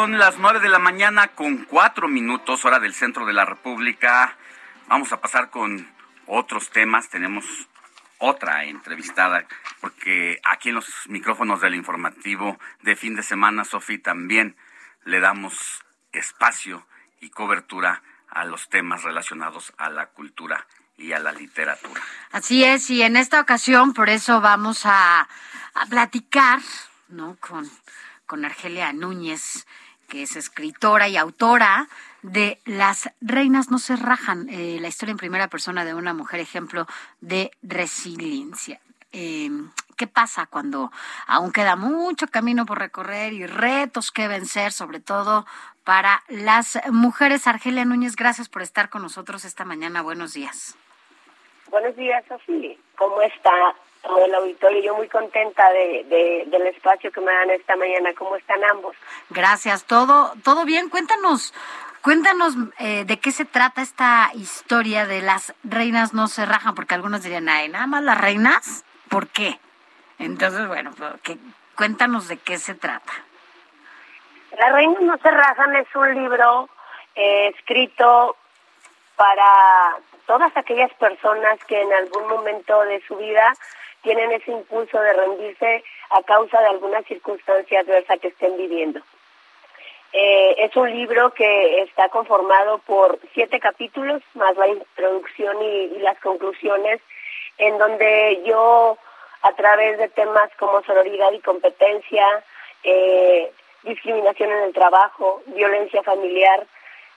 Speaker 8: Son las nueve de la mañana con cuatro minutos, hora del centro de la República. Vamos a pasar con otros temas. Tenemos otra entrevistada, porque aquí en los micrófonos del informativo de fin de semana, Sofi, también le damos espacio y cobertura a los temas relacionados a la cultura y a la literatura.
Speaker 7: Así es, y en esta ocasión por eso vamos a, a platicar, ¿no? Con, con Argelia Núñez, que es escritora y autora de Las reinas no se rajan, eh, la historia en primera persona de una mujer ejemplo de resiliencia. Eh, ¿Qué pasa cuando aún queda mucho camino por recorrer y retos que vencer, sobre todo para las mujeres? Argelia Núñez, gracias por estar con nosotros esta mañana. Buenos días.
Speaker 26: Buenos días, Sofía. ¿Cómo está todo el auditorio? Yo muy contenta de, de- del espacio que me dan esta mañana. ¿Cómo están ambos?
Speaker 7: Gracias. Todo, todo bien. Cuéntanos, cuéntanos eh, de qué se trata esta historia de las reinas no se rajan, porque algunos dirían, ay, nada más las reinas, ¿por qué? Entonces, bueno, pues, que, cuéntanos de qué se trata.
Speaker 26: Las reinas no se rajan es un libro eh, escrito para todas aquellas personas que en algún momento de su vida tienen ese impulso de rendirse a causa de alguna circunstancia adversa que estén viviendo. Eh, es un libro que está conformado por siete capítulos, más la introducción y, las conclusiones, en donde yo a través de temas como sororidad y competencia, eh, discriminación en el trabajo, violencia familiar,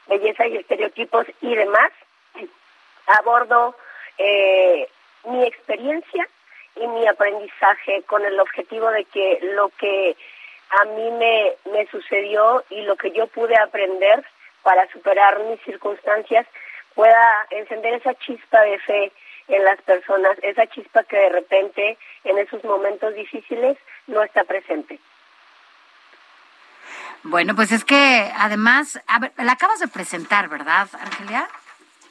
Speaker 26: belleza y estereotipos y demás, abordo eh, mi experiencia y mi aprendizaje con el objetivo de que lo que a mí me, me sucedió y lo que yo pude aprender para superar mis circunstancias pueda encender esa chispa de fe en las personas, esa chispa que de repente en esos momentos difíciles no está presente.
Speaker 7: Bueno, pues es que además, a ver, la acabas de presentar, ¿verdad, Angelia?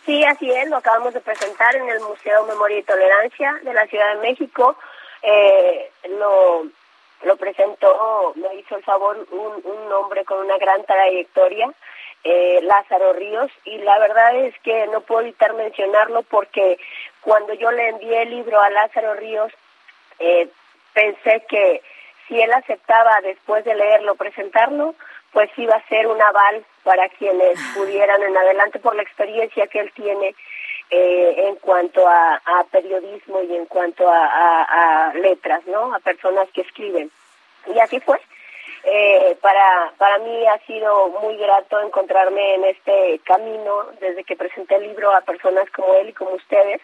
Speaker 26: Sí, así es, lo acabamos de presentar en el Museo Memoria y Tolerancia de la Ciudad de México. Eh, lo, lo presentó, me hizo el favor un, un hombre con una gran trayectoria, eh, Lázaro Ríos, y la verdad es que no puedo evitar mencionarlo porque cuando yo le envié el libro a Lázaro Ríos, eh, pensé que si él aceptaba después de leerlo presentarlo, pues iba a ser un aval para quienes pudieran en adelante por la experiencia que él tiene eh, en cuanto a, a, periodismo y en cuanto a, a, a, letras, ¿no? A personas que escriben. Y así fue. Eh, para, para mí ha sido muy grato encontrarme en este camino desde que presenté el libro a personas como él y como ustedes,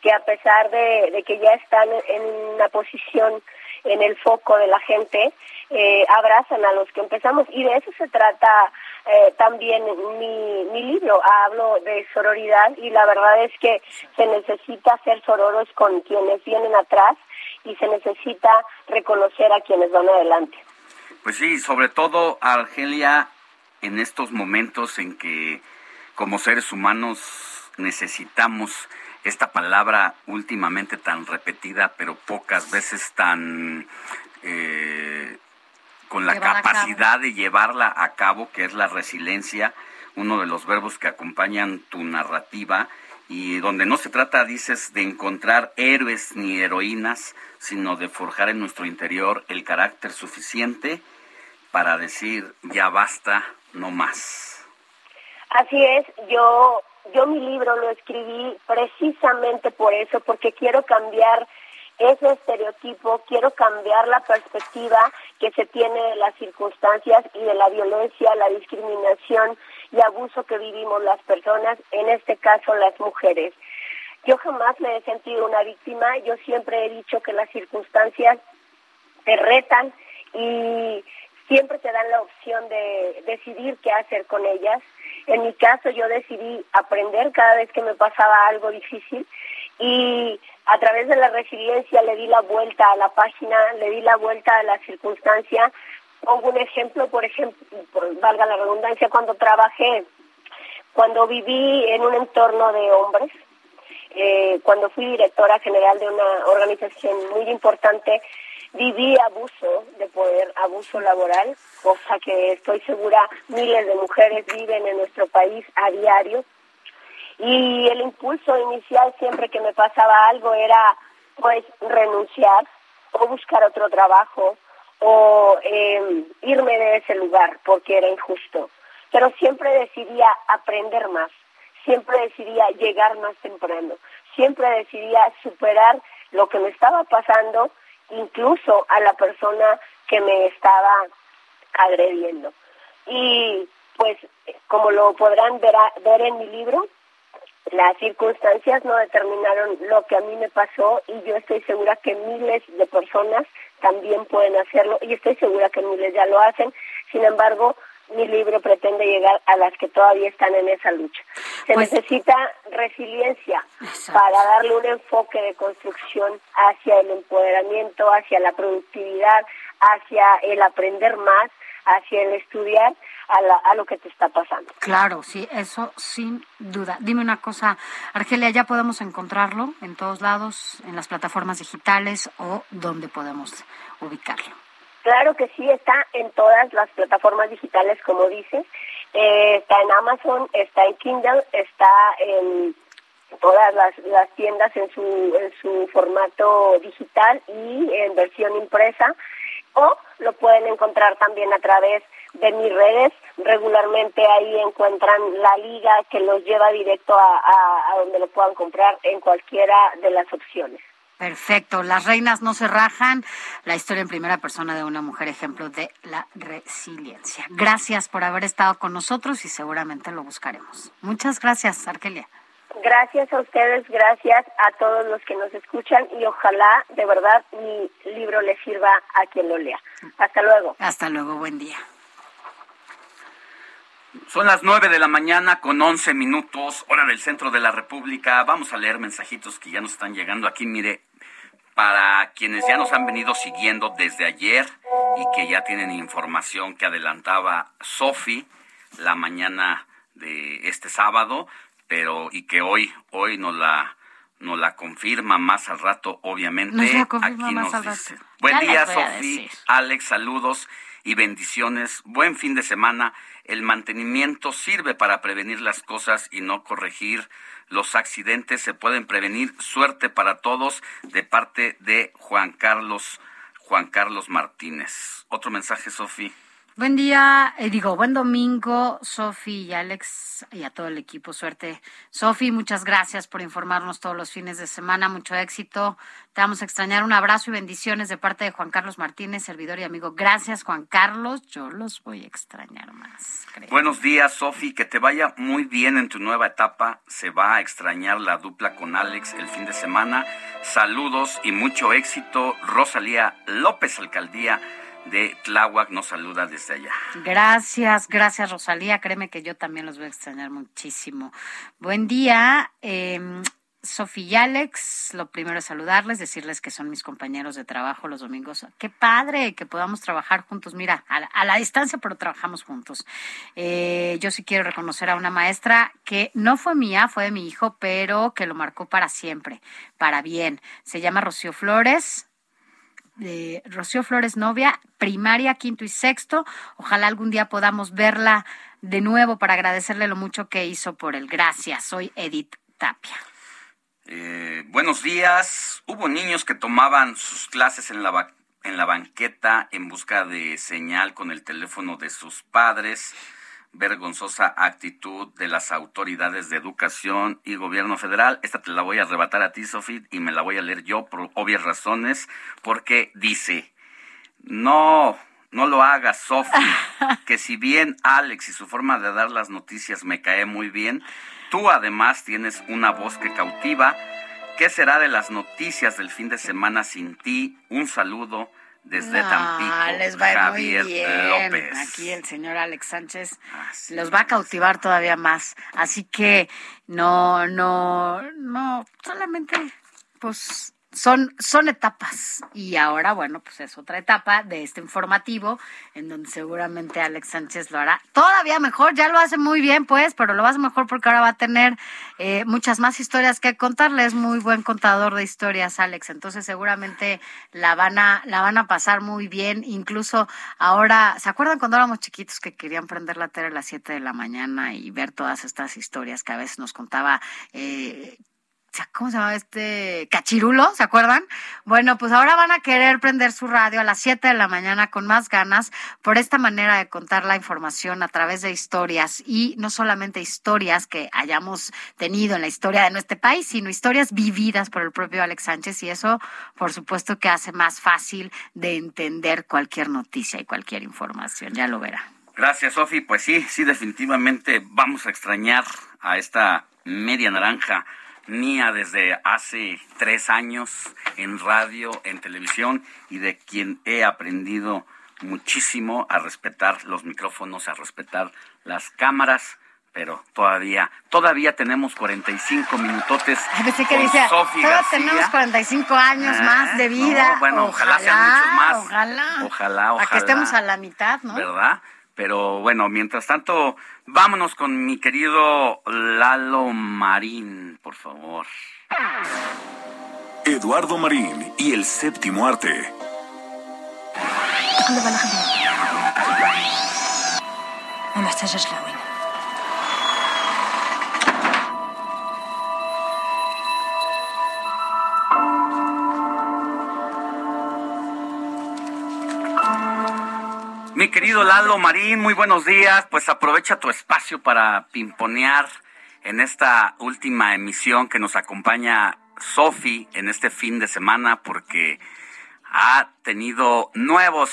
Speaker 26: que a pesar de, de que ya están en una posición en el foco de la gente, eh, abrazan a los que empezamos y de eso se trata eh, también mi, mi libro. Hablo de sororidad y la verdad es que se necesita ser sororos con quienes vienen atrás y se necesita reconocer a quienes van adelante.
Speaker 8: Pues sí, sobre todo, Argelia, en estos momentos en que como seres humanos necesitamos esta palabra últimamente tan repetida, pero pocas veces tan eh, con la
Speaker 7: Llevar
Speaker 8: capacidad de llevarla a cabo, que es la resiliencia, uno de los verbos que acompañan tu narrativa y donde no se trata, dices, de encontrar héroes ni heroínas, sino de forjar en nuestro interior el carácter suficiente para decir ya basta, no más.
Speaker 26: Así es, yo yo mi libro lo escribí precisamente por eso, porque quiero cambiar ese estereotipo, quiero cambiar la perspectiva que se tiene de las circunstancias y de la violencia, la discriminación y abuso que vivimos las personas, en este caso las mujeres. Yo jamás me he sentido una víctima, yo siempre he dicho que las circunstancias te retan y siempre te dan la opción de decidir qué hacer con ellas. En mi caso yo decidí aprender cada vez que me pasaba algo difícil y a través de la resiliencia le di la vuelta a la página, le di la vuelta a la circunstancia. Pongo un ejemplo, por ejemplo, por, valga la redundancia, cuando trabajé, cuando viví en un entorno de hombres, eh, cuando fui directora general de una organización muy importante, viví abuso de poder, abuso laboral, cosa que estoy segura miles de mujeres viven en nuestro país a diario. Y el impulso inicial siempre que me pasaba algo era pues renunciar o buscar otro trabajo o eh, irme de ese lugar porque era injusto. Pero siempre decidía aprender más, siempre decidía llegar más temprano, siempre decidía superar lo que me estaba pasando incluso a la persona que me estaba agrediendo. Y pues como lo podrán ver, a, ver en mi libro, las circunstancias no determinaron lo que a mí me pasó y yo estoy segura que miles de personas también pueden hacerlo y estoy segura que miles ya lo hacen. Sin embargo, mi libro pretende llegar a las que todavía están en esa lucha. Se
Speaker 7: Pues-
Speaker 26: necesita resiliencia
Speaker 7: Exacto.
Speaker 26: para darle un enfoque de construcción hacia el empoderamiento, hacia la productividad, hacia el aprender más, hacia el estudiar a, la- a lo que te está pasando.
Speaker 7: Claro, sí, eso sin duda. Dime una cosa, Argelia, ¿ya podemos encontrarlo en todos lados, en las plataformas digitales o dónde podemos ubicarlo?
Speaker 26: Claro que sí, está en todas las plataformas digitales, como dices. Eh, está en Amazon, está en Kindle, está en todas las, las tiendas en su, en su formato digital y en versión impresa. O lo pueden encontrar también a través
Speaker 20: de mis redes. Regularmente ahí encuentran la liga que los lleva directo a, a, a donde lo puedan comprar en cualquiera de las opciones.
Speaker 7: Perfecto. Las reinas no se rajan. La historia en primera persona de una mujer ejemplo de la resiliencia. Gracias por haber estado con nosotros y seguramente lo buscaremos. Muchas gracias, Argelia.
Speaker 20: Gracias a ustedes, gracias a todos los que nos escuchan y ojalá de verdad mi libro le sirva a quien lo lea. Hasta luego.
Speaker 7: Hasta luego, buen día.
Speaker 8: Son las nueve de la mañana con once minutos, hora del centro de la República. Vamos a leer mensajitos que ya nos están llegando aquí. Mire, para quienes ya nos han venido siguiendo desde ayer y que ya tienen información que adelantaba Sofi la mañana de este sábado, pero y que hoy hoy nos la nos la confirma más al rato, obviamente.
Speaker 7: Nos la confirma
Speaker 8: Aquí
Speaker 7: más
Speaker 8: nos
Speaker 7: al
Speaker 8: dice.
Speaker 7: rato.
Speaker 8: Buen
Speaker 7: Ya
Speaker 8: día, Sofi. Alex, saludos y bendiciones. Buen fin de semana. El mantenimiento sirve para prevenir las cosas y no corregir los accidentes. Se pueden prevenir. Suerte para todos de parte de Juan Carlos Juan Carlos Martínez. Otro mensaje, Sofi.
Speaker 7: Buen día, eh, digo, buen domingo, Sofi y Alex y a todo el equipo. Suerte. Sofi, muchas gracias por informarnos todos los fines de semana. Mucho éxito. Te vamos a extrañar. Un abrazo y bendiciones de parte de Juan Carlos Martínez, servidor y amigo. Gracias, Juan Carlos. Yo los voy a extrañar más.
Speaker 8: Buenos días, Sofi. Que te vaya muy bien en tu nueva etapa. Se va a extrañar la dupla con Alex el fin de semana. Saludos y mucho éxito. Rosalía López, alcaldía de Tláhuac, nos saluda desde allá.
Speaker 7: Gracias, gracias Rosalía. Créeme que yo también los voy a extrañar muchísimo. Buen día, eh, Sofía y Alex. Lo primero es saludarles, decirles que son mis compañeros de trabajo los domingos. Qué padre que podamos trabajar juntos. Mira, a la, a la distancia, pero trabajamos juntos. Eh, yo sí quiero reconocer a una maestra que no fue mía, fue de mi hijo, pero que lo marcó para siempre, para bien. Se llama Rocío Flores de Rocío Flores Novia, primaria, quinto y sexto. Ojalá algún día podamos verla de nuevo para agradecerle lo mucho que hizo por el gracias. Soy Edith Tapia.
Speaker 8: Eh, buenos días. Hubo niños que tomaban sus clases en la, en la banqueta en busca de señal con el teléfono de sus padres. Vergonzosa actitud de las autoridades de educación y gobierno federal. Esta te la voy a arrebatar a ti, Sofía, y me la voy a leer yo por obvias razones, porque dice, no, no lo hagas, Sofi, que si bien Alex y su forma de dar las noticias me cae muy bien, tú además tienes una voz que cautiva. ¿Qué será de las noticias del fin de semana sin ti? Un saludo desde
Speaker 7: No,
Speaker 8: Tampico,
Speaker 7: les va
Speaker 8: Javier
Speaker 7: muy bien.
Speaker 8: López.
Speaker 7: Aquí el señor Alex Sánchez los va a cautivar todavía más. Así que no, no, no, solamente pues son, son etapas. Y ahora, bueno, pues es otra etapa de este informativo, en donde seguramente Alex Sánchez lo hará todavía mejor. Ya lo hace muy bien, pues, pero lo hace mejor porque ahora va a tener eh, muchas más historias que contarle. Es muy buen contador de historias, Alex. Entonces, seguramente la van a, la van a pasar muy bien. Incluso ahora, ¿se acuerdan cuando éramos chiquitos que querían prender la tele a las 7 de la mañana y ver todas estas historias que a veces nos contaba eh, ¿Cómo se llama este? Cachirulo, ¿se acuerdan? Bueno, pues ahora van a querer prender su radio a las 7 de la mañana con más ganas por esta manera de contar la información a través de historias y no solamente historias que hayamos tenido en la historia de nuestro país, sino historias vividas por el propio Alex Sánchez y eso, por supuesto, que hace más fácil de entender cualquier noticia y cualquier información. Ya lo verá.
Speaker 8: Gracias, Sofi. Pues sí, sí, definitivamente vamos a extrañar a esta media naranja mía desde hace tres años en radio, en televisión y de quien he aprendido muchísimo a respetar los micrófonos, a respetar las cámaras. Pero todavía, todavía tenemos 45 minutotes.
Speaker 7: Pensé que todos
Speaker 8: García.
Speaker 7: tenemos 45 años
Speaker 8: Ah,
Speaker 7: más de vida.
Speaker 8: no, bueno, ojalá sean muchos más.
Speaker 7: Ojalá.
Speaker 8: Ojalá,
Speaker 7: Para que
Speaker 8: ojalá.
Speaker 7: estemos a la mitad, ¿no?
Speaker 8: ¿verdad? Pero bueno, mientras tanto, vámonos con mi querido Lalo Marín, por favor.
Speaker 9: Eduardo Marín y el séptimo arte.
Speaker 8: Mi querido Lalo Marín, muy buenos días. Pues aprovecha tu espacio para pimponear en esta última emisión que nos acompaña Sofi en este fin de semana porque ha tenido nuevos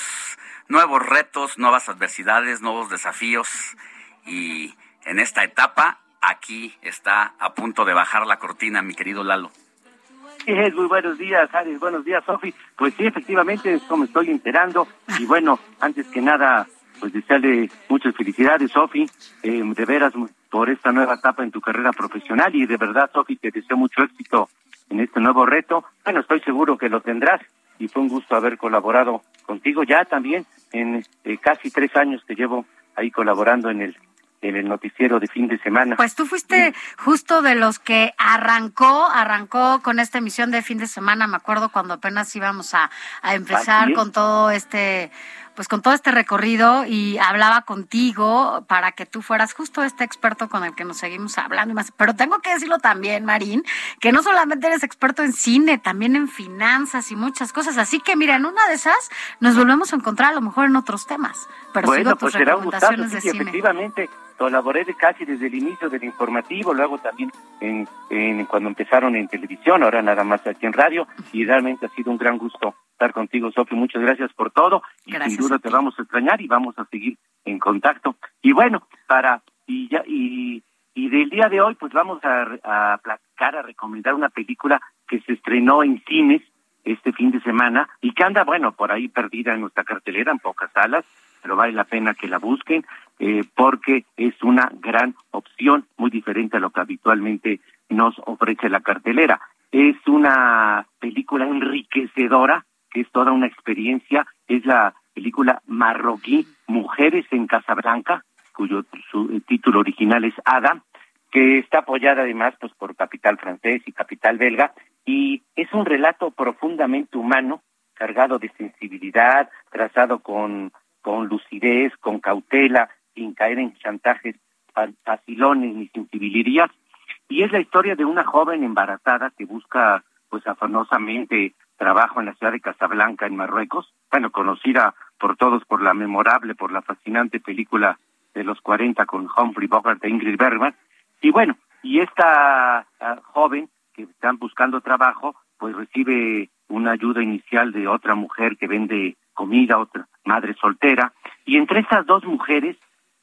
Speaker 8: nuevos retos, nuevas adversidades, nuevos desafíos y en esta etapa aquí está a punto de bajar la cortina, mi querido Lalo.
Speaker 27: Eh, muy buenos días, Ares. Buenos días, Sofi. Pues sí, efectivamente, esto me estoy enterando. Y bueno, antes que nada, pues desearle muchas felicidades, Sofi. Eh, de veras, por esta nueva etapa en tu carrera profesional. Y de verdad, Sofi, te deseo mucho éxito en este nuevo reto. Bueno, estoy seguro que lo tendrás. Y fue un gusto haber colaborado contigo ya también en eh, casi tres años que llevo ahí colaborando en el en el noticiero de fin de semana.
Speaker 7: Pues tú fuiste justo de los que arrancó, arrancó con esta emisión de fin de semana, me acuerdo cuando apenas íbamos a, a empezar con todo este pues con todo este recorrido y hablaba contigo para que tú fueras justo este experto con el que nos seguimos hablando y más. Pero tengo que decirlo también, Marín, que no solamente eres experto en cine, también en finanzas y muchas cosas. Así que mira, en una de esas nos volvemos a encontrar a lo mejor en otros temas. Pero sigo
Speaker 27: bueno,
Speaker 7: tus
Speaker 27: pues será un gustazo,
Speaker 7: recomendaciones de
Speaker 27: sí,
Speaker 7: cine.
Speaker 27: efectivamente. Colaboré de casi desde el inicio del informativo, luego también en, en- cuando empezaron en televisión, ahora nada más aquí en radio, y realmente ha sido un gran gusto estar contigo, Sofi. Muchas gracias por todo, y
Speaker 7: Gracias
Speaker 27: sin duda te vamos a extrañar y vamos a seguir en contacto. Y bueno, para y ya y, y del día de hoy, pues vamos a, a platicar, a recomendar una película que se estrenó en cines este fin de semana y que anda, bueno, por ahí perdida en nuestra cartelera, en pocas salas, pero vale la pena que la busquen eh, porque es una gran opción, muy diferente a lo que habitualmente nos ofrece la cartelera. Es una película enriquecedora, que es toda una experiencia, es la película marroquí Mujeres en Casablanca, cuyo su, eh, título original es Ada, que está apoyada además pues por Capital francés y Capital belga, y es un relato profundamente humano, cargado de sensibilidad, trazado con, con lucidez, con cautela, sin caer en chantajes facilones ni sensibilidades. Y es la historia de una joven embarazada que busca, pues afanosamente, trabajo en la ciudad de Casablanca, en Marruecos, bueno, conocida por todos por la memorable, por la fascinante película de los 40 con Humphrey Bogart e Ingrid Bergman. Y bueno, y esta ah, joven que están buscando trabajo, pues recibe una ayuda inicial de otra mujer que vende comida, otra madre soltera, y entre estas dos mujeres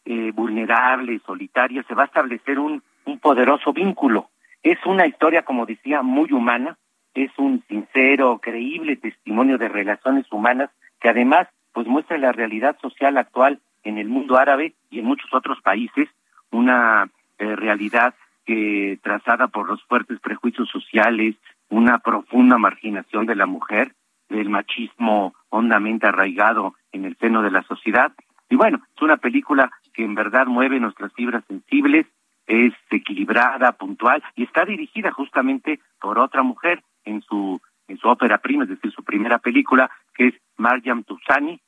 Speaker 27: eh, vulnerables, solitarias, se va a establecer un, un poderoso vínculo. Es una historia, como decía, muy humana, es un sincero, creíble testimonio de relaciones humanas que además pues muestra la realidad social actual en el mundo árabe y en muchos otros países, una eh, realidad que trazada por los fuertes prejuicios sociales, una profunda marginación de la mujer, del machismo hondamente arraigado en el seno de la sociedad. Y bueno, es una película que en verdad mueve nuestras fibras sensibles, es equilibrada, puntual y está dirigida justamente por otra mujer en su en su ópera prima, es decir, su primera película, que es Marjam Toussani.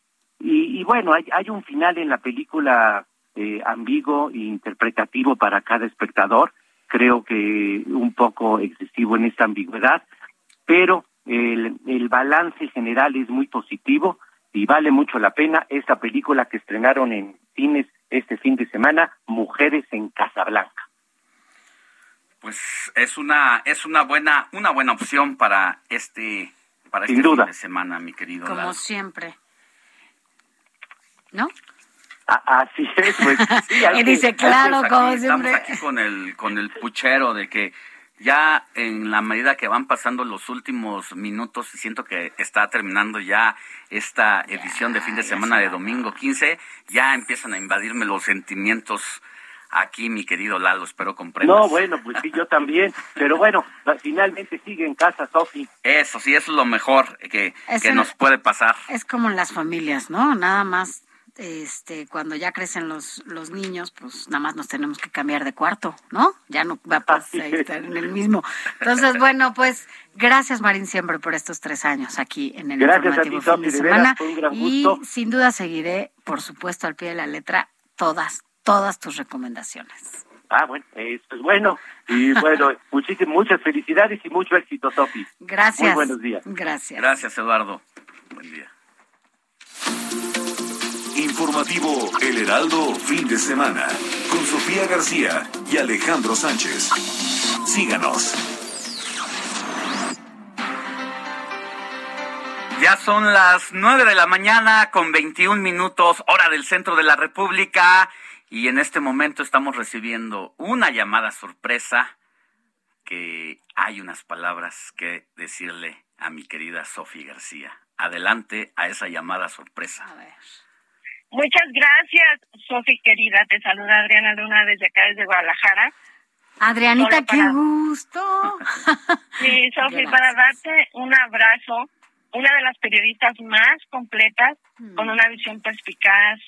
Speaker 27: Y, bueno, hay, hay un final en la película eh, ambiguo e interpretativo para cada espectador, creo que un poco excesivo en esta ambigüedad, pero el, el balance general es muy positivo y vale mucho la pena esta película que estrenaron en cines este fin de semana, Mujeres en Casablanca.
Speaker 8: Pues es una es una buena una buena opción para este para
Speaker 27: Sin
Speaker 8: este
Speaker 27: duda.
Speaker 8: fin de semana, mi querido
Speaker 7: Como
Speaker 8: Lalo.
Speaker 7: siempre. ¿No?
Speaker 27: Así es, pues. sí,
Speaker 7: Y dice, claro,
Speaker 8: Estamos
Speaker 7: como
Speaker 8: aquí, estamos
Speaker 7: siempre.
Speaker 8: aquí con el con el puchero de que ya en la medida que van pasando los últimos minutos, siento que está terminando ya esta edición de fin de semana de domingo 15, ya empiezan a invadirme los sentimientos aquí, mi querido Lalo, espero comprendas.
Speaker 27: No, bueno, pues sí, yo también. Pero bueno, finalmente sigue en casa, Sofi.
Speaker 8: Eso sí, eso es lo mejor que,
Speaker 7: Es
Speaker 8: que
Speaker 7: el-
Speaker 8: nos puede pasar.
Speaker 7: Es como en las familias, ¿no? Nada más, este, cuando ya crecen los, los niños, pues nada más nos tenemos que cambiar de cuarto, ¿no? Ya no va a pasar ahí estar en el mismo. Entonces, bueno, pues gracias Marín siempre por estos tres años aquí en el
Speaker 27: Gracias a ti,
Speaker 7: informativo fin de
Speaker 27: veras,
Speaker 7: semana.
Speaker 27: fue un gran
Speaker 7: y sin duda seguiré, por supuesto, al pie de la letra, todas, todas tus recomendaciones.
Speaker 27: Ah, bueno, eso es bueno. Y bueno, muchísimas, muchas felicidades y mucho éxito, Sofi.
Speaker 7: Gracias.
Speaker 27: Muy buenos días.
Speaker 7: Gracias.
Speaker 8: Gracias, Eduardo. Buen día.
Speaker 9: Informativo El Heraldo Fin de Semana con Sofía García y Alejandro Sánchez. Síganos.
Speaker 8: Ya son las nueve de la mañana con 21 minutos, hora del centro de la República, y en este momento estamos recibiendo una llamada sorpresa que hay unas palabras que decirle a mi querida Sofía García. Adelante a esa llamada sorpresa.
Speaker 28: Muchas gracias, Sofi querida. Te saluda Adriana Luna desde acá, desde Guadalajara.
Speaker 7: Adrianita, qué gusto.
Speaker 28: Sí, Sofi, para darte un abrazo, una de las periodistas más completas,
Speaker 7: Mm.
Speaker 28: con una visión perspicaz,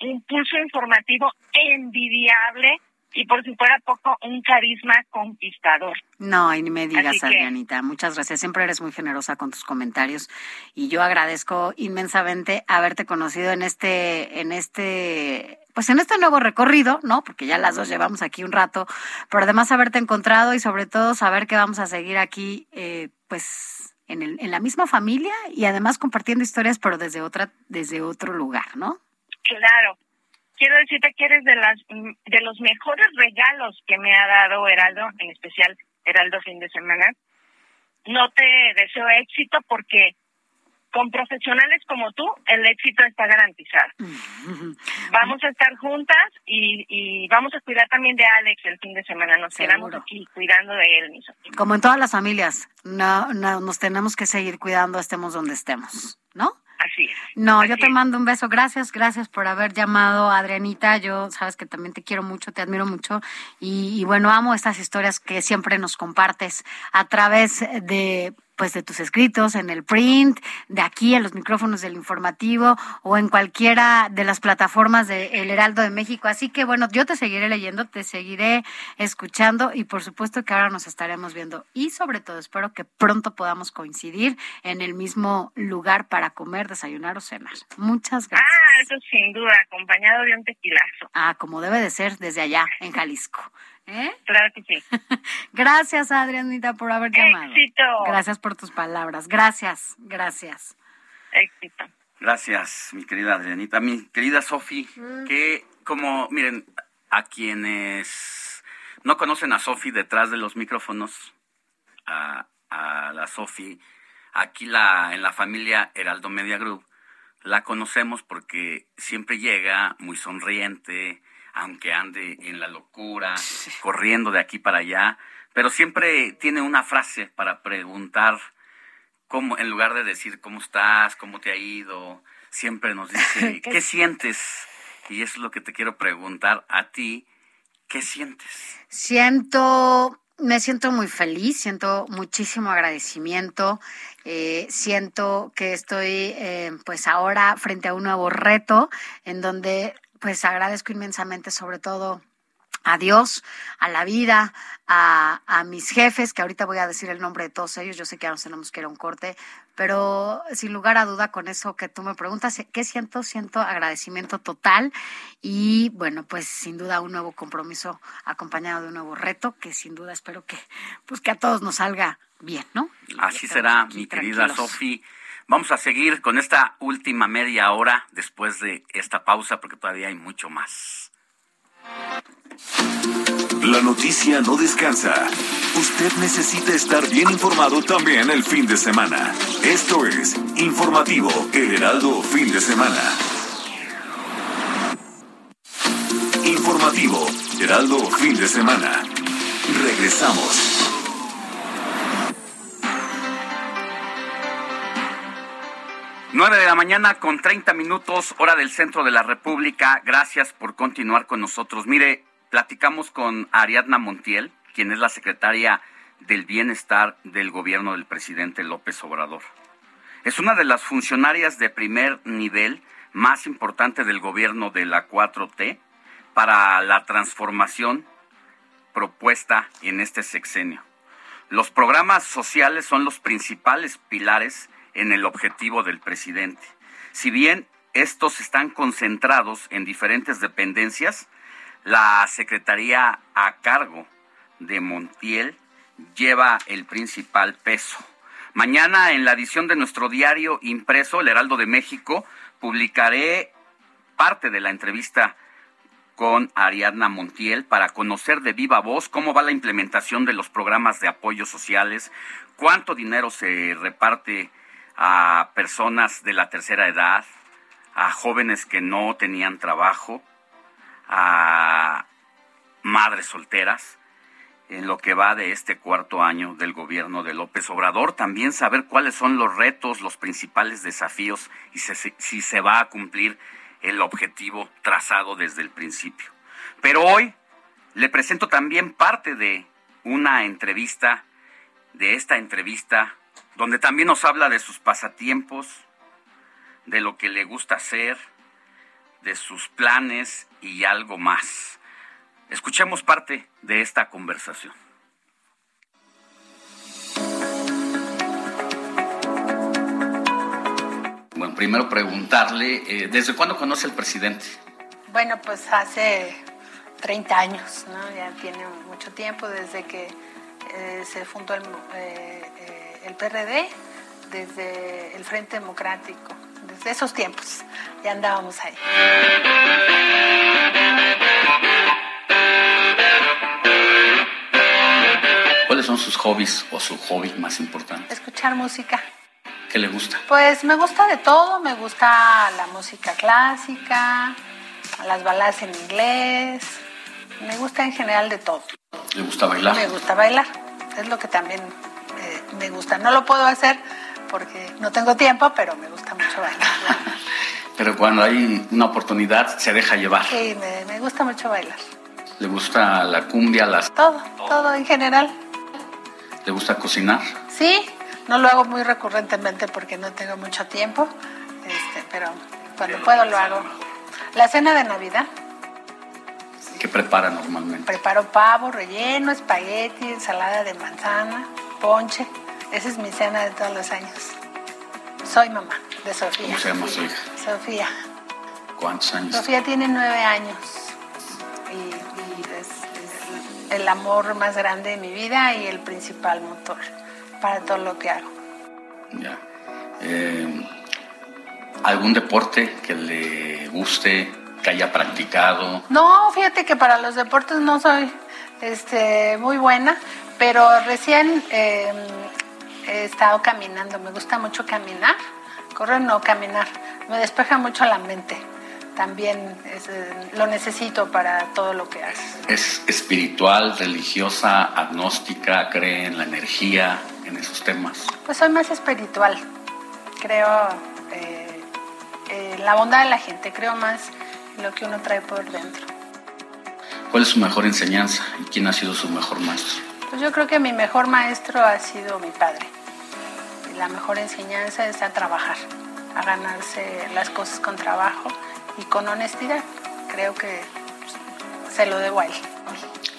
Speaker 28: un pulso informativo envidiable y por si fuera poco, un carisma conquistador.
Speaker 7: No, y ni me digas,
Speaker 28: que-
Speaker 7: Adrianita. Muchas gracias. Siempre eres muy generosa con tus comentarios y yo agradezco inmensamente haberte conocido en este, en este, pues en este nuevo recorrido, ¿no? Porque ya las dos llevamos aquí un rato, pero además haberte encontrado y sobre todo saber que vamos a seguir aquí, eh, pues en, el, en la misma familia y además compartiendo historias, pero desde otra, desde otro lugar, ¿no?
Speaker 28: Claro. Quiero decirte que eres de las de los mejores regalos que me ha dado Heraldo, en especial Heraldo fin de semana. No te deseo éxito porque con profesionales como tú el éxito está garantizado. Vamos a estar juntas y, y vamos a cuidar también de Alex el fin de semana. Nos quedamos aquí cuidando de él, mis amigos.
Speaker 7: Como en todas las familias, no, no, nos tenemos que seguir cuidando, estemos donde estemos, ¿no?
Speaker 28: Así es.
Speaker 7: No, yo te mando un beso. Gracias, gracias por haber llamado, Adrianita. Yo sabes que también te quiero mucho, te admiro mucho. Y, y bueno, amo estas historias que siempre nos compartes a través de pues de tus escritos en el print, de aquí en los micrófonos del informativo o en cualquiera de las plataformas de El Heraldo de México. Así que bueno, yo te seguiré leyendo, te seguiré escuchando y por supuesto que ahora nos estaremos viendo y sobre todo espero que pronto podamos coincidir en el mismo lugar para comer, desayunar o cenar. Muchas gracias.
Speaker 28: Ah, eso sin duda, acompañado de un tequilazo.
Speaker 7: Ah, como debe de ser desde allá, en Jalisco. ¿Eh?
Speaker 28: Claro que sí.
Speaker 7: Gracias, Adrianita, por haber llamado.
Speaker 28: Éxito.
Speaker 7: Gracias por tus palabras. Gracias, gracias.
Speaker 28: Éxito.
Speaker 8: Gracias, mi querida Adrianita. Mi querida Sofi, que como, miren, a quienes no conocen a Sofi detrás de los micrófonos, a, a la Sofi, aquí la, en la familia Heraldo Media Group, la conocemos porque siempre llega muy sonriente, aunque ande en la locura, corriendo de aquí para allá, pero siempre tiene una frase para preguntar cómo, en lugar de decir cómo estás, cómo te ha ido, siempre nos dice, ¿qué sientes? Y eso es lo que te quiero preguntar a ti, ¿qué sientes?
Speaker 7: Siento, me siento muy feliz, siento muchísimo agradecimiento, eh, siento que estoy eh, pues ahora frente a un nuevo reto en donde pues agradezco inmensamente sobre todo a Dios, a la vida, a, a mis jefes, que ahorita voy a decir el nombre de todos ellos, yo sé que ya nos tenemos que ir a un corte, pero sin lugar a duda con eso que tú me preguntas, ¿qué siento? Siento agradecimiento total y bueno, pues sin duda un nuevo compromiso acompañado de un nuevo reto que sin duda espero que pues que a todos nos salga bien, ¿no?
Speaker 8: Así será, mi querida. Sofi. Vamos a seguir con esta última media hora después de esta pausa porque todavía hay mucho más.
Speaker 9: La noticia no descansa. Usted necesita estar bien informado también el fin de semana. Esto es Informativo El Heraldo Fin de Semana. Informativo Heraldo Fin de Semana. Regresamos.
Speaker 8: Nueve de la mañana con 30 minutos, hora del centro de la República. Gracias por continuar con nosotros. Mire, platicamos con Ariadna Montiel, quien es la secretaria del Bienestar del gobierno del presidente López Obrador. Es una de las funcionarias de primer nivel más importante del gobierno de la 4T para la transformación propuesta en este sexenio. Los programas sociales son los principales pilares en el objetivo del presidente. Si bien estos están concentrados en diferentes dependencias, la Secretaría a cargo de Montiel lleva el principal peso. Mañana en la edición de nuestro diario impreso, El Heraldo de México, publicaré parte de la entrevista con Ariadna Montiel para conocer de viva voz cómo va la implementación de los programas de apoyo sociales, cuánto dinero se reparte a personas de la tercera edad, a jóvenes que no tenían trabajo, a madres solteras en lo que va de este cuarto año del gobierno de López Obrador. También saber cuáles son los retos, los principales desafíos y si, se va a cumplir el objetivo trazado desde el principio. Pero hoy le presento también parte de una entrevista, de esta entrevista, donde también nos habla de sus pasatiempos, de lo que le gusta hacer, de sus planes y algo más. Escuchemos parte de esta conversación. Bueno, primero preguntarle, eh, ¿desde cuándo conoce al presidente?
Speaker 29: Bueno, pues hace 30 años, ¿no? Ya tiene mucho tiempo desde que eh, se fundó el, eh, eh, el PRD, desde el Frente Democrático, desde esos tiempos. Ya andábamos ahí.
Speaker 8: ¿Cuáles son sus hobbies o su hobby más importante?
Speaker 29: Escuchar música.
Speaker 8: ¿Qué le gusta?
Speaker 29: Pues me gusta de todo, me gusta la música clásica, las baladas en inglés, me gusta en general de todo.
Speaker 8: ¿Le gusta bailar?
Speaker 29: Me gusta bailar, es lo que también me gusta. No lo puedo hacer porque no tengo tiempo, pero me gusta mucho bailar.
Speaker 8: Pero cuando hay una oportunidad se deja llevar.
Speaker 29: Sí, me, me gusta mucho bailar.
Speaker 8: ¿Le gusta la cumbia, las...
Speaker 29: Todo, todo en general.
Speaker 8: ¿Le gusta cocinar?
Speaker 29: Sí, no lo hago muy recurrentemente porque no tengo mucho tiempo, este, pero cuando puedo lo hago. La cena de Navidad,
Speaker 8: ¿Qué prepara normalmente?
Speaker 29: preparo pavo relleno, espagueti, ensalada de manzana, ponche. Esa es mi cena de todos los años. Soy mamá de Sofía.
Speaker 8: ¿Cómo se llama su hija?
Speaker 29: Sofía.
Speaker 8: ¿Cuántos años?
Speaker 29: Sofía tiene nueve años y, y es, es el amor más grande de mi vida y el principal motor para todo lo que hago.
Speaker 8: Ya. Eh, ¿Algún deporte que le guste, que haya practicado?
Speaker 29: No, fíjate que para los deportes no soy este, muy buena, pero recién eh, he estado caminando. Me gusta mucho caminar. Correr no, caminar. Me despeja mucho la mente. También es, eh, lo necesito para todo lo que hago.
Speaker 8: ¿Es espiritual, religiosa, agnóstica, cree en la energía, en esos temas?
Speaker 29: Pues soy más espiritual. Creo eh, en la bondad de la gente. Creo más en lo que uno trae por dentro.
Speaker 8: ¿Cuál es su mejor enseñanza y quién ha sido su mejor maestro?
Speaker 29: Pues yo creo que mi mejor maestro ha sido mi padre. La mejor enseñanza es a trabajar, a ganarse las cosas con trabajo y con honestidad. Creo que pues, se lo debo a él.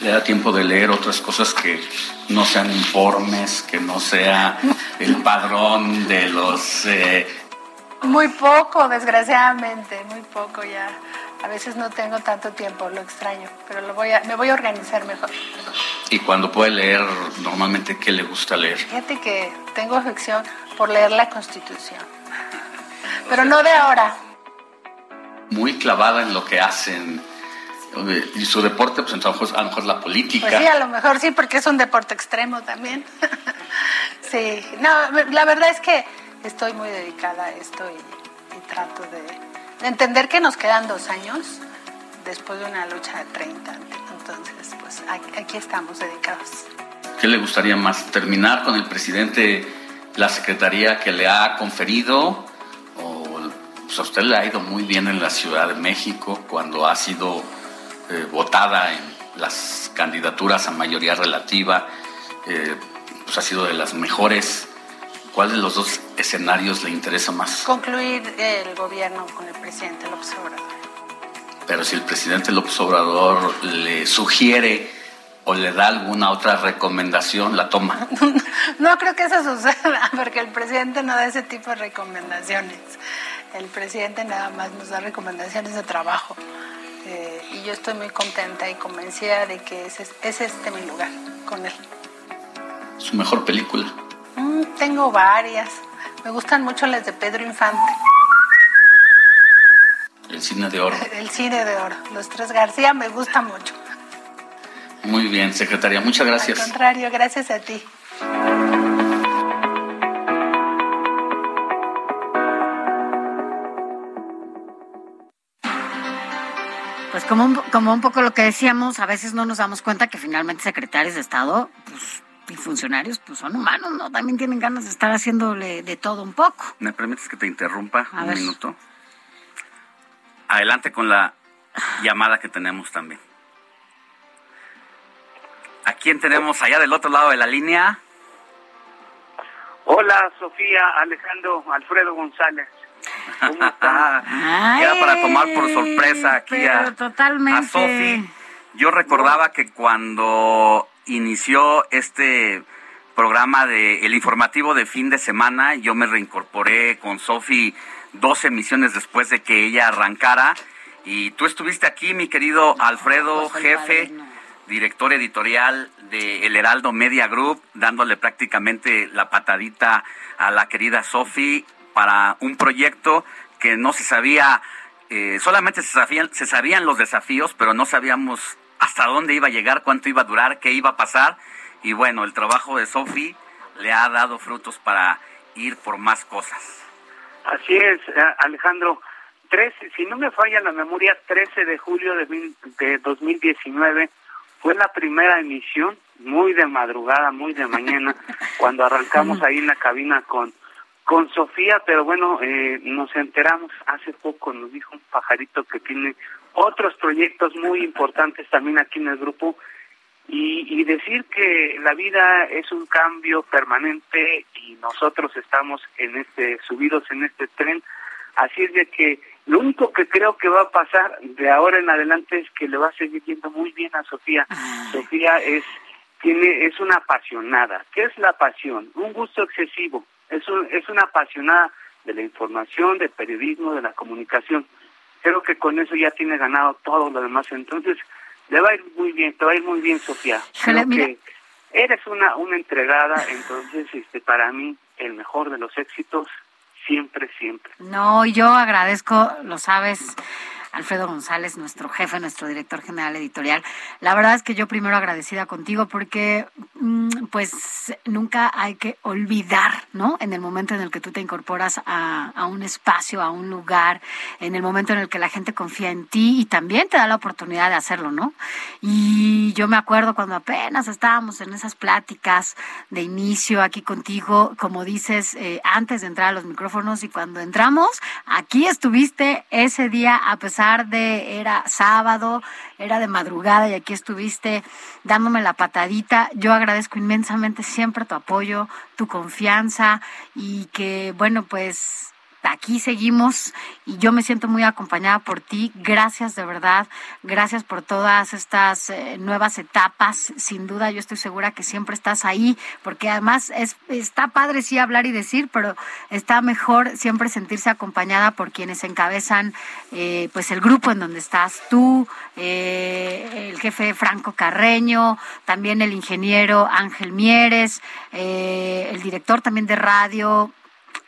Speaker 8: ¿Le da tiempo de leer otras cosas que no sean informes, que no sea el padrón de los... eh,
Speaker 29: Muy poco, desgraciadamente, muy poco ya. A veces no tengo tanto tiempo, lo extraño, pero lo voy a, me voy a organizar mejor.
Speaker 8: y cuando puede leer, normalmente, ¿qué le gusta leer?
Speaker 29: Fíjate que tengo afección por leer la Constitución, pero no de ahora.
Speaker 8: Muy clavada en lo que hacen. Y su deporte, pues entonces, a lo mejor la política.
Speaker 29: Pues sí, a lo mejor sí, porque es un deporte extremo también. sí, no, la verdad es que estoy muy dedicada a esto y, y trato de entender que nos quedan dos años después de una lucha de 30. Entonces, pues aquí, estamos dedicados.
Speaker 8: ¿Qué le gustaría más? ¿Terminar con el presidente la secretaría que le ha conferido? ¿O pues, a usted le ha ido muy bien en la Ciudad de México cuando ha sido eh, votada en las candidaturas a mayoría relativa? eh, pues ha sido de las mejores. ¿Cuál de los dos escenarios le interesa más?
Speaker 29: Concluir el gobierno con el presidente López Obrador.
Speaker 8: Pero si el presidente López Obrador le sugiere o le da alguna otra recomendación, la toma.
Speaker 29: No creo que eso suceda, porque el presidente no da ese tipo de recomendaciones. El presidente nada más nos da recomendaciones de trabajo. Eh, y yo estoy muy contenta y convencida de que ese es, es este mi lugar con él.
Speaker 8: Su mejor película.
Speaker 29: Mm, tengo varias. Me gustan mucho las de Pedro Infante.
Speaker 8: El cine de oro.
Speaker 29: El cine de oro. Los tres García me gusta mucho.
Speaker 8: Muy bien, secretaria. Muchas
Speaker 29: Al
Speaker 8: gracias.
Speaker 29: contrario, gracias a ti.
Speaker 7: Pues como un, como un poco lo que decíamos, a veces no nos damos cuenta que finalmente secretarios de Estado pues, y funcionarios pues son humanos, ¿no? También tienen ganas de estar haciéndole de todo un poco.
Speaker 8: ¿Me permites que te interrumpa
Speaker 7: A
Speaker 8: un
Speaker 7: ver.
Speaker 8: minuto? Adelante con la llamada que tenemos también. ¿A quién tenemos allá del otro lado de la línea?
Speaker 30: Hola, Sofía, Alejandro, Alfredo González.
Speaker 8: Era para tomar por sorpresa aquí a,
Speaker 7: totalmente.
Speaker 8: a Sofi. Yo recordaba que cuando inició este programa de el informativo de fin de semana, yo me reincorporé con Sofi dos emisiones después de que ella arrancara. Y tú estuviste aquí, mi querido Alfredo, jefe, director editorial de El Heraldo Media Group, dándole prácticamente la patadita a la querida Sofi para un proyecto que no se sabía, eh, solamente se sabían, se sabían los desafíos, pero no sabíamos hasta dónde iba a llegar, cuánto iba a durar, qué iba a pasar. Y bueno, el trabajo de Sofi le ha dado frutos para ir por más cosas.
Speaker 30: Así es, eh, Alejandro. 13, si no me falla la memoria, 13 de julio de, mil- de 2019 fue la primera emisión, muy de madrugada, muy de mañana, cuando arrancamos ahí en la cabina con con Sofía, pero bueno, eh, nos enteramos hace poco, nos dijo un pajarito que tiene otros proyectos muy importantes también aquí en el grupo y, y decir que la vida es un cambio permanente y nosotros estamos en este subidos en este tren, así es de que lo único que creo que va a pasar de ahora en adelante es que le va a seguir yendo muy bien a Sofía. Sofía es tiene es una apasionada. ¿Qué es la pasión? Un gusto excesivo. Es un- es una apasionada de la información, del periodismo, de la comunicación. Creo que con eso ya tiene ganado todo lo demás. Entonces, le va a ir muy bien, te va a ir muy bien, Sofía. Creo que eres una, una entregada, entonces, este, para mí, el mejor de los éxitos, siempre, siempre.
Speaker 7: No, yo agradezco, lo sabes, Alfredo González, nuestro jefe, nuestro director general editorial. La verdad es que yo primero agradecida contigo porque mm, pues nunca hay que olvidar, ¿no? En el momento en el que tú te incorporas a, un espacio, a un lugar, en el momento en el que la gente confía en ti y también te da la oportunidad de hacerlo, ¿no? Y yo me acuerdo cuando apenas estábamos en esas pláticas de inicio aquí contigo, como dices, eh, antes de entrar a los micrófonos y cuando entramos, aquí estuviste ese día a pesar de, era sábado, era de madrugada y aquí estuviste dándome la patadita. Yo agradezco inmensamente siempre tu apoyo, tu confianza y que, bueno, pues aquí seguimos y yo me siento muy acompañada por ti. Gracias de verdad, gracias por todas estas eh, nuevas etapas. Sin duda, yo estoy segura que siempre estás ahí, porque además es, está padre sí hablar y decir, pero está mejor siempre sentirse acompañada por quienes encabezan eh, pues el grupo en donde estás tú, eh, el jefe Franco Carreño, también el ingeniero Ángel Mieres, eh, el director también de radio,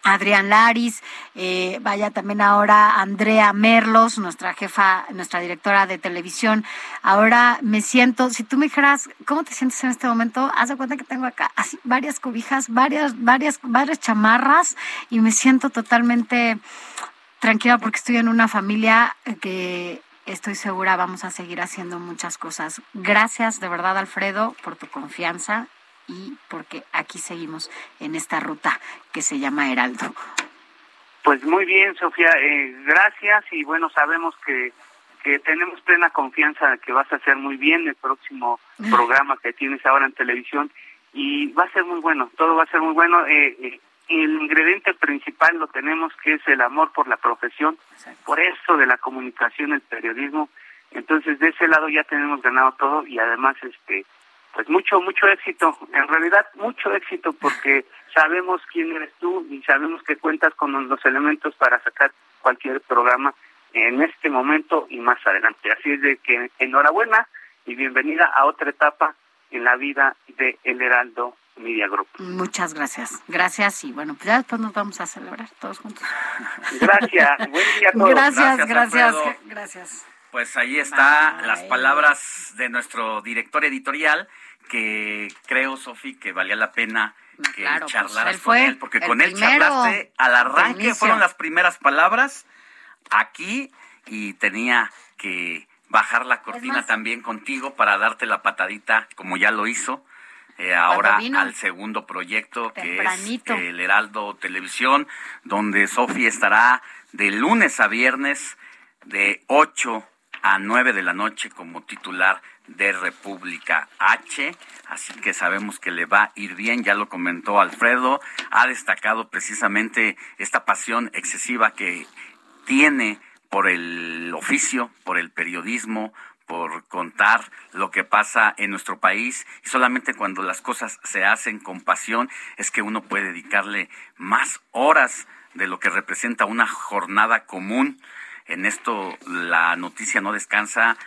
Speaker 7: Adrián Laris, eh, vaya también ahora Andrea Merlos, nuestra jefa, nuestra directora de televisión. Ahora me siento, si tú me dijeras, ¿cómo te sientes en este momento? Haz de cuenta que tengo acá así varias cobijas, varias, varias, varias chamarras y me siento totalmente tranquila porque estoy en una familia que estoy segura vamos a seguir haciendo muchas cosas. Gracias de verdad, Alfredo, por tu confianza y porque aquí seguimos en esta ruta que se llama Heraldo.
Speaker 30: Pues muy bien, Sofía, eh, gracias y bueno, sabemos que, que tenemos plena confianza de que vas a hacer muy bien el próximo programa que tienes ahora en televisión y va a ser muy bueno, todo va a ser muy bueno. Eh, eh, el ingrediente principal lo tenemos que es el amor por la profesión, por eso de la comunicación, el periodismo. Entonces de ese lado ya tenemos ganado todo y además este pues mucho mucho éxito, en realidad mucho éxito porque sabemos quién eres tú y sabemos que cuentas con los elementos para sacar cualquier programa en este momento y más adelante. Así es de que enhorabuena y bienvenida a otra etapa en la vida de El Heraldo Media Group.
Speaker 7: Muchas gracias. Gracias y bueno, pues ya después nos vamos a celebrar todos juntos.
Speaker 30: Gracias. Buen día a todos.
Speaker 7: Gracias,
Speaker 8: Gracias,
Speaker 7: gracias.
Speaker 8: Pues ahí está
Speaker 7: Bye.
Speaker 8: las palabras de nuestro director editorial, que creo, Sofi, que valía la pena que
Speaker 7: claro, pues,
Speaker 8: charlaras
Speaker 7: él
Speaker 8: con él, porque con él charlaste al arranque, fueron las primeras palabras aquí y tenía que bajar la cortina
Speaker 7: más-
Speaker 8: también contigo para darte la patadita, como ya lo hizo. eh, ahora al segundo proyecto que es el Heraldo Televisión, donde Sofi estará de lunes a viernes de 8 a 9 de la noche como titular de República H. Así que sabemos que le va a ir bien, ya lo comentó Alfredo, ha destacado precisamente esta pasión excesiva que tiene por el oficio, por el periodismo, por contar lo que pasa en nuestro país y solamente cuando las cosas se hacen con pasión es que uno puede dedicarle más horas de lo que representa una jornada común. En esto la noticia no descansa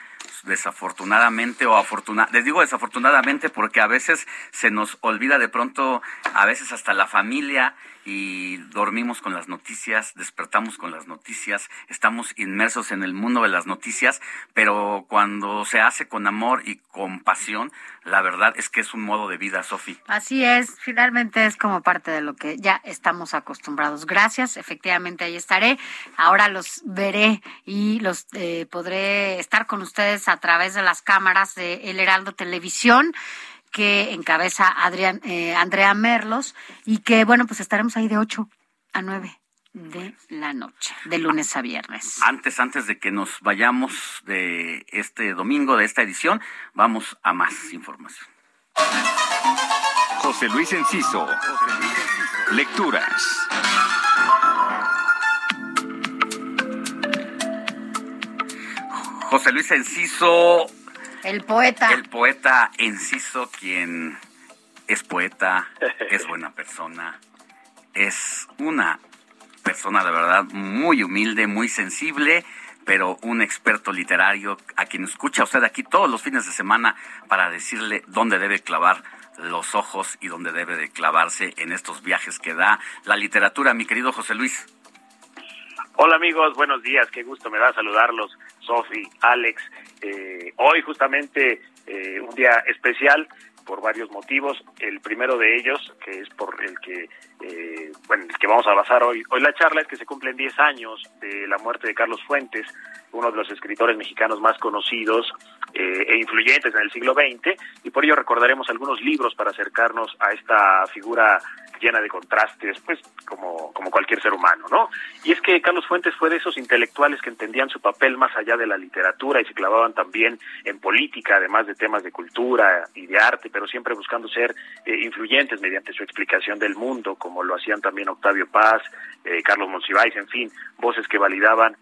Speaker 8: desafortunadamente o afortunadamente, les digo desafortunadamente porque a veces se nos olvida de pronto, a veces hasta la familia y dormimos con las noticias, despertamos con las noticias, estamos inmersos en el mundo de las noticias, pero cuando se hace con amor y con pasión, la verdad es que es un modo de vida, Sofi.
Speaker 7: Así es, finalmente es como parte de lo que ya estamos acostumbrados. Gracias, efectivamente ahí estaré. Ahora los veré y los eh, podré estar con ustedes a través de las cámaras de El Heraldo Televisión que encabeza Adrián, eh, Andrea Merlos y que bueno, pues estaremos ahí de 8 a 9 de la noche, de lunes a viernes.
Speaker 8: Antes, antes de que nos vayamos de este domingo, de esta edición, vamos a más información.
Speaker 24: José Luis Enciso. Lecturas.
Speaker 8: José Luis Enciso,
Speaker 7: El poeta.
Speaker 8: el poeta Enciso, quien es poeta, es buena persona, es una persona de verdad muy humilde, muy sensible, pero un experto literario a quien escucha usted aquí todos los fines de semana para decirle dónde debe clavar los ojos y dónde debe de clavarse en estos viajes que da la literatura, mi querido José Luis.
Speaker 31: Hola amigos, buenos días, qué gusto me da saludarlos, Sofi, Alex. Eh, hoy justamente eh, un día especial por varios motivos. El primero de ellos, que es por el que, eh, bueno, el que vamos a basar hoy, hoy la charla, es que se cumplen 10 años de la muerte de Carlos Fuentes, uno de los escritores mexicanos más conocidos eh, e influyentes en el siglo XX, y por ello recordaremos algunos libros para acercarnos a esta figura llena de contrastes, pues como, como cualquier ser humano, ¿no? Y es que Carlos Fuentes fue de esos intelectuales que entendían su papel más allá de la literatura y se clavaban también en política, además de temas de cultura y de arte, pero siempre buscando ser eh, influyentes mediante su explicación del mundo, como lo hacían también Octavio Paz, eh, Carlos Monsiváis, en fin, voces que validaban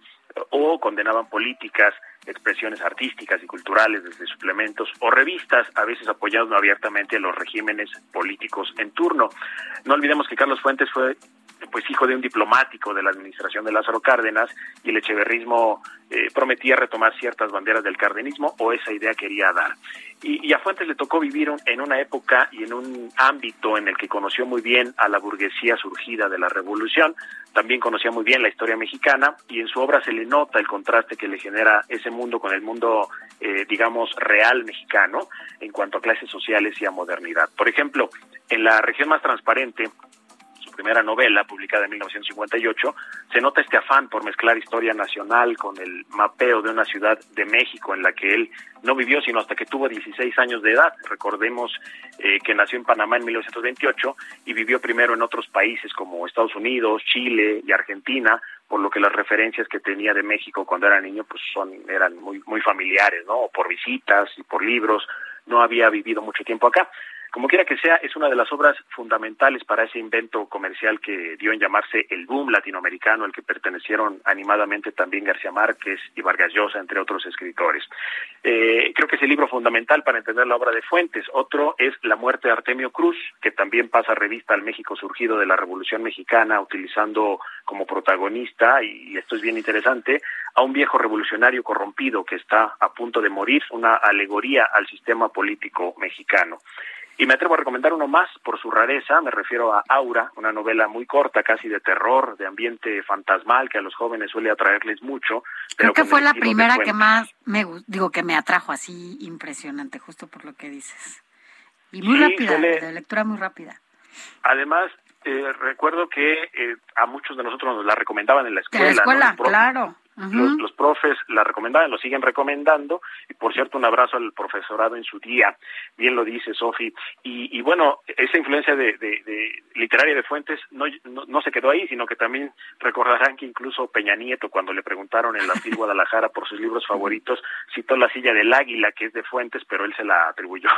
Speaker 31: o condenaban políticas, expresiones artísticas y culturales desde suplementos o revistas, a veces apoyando abiertamente a los regímenes políticos en turno. No olvidemos que Carlos Fuentes fue pues hijo de un diplomático de la administración de Lázaro Cárdenas y el echeverrismo eh, prometía retomar ciertas banderas del cardenismo o esa idea quería dar. Y, a Fuentes le tocó vivir un, en una época y en un ámbito en el que conoció muy bien a la burguesía surgida de la revolución, también conocía muy bien la historia mexicana y en su obra se le nota el contraste que le genera ese mundo con el mundo, eh, digamos, real mexicano en cuanto a clases sociales y a modernidad. Por ejemplo, en la región más transparente, primera novela, publicada en 1958, se nota este afán por mezclar historia nacional con el mapeo de una ciudad de México en la que él no vivió sino hasta que tuvo 16 años de edad. Recordemos eh, que nació en Panamá en 1928 y vivió primero en otros países como Estados Unidos, Chile y Argentina, por lo que las referencias que tenía de México cuando era niño pues son eran muy muy familiares, ¿no? Por visitas y por libros, no había vivido mucho tiempo acá. Como quiera que sea, es una de las obras fundamentales para ese invento comercial que dio en llamarse el boom latinoamericano, al que pertenecieron animadamente también García Márquez y Vargas Llosa, entre otros escritores. Eh, creo que es el libro fundamental para entender la obra de Fuentes. Otro es La muerte de Artemio Cruz, que también pasa revista al México surgido de la Revolución Mexicana, utilizando como protagonista, y esto es bien interesante, a un viejo revolucionario corrompido que está a punto de morir, una alegoría al sistema político mexicano. Y me atrevo a recomendar uno más por su rareza, me refiero a Aura, una novela muy corta, casi de terror, de ambiente fantasmal, que a los jóvenes suele atraerles mucho.
Speaker 7: Creo
Speaker 31: pero
Speaker 7: que
Speaker 31: con
Speaker 7: fue la primera que más me digo que me atrajo así impresionante, justo por lo que dices. Y muy
Speaker 31: Sí,
Speaker 7: rápida,
Speaker 31: suele-
Speaker 7: de lectura muy rápida.
Speaker 31: Además, eh, recuerdo que eh, a muchos de nosotros nos la recomendaban en la escuela.
Speaker 7: la
Speaker 31: ¿no?
Speaker 7: escuela, claro.
Speaker 31: Los, los profes la recomendaban, lo siguen recomendando. Y por cierto, un abrazo al profesorado en su día. Bien lo dice Sofi. Y, y bueno, esa influencia de, de- de literaria de Fuentes no, no, no se quedó ahí, sino que también recordarán que incluso Peña Nieto, cuando le preguntaron en la FIL Guadalajara por sus libros favoritos, citó La silla del águila, que es de Fuentes, pero él se la atribuyó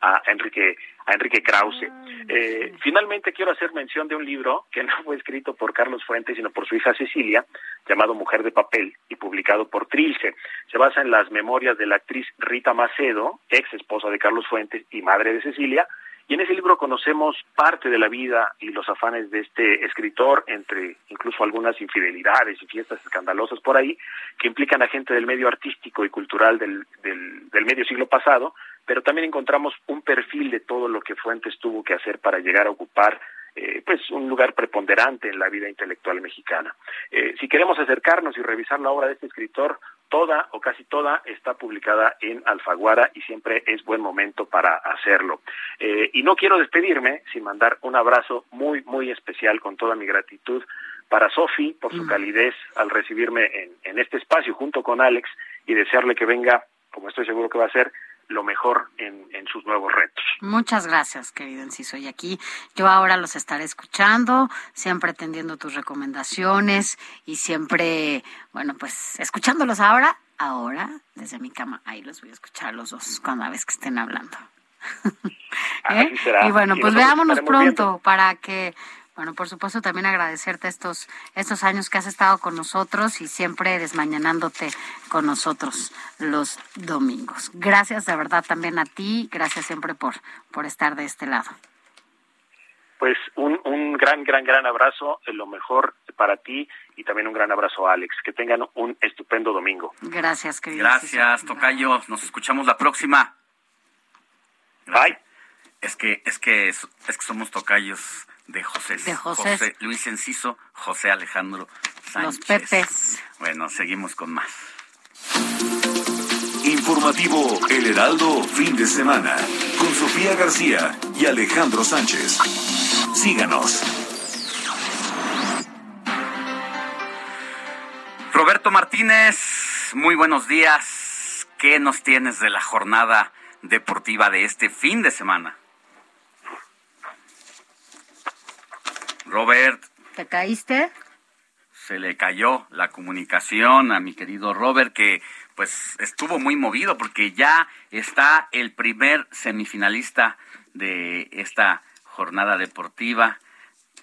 Speaker 31: a Enrique, a Enrique Krause. Eh, finalmente quiero hacer mención de un libro que no fue escrito por Carlos Fuentes, sino por su hija Cecilia, llamado Mujer de Papel y publicado por Trilce. Se basa en las memorias de la actriz Rita Macedo, ex esposa de Carlos Fuentes y madre de Cecilia, y en ese libro conocemos parte de la vida y los afanes de este escritor, entre incluso algunas infidelidades y fiestas escandalosas por ahí, que implican a gente del medio artístico y cultural del, del, medio siglo pasado, pero también encontramos un perfil de todo lo que Fuentes tuvo que hacer para llegar a ocupar eh, pues un lugar preponderante en la vida intelectual mexicana. Eh, si queremos acercarnos y revisar la obra de este escritor, toda o casi toda está publicada en Alfaguara y siempre es buen momento para hacerlo. Eh, y no quiero despedirme sin mandar un abrazo muy, muy especial con toda mi gratitud para Sofi por su calidez al recibirme en, en este espacio junto con Alex y desearle que venga, como estoy seguro que va a ser, lo mejor en, en sus nuevos retos.
Speaker 7: Muchas gracias, querido Enciso. Y aquí yo ahora los estaré escuchando, siempre atendiendo tus recomendaciones y siempre, bueno, pues escuchándolos ahora, ahora, desde mi cama. Ahí los voy a escuchar los dos cada vez que estén hablando. ¿Eh? Y bueno,
Speaker 31: Y
Speaker 7: pues veámonos pronto
Speaker 31: viendo.
Speaker 7: para que, bueno, por supuesto también agradecerte estos, estos años que has estado con nosotros y siempre desmañanándote con nosotros los domingos. Gracias de verdad también a ti, gracias siempre por, por estar de este lado.
Speaker 31: Pues un, un gran, gran, gran abrazo, lo mejor para ti y también un gran abrazo a Alex. Que tengan un estupendo domingo.
Speaker 7: Gracias, querido.
Speaker 8: Gracias, Tocayo. Nos escuchamos la próxima. Bye. Es que, es que, es que somos tocayos de José.
Speaker 7: De Josés.
Speaker 8: Luis Enciso, José Alejandro
Speaker 7: Los
Speaker 8: Sánchez.
Speaker 7: Pepes.
Speaker 8: Bueno, seguimos con más.
Speaker 9: Informativo El Heraldo Fin de Semana con Sofía García y Alejandro Sánchez. Síganos.
Speaker 8: Roberto Martínez, muy buenos días. ¿Qué nos tienes de la jornada deportiva de este fin de semana? Robert,
Speaker 7: ¿Te caíste?
Speaker 8: se le cayó la comunicación a mi querido Robert, que pues estuvo muy movido porque ya está el primer semifinalista de esta jornada deportiva.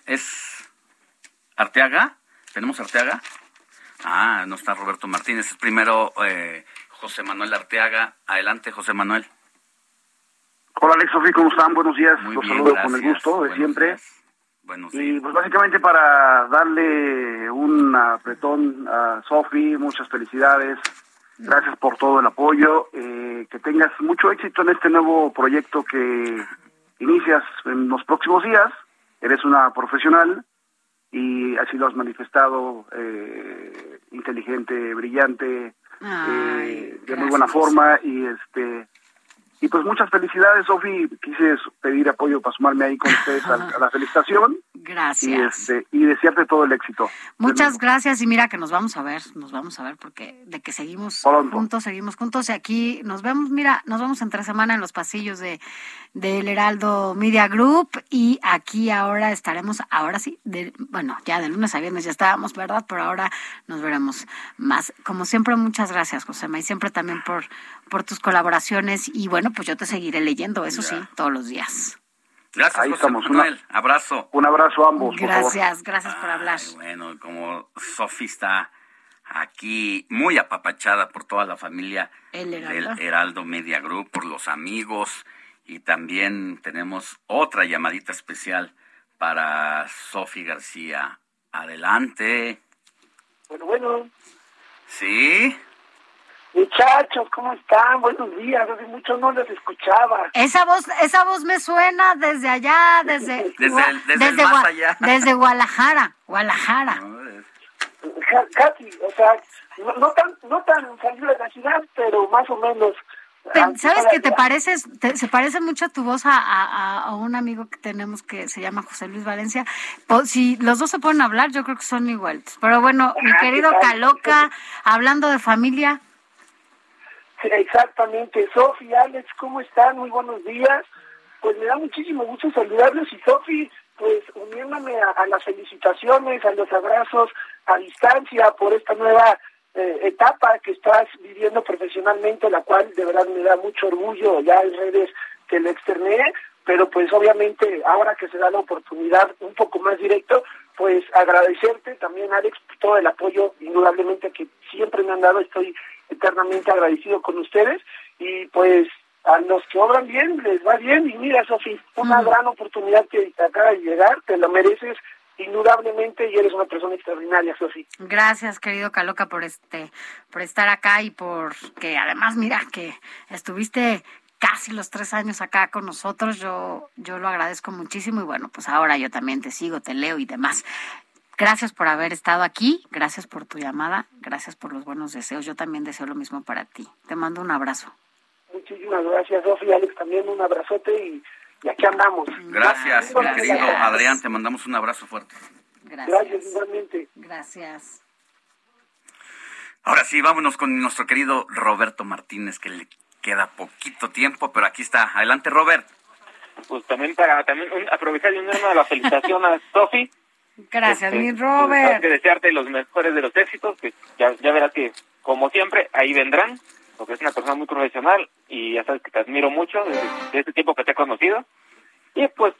Speaker 8: ¿Es Arteaga? ¿Tenemos Arteaga? Ah, no está Roberto Martínez. Es primero eh, José Arteaga. Adelante, José Manuel.
Speaker 32: Hola Alex, Sofía, ¿cómo están? Buenos días.
Speaker 8: Muy
Speaker 32: Los
Speaker 8: bien,
Speaker 32: saludo con el gusto de
Speaker 8: Buenos
Speaker 32: siempre.
Speaker 8: Buenos
Speaker 32: Y pues básicamente para darle un apretón a Sofi, muchas felicidades. Gracias por todo el apoyo. eh, que tengas mucho éxito en este nuevo proyecto que inicias en los próximos días. Eres una profesional y así lo has manifestado, eh, inteligente, brillante, eh, de muy buena forma y este y pues muchas felicidades, Sofi. Quise pedir apoyo para sumarme ahí con ustedes a, a la felicitación.
Speaker 7: Gracias.
Speaker 32: Y, este, y desearte todo el éxito.
Speaker 7: Muchas gracias y mira que nos vamos a ver, nos vamos a ver porque de que seguimos juntos, seguimos juntos y aquí nos vemos, mira, nos vemos entre semana en los pasillos de del Heraldo Media Group y aquí ahora estaremos, ahora sí, de, bueno, ya de lunes a viernes ya estábamos, ¿verdad? Pero ahora nos veremos más. Como siempre, muchas gracias, Josema, y siempre también por, por tus colaboraciones y bueno, pues yo te seguiré leyendo, eso sí, todos los días.
Speaker 8: Gracias,
Speaker 32: Ahí
Speaker 8: José
Speaker 32: estamos, una-
Speaker 8: Manuel. Abrazo.
Speaker 32: Un abrazo a ambos, por favor.
Speaker 7: Gracias, gracias por hablar.
Speaker 8: Bueno, como Sofi está aquí muy apapachada por toda la familia
Speaker 7: El
Speaker 8: del
Speaker 7: Heraldo.
Speaker 8: Heraldo Media Group, por los amigos y también tenemos otra llamadita especial para Sofi García. Adelante.
Speaker 33: Bueno, bueno,
Speaker 8: ¿Sí?
Speaker 34: Muchachos, ¿cómo están? Buenos días, hace mucho no les escuchaba.
Speaker 7: Esa voz, esa voz me suena desde allá, desde
Speaker 8: Desde el- desde el más
Speaker 7: Gua-
Speaker 8: allá.
Speaker 7: desde Guadalajara, Guadalajara.
Speaker 34: Ja- Katy, o sea, no, no tan no tan salido de la ciudad, pero más o menos.
Speaker 7: ¿Sabes que te pareces, te- se parece mucho tu voz a, a- a un amigo que tenemos que se llama José Luis Valencia? Si los dos se pueden hablar, yo creo que son iguales. Pero bueno, mi
Speaker 34: Ah, ¿qué
Speaker 7: querido? Caloca, hablando de familia,
Speaker 34: exactamente. Sofi, Alex, ¿cómo están? Muy buenos días. Pues me da muchísimo gusto saludarlos y Sofi, pues uniéndome a, las felicitaciones, a los abrazos a distancia por esta nueva eh, etapa que estás viviendo profesionalmente, la cual de verdad me da mucho orgullo ya en redes que lo externé, pero pues obviamente ahora que se da la oportunidad un poco más directo, pues agradecerte también Alex todo el apoyo indudablemente que siempre me han dado, estoy eternamente agradecido con ustedes y pues a los que obran bien les va bien y mira Sofi, una gran oportunidad que te acaba de llegar, te lo mereces indudablemente y eres una persona extraordinaria Sofi.
Speaker 7: gracias querido Caloca por este, por estar acá y por que además mira que estuviste casi los tres años acá con nosotros, yo, yo lo agradezco muchísimo y bueno, pues ahora yo también te sigo, te leo y demás. Gracias por haber estado aquí, gracias por tu llamada, gracias por los buenos deseos. Yo también deseo lo mismo para ti. Te mando un abrazo.
Speaker 34: Muchísimas gracias Sofi, Alex también un abrazote y, y aquí andamos.
Speaker 8: Gracias, mi querido
Speaker 34: Gracias.
Speaker 8: Adrián, te mandamos un abrazo fuerte.
Speaker 34: Gracias igualmente.
Speaker 7: Gracias.
Speaker 8: Ahora sí, vámonos con nuestro querido Roberto Martínez, que le queda poquito tiempo, pero aquí está. Adelante, Robert.
Speaker 33: Pues también para también un- aprovechar y unirme a la felicitación a Sofi.
Speaker 7: Gracias,
Speaker 33: Este,
Speaker 7: mi
Speaker 33: pues, tengo
Speaker 7: Robert.
Speaker 33: que desearte los mejores de los éxitos, que ya, ya verás que, como siempre, ahí vendrán, porque es una persona muy profesional y ya sabes que te admiro mucho desde, desde este tiempo que te he conocido. Y pues,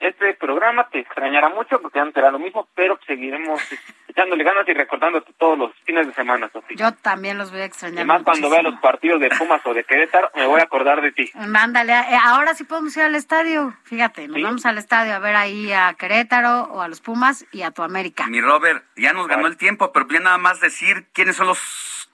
Speaker 33: este programa te extrañará mucho porque ya no será lo mismo, pero seguiremos echándole ganas y recordándote todos los fines de semana, Sofi.
Speaker 7: Yo también los voy a extrañar.
Speaker 33: Además, cuando vea
Speaker 7: muchísimo.
Speaker 33: los partidos de Pumas o de Querétaro, me voy a acordar de ti.
Speaker 7: Ándale, eh, ahora sí podemos ir al estadio. Fíjate, nos vamos al estadio a ver ahí a Querétaro o a los Pumas y a tu América.
Speaker 8: Mi Robert, ya nos ganó el tiempo, pero bien nada más decir quiénes son los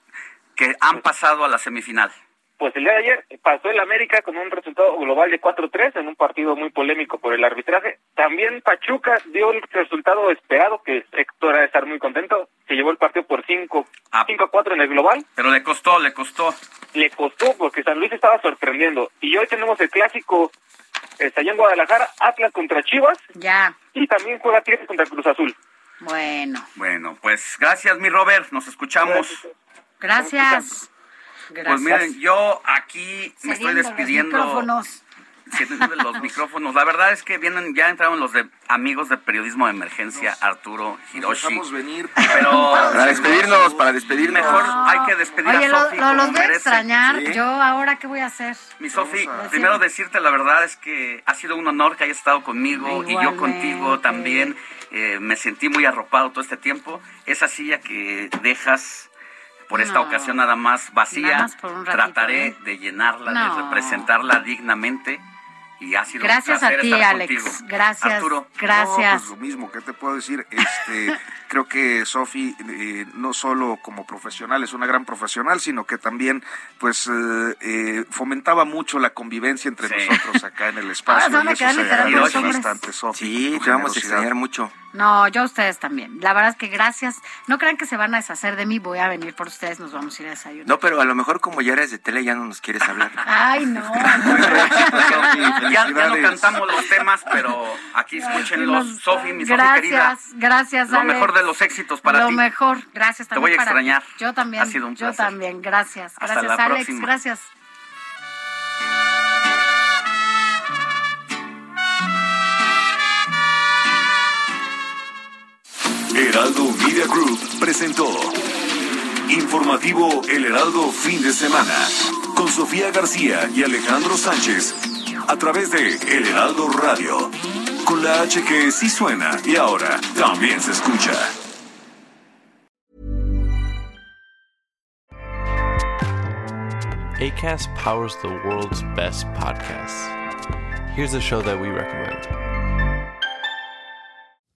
Speaker 8: que han pasado a la semifinal.
Speaker 33: Pues el día de ayer pasó el América con un resultado global de 4-3 en un partido muy polémico por el arbitraje. También Pachuca dio el resultado esperado, que Héctor ha de estar muy contento. Se llevó el partido por 5 5-4 en el global.
Speaker 8: Pero le costó, le costó.
Speaker 33: Le costó porque San Luis estaba sorprendiendo. Y hoy tenemos el clásico está allá en Guadalajara, Atlas contra Chivas.
Speaker 7: Ya.
Speaker 33: Y también juega Tigres contra Cruz Azul.
Speaker 7: Bueno,
Speaker 8: Bueno, pues gracias, mi Robert. Nos escuchamos.
Speaker 7: gracias.
Speaker 8: Pues miren, yo aquí me estoy
Speaker 7: Cediendo los
Speaker 8: despidiendo.
Speaker 7: micrófonos.
Speaker 8: de los micrófonos. La verdad es que vienen, ya entraron los de amigos de periodismo de emergencia, Arturo Hiroshi.
Speaker 35: dejamos venir
Speaker 8: Pero
Speaker 35: Para despedirnos, para despedirnos.
Speaker 8: Mejor hay que despedir
Speaker 7: Oye,
Speaker 8: a Sofi
Speaker 7: lo- los voy a extrañar.
Speaker 8: Sí.
Speaker 7: Yo ahora, ¿qué voy a hacer?
Speaker 8: Mi Sofi,
Speaker 7: a-
Speaker 8: primero decirte la verdad es que ha sido un honor que hayas estado conmigo y yo contigo también. Eh, me sentí muy arropado todo este tiempo. Esa silla que dejas por esta
Speaker 7: No.
Speaker 8: ocasión nada más vacía,
Speaker 7: Nada más por un ratito,
Speaker 8: trataré
Speaker 7: ¿eh?
Speaker 8: de llenarla,
Speaker 7: No.
Speaker 8: de representarla dignamente. Y ha sido
Speaker 7: Gracias
Speaker 8: un placer
Speaker 7: a ti,
Speaker 8: estar
Speaker 7: Alex.
Speaker 8: contigo.
Speaker 7: Gracias.
Speaker 8: Arturo.
Speaker 7: Gracias.
Speaker 35: No, pues lo mismo, ¿qué te puedo decir? Este, creo que Sofi eh, no solo como profesional es una gran profesional, sino que también pues eh, eh, fomentaba mucho la convivencia entre nosotros acá en el espacio.
Speaker 7: Ahora se van a
Speaker 35: y eso se agradece bastante, Sofi.
Speaker 36: Sí, te vamos a extrañar mucho.
Speaker 7: No, yo a ustedes también. La verdad es que gracias. No crean que se van a deshacer de mí. Voy a venir por ustedes. Nos vamos a ir a desayunar.
Speaker 36: No, pero a lo mejor como ya eres de tele ya no nos quieres hablar.
Speaker 7: Ay, no.
Speaker 8: Ya, ya no cantamos los temas, pero aquí escúchenlos.
Speaker 7: Nos-
Speaker 8: Sofi, mi Sofi querida.
Speaker 7: Gracias, gracias,
Speaker 8: Lo mejor de los éxitos para
Speaker 7: Lo
Speaker 8: ti.
Speaker 7: mejor. Gracias
Speaker 8: Te
Speaker 7: también
Speaker 8: voy a
Speaker 7: para ti.
Speaker 8: extrañar.
Speaker 7: Yo también.
Speaker 8: Ha sido un
Speaker 7: Yo
Speaker 8: placer.
Speaker 7: también. Gracias.
Speaker 8: Hasta
Speaker 7: Gracias,
Speaker 8: la
Speaker 7: Alex.
Speaker 8: próxima.
Speaker 7: Gracias.
Speaker 9: Heraldo Media Group presentó Informativo El Heraldo Fin de Semana con Sofía García y Alejandro Sánchez a través de El Heraldo Radio con la H que sí suena y ahora también se escucha.
Speaker 37: ACAST powers the world's best podcasts. Here's a show that we recommend.